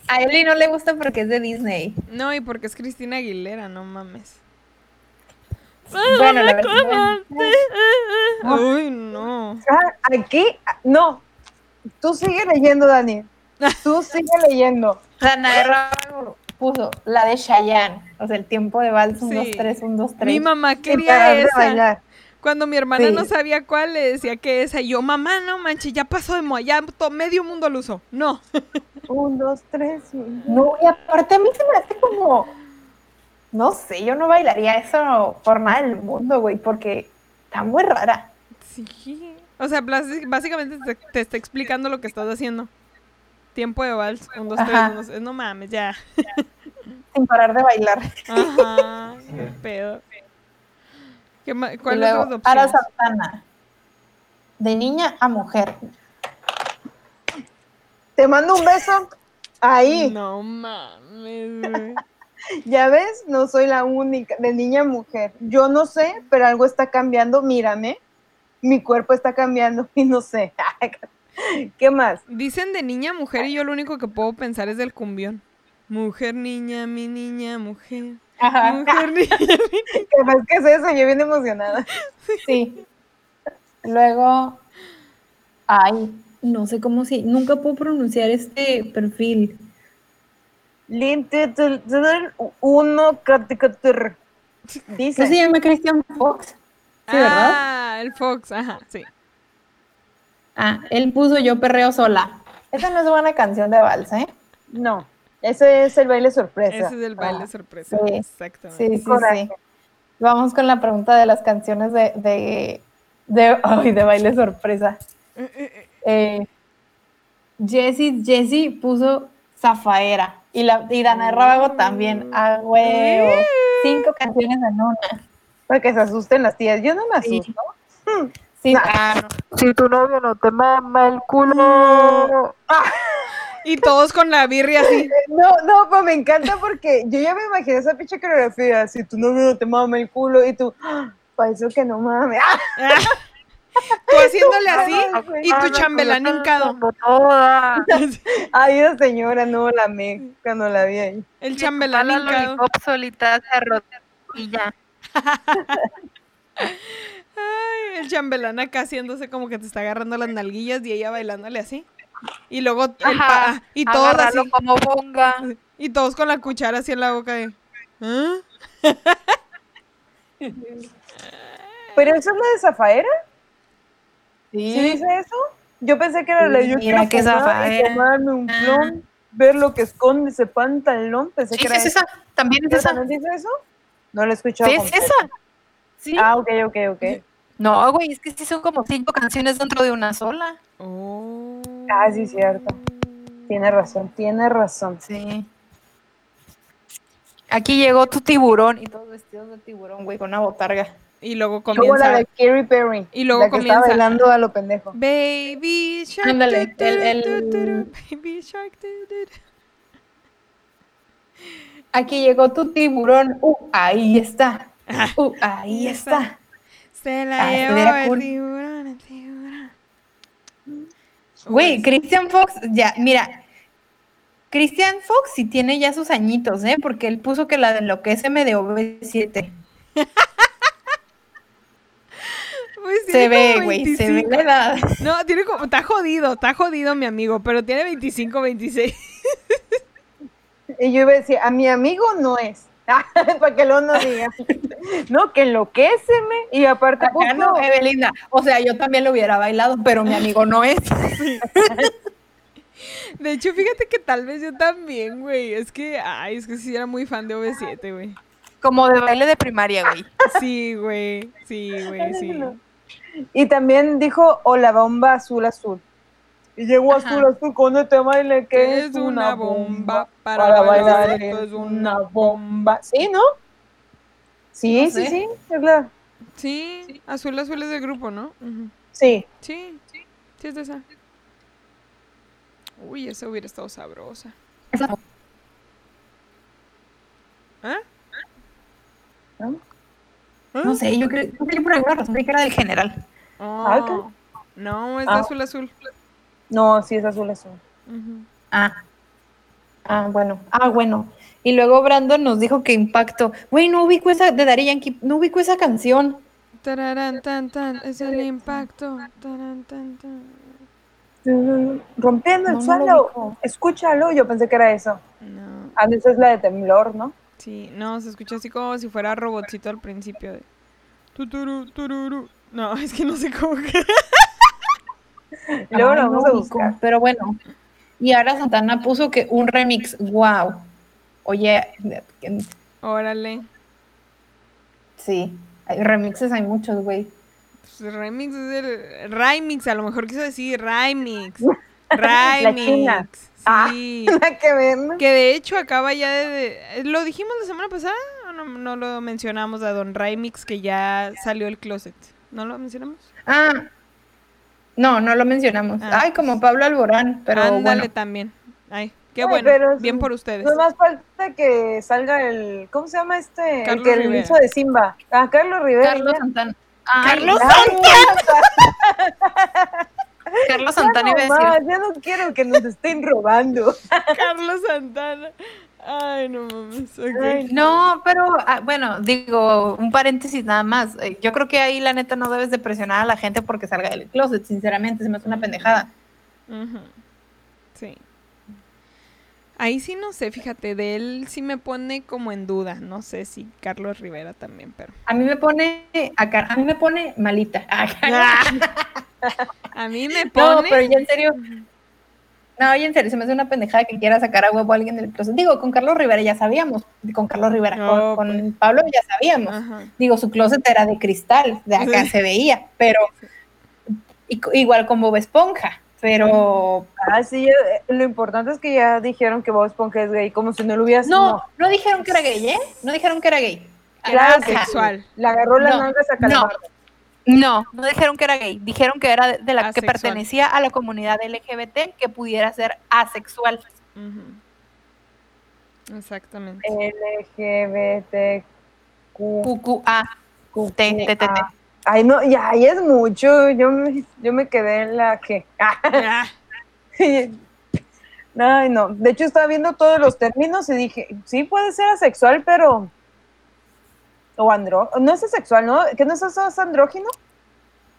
Speaker 1: A Eli no le gusta porque es de Disney.
Speaker 2: No, y porque es Cristina Aguilera, no mames.
Speaker 1: Bueno, la verdad.
Speaker 2: Uy, no.
Speaker 3: Ah, aquí, no. Tú sigue leyendo, Dani. Tú sigue leyendo.
Speaker 1: Puso la de Chayanne. O sea, el tiempo de vals, un,
Speaker 2: Sí.
Speaker 1: dos, tres, un, dos, tres.
Speaker 2: Mi mamá quería esa.
Speaker 3: bailar.
Speaker 2: Cuando mi hermana
Speaker 3: Sí.
Speaker 2: no sabía cuál, le decía que esa. Y yo, mamá, no manches, ya pasó de moda, ya to- medio mundo lo usó. No.
Speaker 3: Un, dos, tres. y-
Speaker 1: No, y aparte a mí se me hace como, no sé, yo no bailaría eso por nada del mundo, güey, porque está muy rara.
Speaker 2: Sí. O sea, básicamente te, te está explicando lo que estás haciendo. Tiempo de vals. Un, dos, tres, un, dos. No mames, ya.
Speaker 1: Sin parar de bailar.
Speaker 2: Ajá. Qué pedo. ¿Qué ma-
Speaker 1: Y
Speaker 2: ¿Cuál es
Speaker 1: luego,
Speaker 2: las
Speaker 1: Ara
Speaker 2: opciones?
Speaker 1: Santana. De niña a mujer.
Speaker 3: Te mando un beso. Ahí.
Speaker 2: No mames.
Speaker 3: Ya ves, no soy la única, de niña a mujer. Yo no sé, pero algo está cambiando. Mírame. Mi cuerpo está cambiando y no sé. ¿Qué más?
Speaker 2: Dicen de niña a mujer y yo lo único que puedo pensar es del cumbión. Mujer, niña, mi niña, mujer.
Speaker 1: Ajá,
Speaker 2: Mujer, niña, mi
Speaker 3: ¿Qué más que es eso? Yo bien emocionada.
Speaker 1: sí. Luego, ay, no sé cómo si, nunca puedo pronunciar este perfil.
Speaker 3: Uno, caticatur.
Speaker 1: ¿No se
Speaker 3: Dice.
Speaker 1: llama Christian Fox? Sí, ¿verdad?
Speaker 2: Ah, el Fox, ajá, sí.
Speaker 1: Ah, él puso Yo perreo sola. Esa no es buena canción de vals, ¿eh?
Speaker 3: No, ese es el baile sorpresa.
Speaker 2: Ese es el baile
Speaker 3: Ah,
Speaker 2: sorpresa.
Speaker 1: sí.
Speaker 2: Exactamente.
Speaker 1: Sí, sí,
Speaker 3: Coraje.
Speaker 1: sí. Vamos con la pregunta de las canciones de, de, de, ay, de baile sorpresa. Eh, Jessie, Jessie puso Zafaera. Y, la, y Dana Rábago también. A huevo. Cinco canciones en una.
Speaker 3: Para que se asusten las tías. Yo no me asusto.
Speaker 1: Sí, Ah.
Speaker 3: Si tu novio no te mama el culo.
Speaker 2: Y todos con la birria así.
Speaker 3: No, no, pues me encanta porque yo ya me imaginé esa pinche coreografía. Si tu novio no te mama el culo y tú, para eso que no mames. ¡Ah!
Speaker 2: Tú haciéndole así y tu chambelán hincado.
Speaker 3: Ay, esa señora no la amé cuando la vi ahí.
Speaker 2: El chambelán
Speaker 4: la
Speaker 2: hincado.
Speaker 4: solita se arrodilla.
Speaker 2: Ay, el chambelán acá haciéndose como que te está agarrando las nalguillas y ella bailándole así. Y luego el pa-
Speaker 4: Ajá,
Speaker 2: ah, y todos así,
Speaker 4: como bonga.
Speaker 2: y todos con la cuchara así en la boca de ¿Ah?
Speaker 3: ¿Pero eso es la de Zafaera?
Speaker 1: Sí.
Speaker 3: ¿Sí dice eso? Yo pensé que era la de yo
Speaker 1: Mira que Zafaera.
Speaker 3: tomarme un plon, ver lo que esconde ese pantalón. Pensé
Speaker 4: Sí,
Speaker 3: que era
Speaker 4: es esa. También es
Speaker 3: ¿Pero
Speaker 4: esa.
Speaker 3: también dice eso? No lo he escuchado.
Speaker 4: Sí, es esa. Sí.
Speaker 3: Ah, ok, ok, ok.
Speaker 4: No, güey, es que sí son como cinco canciones dentro de una sola.
Speaker 2: Oh.
Speaker 3: Ah, sí, cierto. Tiene razón, tiene razón.
Speaker 4: Sí. Aquí llegó tu tiburón y todo.
Speaker 1: Todos vestidos de tiburón, güey, con una botarga.
Speaker 2: Y luego
Speaker 3: Luego la
Speaker 2: comienza
Speaker 3: de Katy Perry.
Speaker 2: Y luego
Speaker 3: la que
Speaker 2: comienza.
Speaker 3: Está bailando a lo pendejo.
Speaker 2: Baby Shark.
Speaker 1: Ándale, el- el-
Speaker 2: Baby Shark.
Speaker 1: Aquí llegó tu tiburón. Uh, ahí está. Uh, ahí está.
Speaker 2: Se la
Speaker 1: Ah,
Speaker 2: llevó el
Speaker 1: cool.
Speaker 2: tiburón, el tiburón.
Speaker 1: Güey, Christian Fox, ya, mira. Christian Fox sí tiene ya sus añitos, ¿eh? Porque él puso que la de enloqueceme de OV7.
Speaker 2: Pues
Speaker 1: Se ve, güey, se ve
Speaker 2: 25.
Speaker 1: la edad.
Speaker 2: No, tiene como, está jodido, está jodido mi amigo, pero tiene 25, 26.
Speaker 3: Y yo iba a decir, a mi amigo no es. Para que luego no diga. no, que enloquéceme. Y aparte,
Speaker 1: Acá no, Evelina. O sea, yo también lo hubiera bailado, pero mi amigo no es.
Speaker 2: De hecho, fíjate que tal vez yo también, güey. Es que, ay, es que sí era muy fan de OV7, güey.
Speaker 4: Como de baile de primaria, güey.
Speaker 2: Sí, güey. Sí, güey, sí.
Speaker 3: Y también dijo, o la bomba azul azul. Y llegó azul azul con este baile que es, una bomba.
Speaker 2: para, bailar.
Speaker 3: bailar,
Speaker 2: Esto es una
Speaker 3: bomba. ¿Sí, no? Sí,
Speaker 1: No
Speaker 3: sí,
Speaker 1: sé.
Speaker 3: sí, es la...
Speaker 2: Sí, azul, azul es del grupo, ¿no?
Speaker 3: Sí.
Speaker 2: Sí, sí, sí es de esa. Uy, esa hubiera estado sabrosa. ¿Ah?
Speaker 3: ¿No?
Speaker 1: No sé, yo creo yo creo por alguna razón creí que era del general.
Speaker 2: Oh,
Speaker 3: ok.
Speaker 2: No, es de
Speaker 3: Ah.
Speaker 2: azul, azul.
Speaker 3: No, sí es azul azul.
Speaker 1: Ah. Ah, bueno. Ah, bueno. Y luego Brandon nos dijo que impacto. Güey, no ubico esa de Daddy Yankee, no ubico esa canción.
Speaker 2: Tararán, tan, tan, es el impacto. Tarán, tan, tan.
Speaker 3: Rompiendo el
Speaker 1: No,
Speaker 3: suelo. Escúchalo. Yo pensé que era eso.
Speaker 2: No,
Speaker 3: A veces es la de temblor, ¿no?
Speaker 2: sí, no, se escucha así como si fuera robotcito al principio. De... Tuturu, tururu. No, es que no sé cómo que.
Speaker 3: Luego
Speaker 1: Ay,
Speaker 3: lo
Speaker 1: no
Speaker 3: vamos a buscar.
Speaker 1: Pero bueno. Y ahora Santana puso que un remix. Wow. Oye,
Speaker 2: Órale.
Speaker 1: sí. Hay remixes hay muchos, güey.
Speaker 2: Pues remix es el. Remix, a lo mejor quiso decir remix. Remix.
Speaker 3: Ah.
Speaker 2: Sí.
Speaker 3: Nada que.
Speaker 2: Que de hecho acaba ya de, de- ¿Lo dijimos la semana pasada? ¿O no, no lo mencionamos a Don Remix que ya salió el closet? ¿No lo mencionamos?
Speaker 1: Ah. No, no lo mencionamos.
Speaker 2: Ah.
Speaker 1: Ay, como Pablo Alborán, pero
Speaker 2: Ándale
Speaker 1: bueno.
Speaker 2: también. Ay, qué
Speaker 3: Ay,
Speaker 2: bueno.
Speaker 3: pero
Speaker 2: Bien
Speaker 3: sí.
Speaker 2: por ustedes.
Speaker 3: Nomás falta que salga el. ¿Cómo se llama este?
Speaker 2: Carlos
Speaker 3: el que
Speaker 2: Rivera.
Speaker 3: hizo de Simba. Ah, Carlos Rivera.
Speaker 1: Carlos. Santana.
Speaker 4: Carlos,
Speaker 3: Ay,
Speaker 4: Carlos Santana iba a
Speaker 3: no
Speaker 4: decir.
Speaker 3: más, ya no quiero que nos estén robando.
Speaker 2: Carlos Santana. Ay, no mames.
Speaker 4: No, pero ah, bueno, digo, un paréntesis nada más. Eh, Yo creo que ahí la neta no debes de presionar a la gente porque salga del
Speaker 1: Closet, sinceramente, se me hace una pendejada.
Speaker 2: Ujú. Sí. Ahí sí no sé, fíjate, de él sí me pone como en duda. No sé si Carlos Rivera también, pero.
Speaker 1: A mí me pone, a, Car- a mí me pone malita.
Speaker 2: Ah, A mí me
Speaker 5: No,
Speaker 2: pone.
Speaker 5: pero ya en serio. No, ya en serio, se me hace una pendejada que quiera sacar a huevo a alguien del closet. Digo, con Carlos Rivera ya sabíamos. Con Carlos Rivera,
Speaker 2: No,
Speaker 5: con, con
Speaker 2: pues.
Speaker 5: Pablo ya sabíamos.
Speaker 2: Ajá.
Speaker 5: Digo, su closet era de cristal, de acá
Speaker 2: Sí.
Speaker 5: se veía, pero y- igual con Bob Esponja, pero
Speaker 3: Ah, sí, ya- lo importante es que ya dijeron que Bob Esponja es gay, como si no lo hubieras...
Speaker 5: no, no dijeron que era gay, ¿eh? No dijeron que era gay.
Speaker 3: Claro
Speaker 2: Era
Speaker 3: que
Speaker 2: sexual.
Speaker 3: Le agarró las
Speaker 6: No,
Speaker 3: nalgas a
Speaker 6: no.
Speaker 3: Calamardo.
Speaker 6: No, no dijeron que era gay, dijeron que era de, la que pertenecía a la comunidad LGBT que pudiera ser asexual.
Speaker 2: Ujú. Exactamente.
Speaker 3: LGBTQ.
Speaker 6: QQA. T, T, T, T.
Speaker 3: Ay, no, ya, ya es mucho. Yo me, yo me quedé en la G.
Speaker 2: Ah,
Speaker 3: Ay, no. De hecho, estaba viendo todos los términos y dije, sí puede ser asexual, pero. O andro. No es asexual, ¿no? ¿Que no es es andrógino?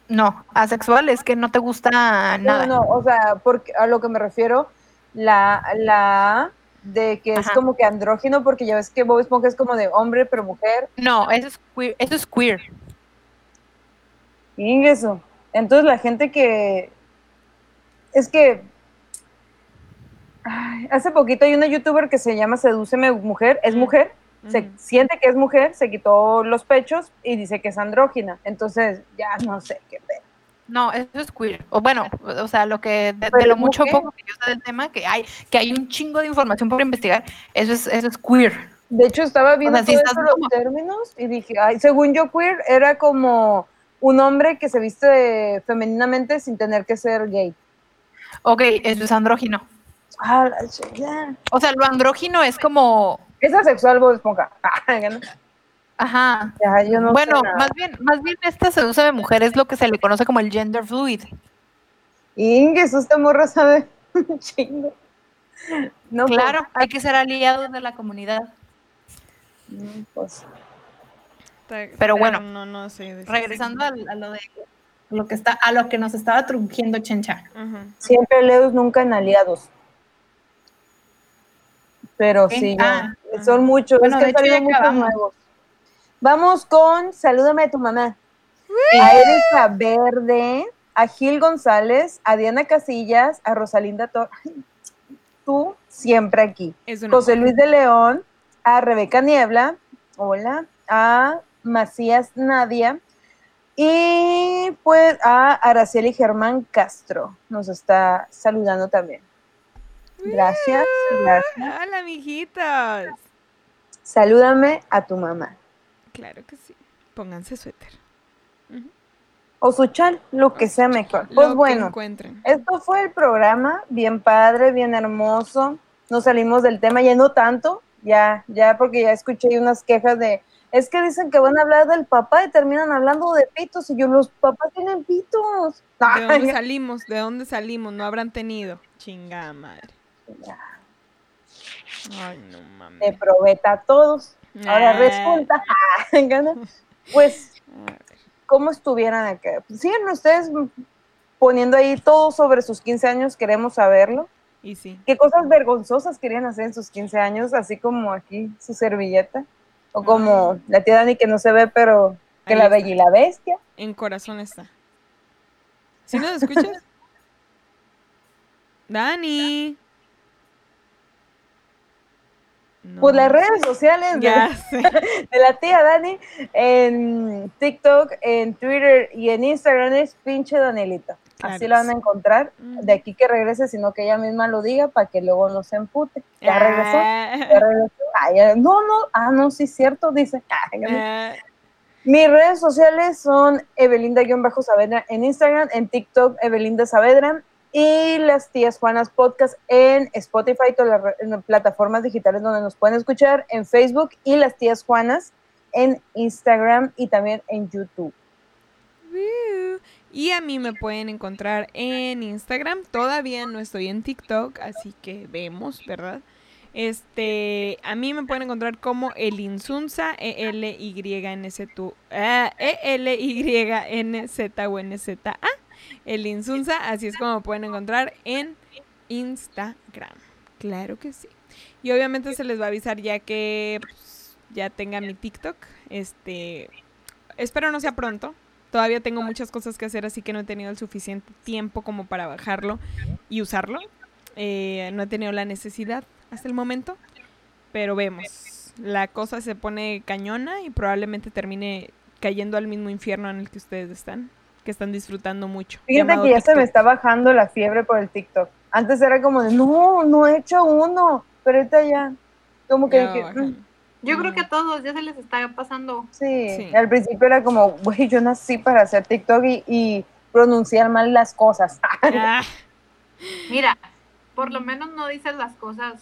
Speaker 6: No, asexual es que no te gusta nada.
Speaker 3: No, no, o sea, porque a lo que me refiero, la, la de que es como que andrógino, porque ya ves que Bob Esponja es como de hombre, pero mujer.
Speaker 6: No, eso es queer. Eso es queer.
Speaker 3: Y eso. Entonces la gente que es que ay, hace poquito hay una youtuber que se llama Sedúceme Mujer, es Se siente que es mujer, se quitó los pechos y dice que es andrógina. Entonces, ya no sé qué pedo.
Speaker 6: No, eso es queer. O bueno, o sea, lo que de, lo mucho
Speaker 3: mujer.
Speaker 6: poco que yo sé del tema, que hay, que hay un chingo de información por investigar, eso es, eso es queer.
Speaker 3: De hecho, estaba viendo
Speaker 6: sea,
Speaker 3: todos los
Speaker 6: como-
Speaker 3: términos y dije, ay, según yo queer era como un hombre que se viste femeninamente sin tener que ser gay.
Speaker 6: Ok, eso es andrógino.
Speaker 3: Ah.
Speaker 6: O sea, lo andrógino es como,
Speaker 3: Es asexual Bob Esponja.
Speaker 6: ajá.
Speaker 3: Ya, yo no sé
Speaker 6: bueno, más bien, más bien esta seduce de mujer es lo que se le conoce como el gender fluid.
Speaker 3: Inges, esta morra sabe un chingo. No, pues,
Speaker 6: Claro, hay que ser aliados de la comunidad.
Speaker 3: mm, pues,
Speaker 6: Pero bueno,
Speaker 2: no, no
Speaker 6: Regresando a, lo de
Speaker 5: a lo que está, a lo que nos estaba trujiendo Chencha.
Speaker 2: Ajá.
Speaker 3: siempre leos, nunca en aliados. Pero
Speaker 5: ¿Qué?
Speaker 3: sí, yo-
Speaker 5: Ah,
Speaker 3: son muchos.
Speaker 5: Bueno,
Speaker 3: es que
Speaker 5: de hecho ya
Speaker 3: muchos
Speaker 5: acabamos.
Speaker 3: nuevos. Vamos con Salúdame a tu mamá. A Erika Verde, a Gil González, a Diana Casillas, a Rosalinda Torres. Tú siempre aquí. José Luis de León, a Rebeca Niebla, hola, a Macías Nadia y pues a Araceli Germán Castro nos está saludando también. Gracias, gracias.
Speaker 2: Hola, mijitos.
Speaker 3: Salúdame a tu mamá.
Speaker 2: Claro que sí. Pónganse suéter.
Speaker 3: O su chal, lo que sea mejor.
Speaker 2: Lo
Speaker 3: Pues
Speaker 2: que
Speaker 3: bueno, esto fue el programa, bien padre, bien hermoso. Nos salimos del tema, ya no tanto, ya, ya porque ya escuché unas quejas de, es que dicen que van a hablar del papá y terminan hablando de pitos y yo, los papás tienen pitos.
Speaker 2: ¿De dónde salimos? ¿De dónde salimos? No habrán tenido. Chingada madre. Ay, no mames.
Speaker 3: de probeta a todos. Ahora
Speaker 2: Ah,
Speaker 3: resulta, pues,
Speaker 2: a ver.
Speaker 3: ¿cómo estuvieran acá? Siguen ustedes poniendo ahí todo sobre sus 15 años, queremos saberlo.
Speaker 2: Y sí.
Speaker 3: ¿Qué cosas vergonzosas querían hacer en sus 15 años? Así como aquí su servilleta. O como la tía Dani que no se ve, pero que
Speaker 2: Ahí
Speaker 3: la bella y la bestia.
Speaker 2: En corazón está. ¿Sí nos escuchas? Dani. No,
Speaker 3: Pues las redes sociales de, la tía Dani en TikTok, en Twitter y en Instagram es pinche Danielita.
Speaker 2: Claro
Speaker 3: Así la van a encontrar. De aquí que regrese, sino que ella misma lo diga para que luego no se empute. Ya regresó.
Speaker 2: Ah,
Speaker 3: Ya regresó. Ah, ya- No, no, ah, no, sí, cierto, dice. Ah,
Speaker 2: ah,
Speaker 3: Mis redes sociales son Evelinda-Saavedra en Instagram, en TikTok Evelinda Saavedra y las tías Juanas Podcast en Spotify todas las plataformas digitales donde nos pueden escuchar, en Facebook y las tías Juanas en Instagram y también en YouTube.
Speaker 2: Y a mí me pueden encontrar en Instagram. Todavía no estoy en TikTok, así que vemos, ¿verdad? Este, a mí me pueden encontrar como el Insunza, E L Y N Z E L Y N Z o N Z A. El Insunza, así es como pueden encontrar en Instagram. Claro que sí. Y obviamente se les va a avisar ya que pues, ya tenga mi TikTok. Este, espero no sea pronto, Todavía tengo muchas cosas que hacer, así que no he tenido el suficiente tiempo como para bajarlo y usarlo. Eh, no he tenido la necesidad hasta el momento, pero vemos. La cosa se pone cañona y probablemente termine cayendo al mismo infierno en el que ustedes están, que están disfrutando mucho.
Speaker 3: Fíjate que ya se me está bajando la fiebre por el TikTok. Antes era como de, no, no he hecho uno, pero ahorita ya, como que, mm,
Speaker 1: Yo creo que a todos ya se les está pasando.
Speaker 3: sí.
Speaker 2: Sí.
Speaker 3: Al principio era como, güey, yo nací para hacer TikTok y, y pronunciar mal las cosas.
Speaker 2: Ah,
Speaker 1: Mira, por lo menos no dices las cosas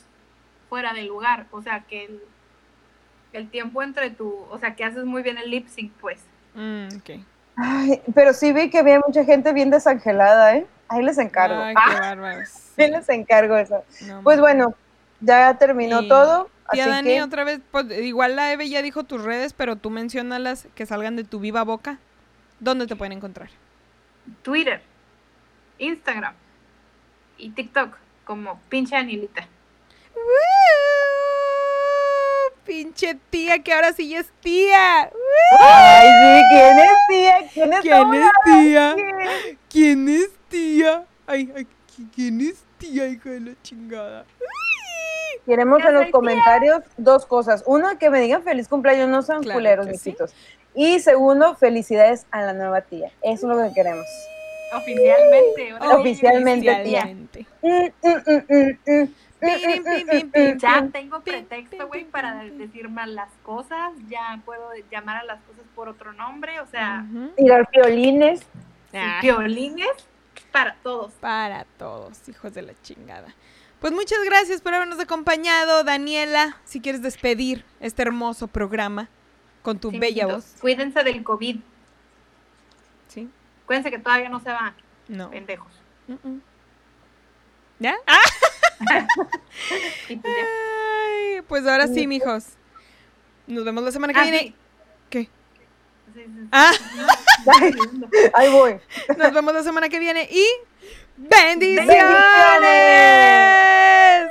Speaker 1: fuera de lugar. O sea, que el, el tiempo entre tu. O sea, que haces muy bien el lip sync, pues.
Speaker 2: mm, ok.
Speaker 3: Ay, pero sí vi que había mucha gente bien desangelada, ¿eh? Ahí les encargo.
Speaker 2: Ay,
Speaker 3: Ah,
Speaker 2: qué bárbaros.
Speaker 3: ahí les encargo eso.
Speaker 2: No,
Speaker 3: Pues bueno, ya terminó
Speaker 2: Y-
Speaker 3: todo.
Speaker 2: Tía Dani,
Speaker 3: que,
Speaker 2: otra vez, pues, igual la Eve ya dijo tus redes, pero tú menciónalas que salgan de tu viva boca. ¿Dónde te pueden encontrar?
Speaker 1: Twitter, Instagram y TikTok, como pinche Anilita.
Speaker 2: ¡Woo! Pinche tía, que ahora sí ya es tía.
Speaker 3: Ay, sí, ¿quién es tía? ¿Quién es
Speaker 2: ¿Quién es tía?
Speaker 3: ¿Quién?
Speaker 2: ¿Quién es tía? Ay, ay, ¿qui- ¿quién es tía, hija de la chingada?
Speaker 3: Queremos en los
Speaker 1: tía.
Speaker 3: comentarios dos cosas. Uno, que me digan feliz cumpleaños, no sean
Speaker 2: Claro
Speaker 3: culeros,
Speaker 2: que sí.
Speaker 3: mijitos. Y segundo, felicidades a la nueva tía. Eso es lo que queremos.
Speaker 1: Oficialmente.
Speaker 3: Oficialmente, tía.
Speaker 2: Oficialmente.
Speaker 3: Mm, mm, mm, mm, mm,
Speaker 2: Pim, pim, pim, pim.
Speaker 1: Ya tengo pretexto, güey, para decir mal las cosas. Ya puedo llamar a las cosas por otro nombre. O sea,
Speaker 2: Ujú.
Speaker 3: Tirar violines.
Speaker 2: Ah,
Speaker 1: violines para todos.
Speaker 2: para todos, hijos de la chingada. Pues muchas gracias por habernos acompañado, Daniela. Si quieres despedir este hermoso programa con tu
Speaker 1: Sí,
Speaker 2: bella voz.
Speaker 1: Cuídense del COVID.
Speaker 2: ¿Sí?
Speaker 1: Cuídense que todavía no se va,
Speaker 2: No.
Speaker 1: pendejos.
Speaker 2: ¿Ya? ¡Ah!
Speaker 1: Pues.
Speaker 2: Ay, pues ahora sí, mijos. Nos vemos la semana que
Speaker 1: Ah,
Speaker 2: viene.
Speaker 1: sí.
Speaker 2: ¿Qué?
Speaker 1: Sí, sí, sí.
Speaker 2: Ah,
Speaker 3: ahí voy.
Speaker 2: nos vemos la semana que viene y ¡bendiciones!
Speaker 3: ¡Bendiciones!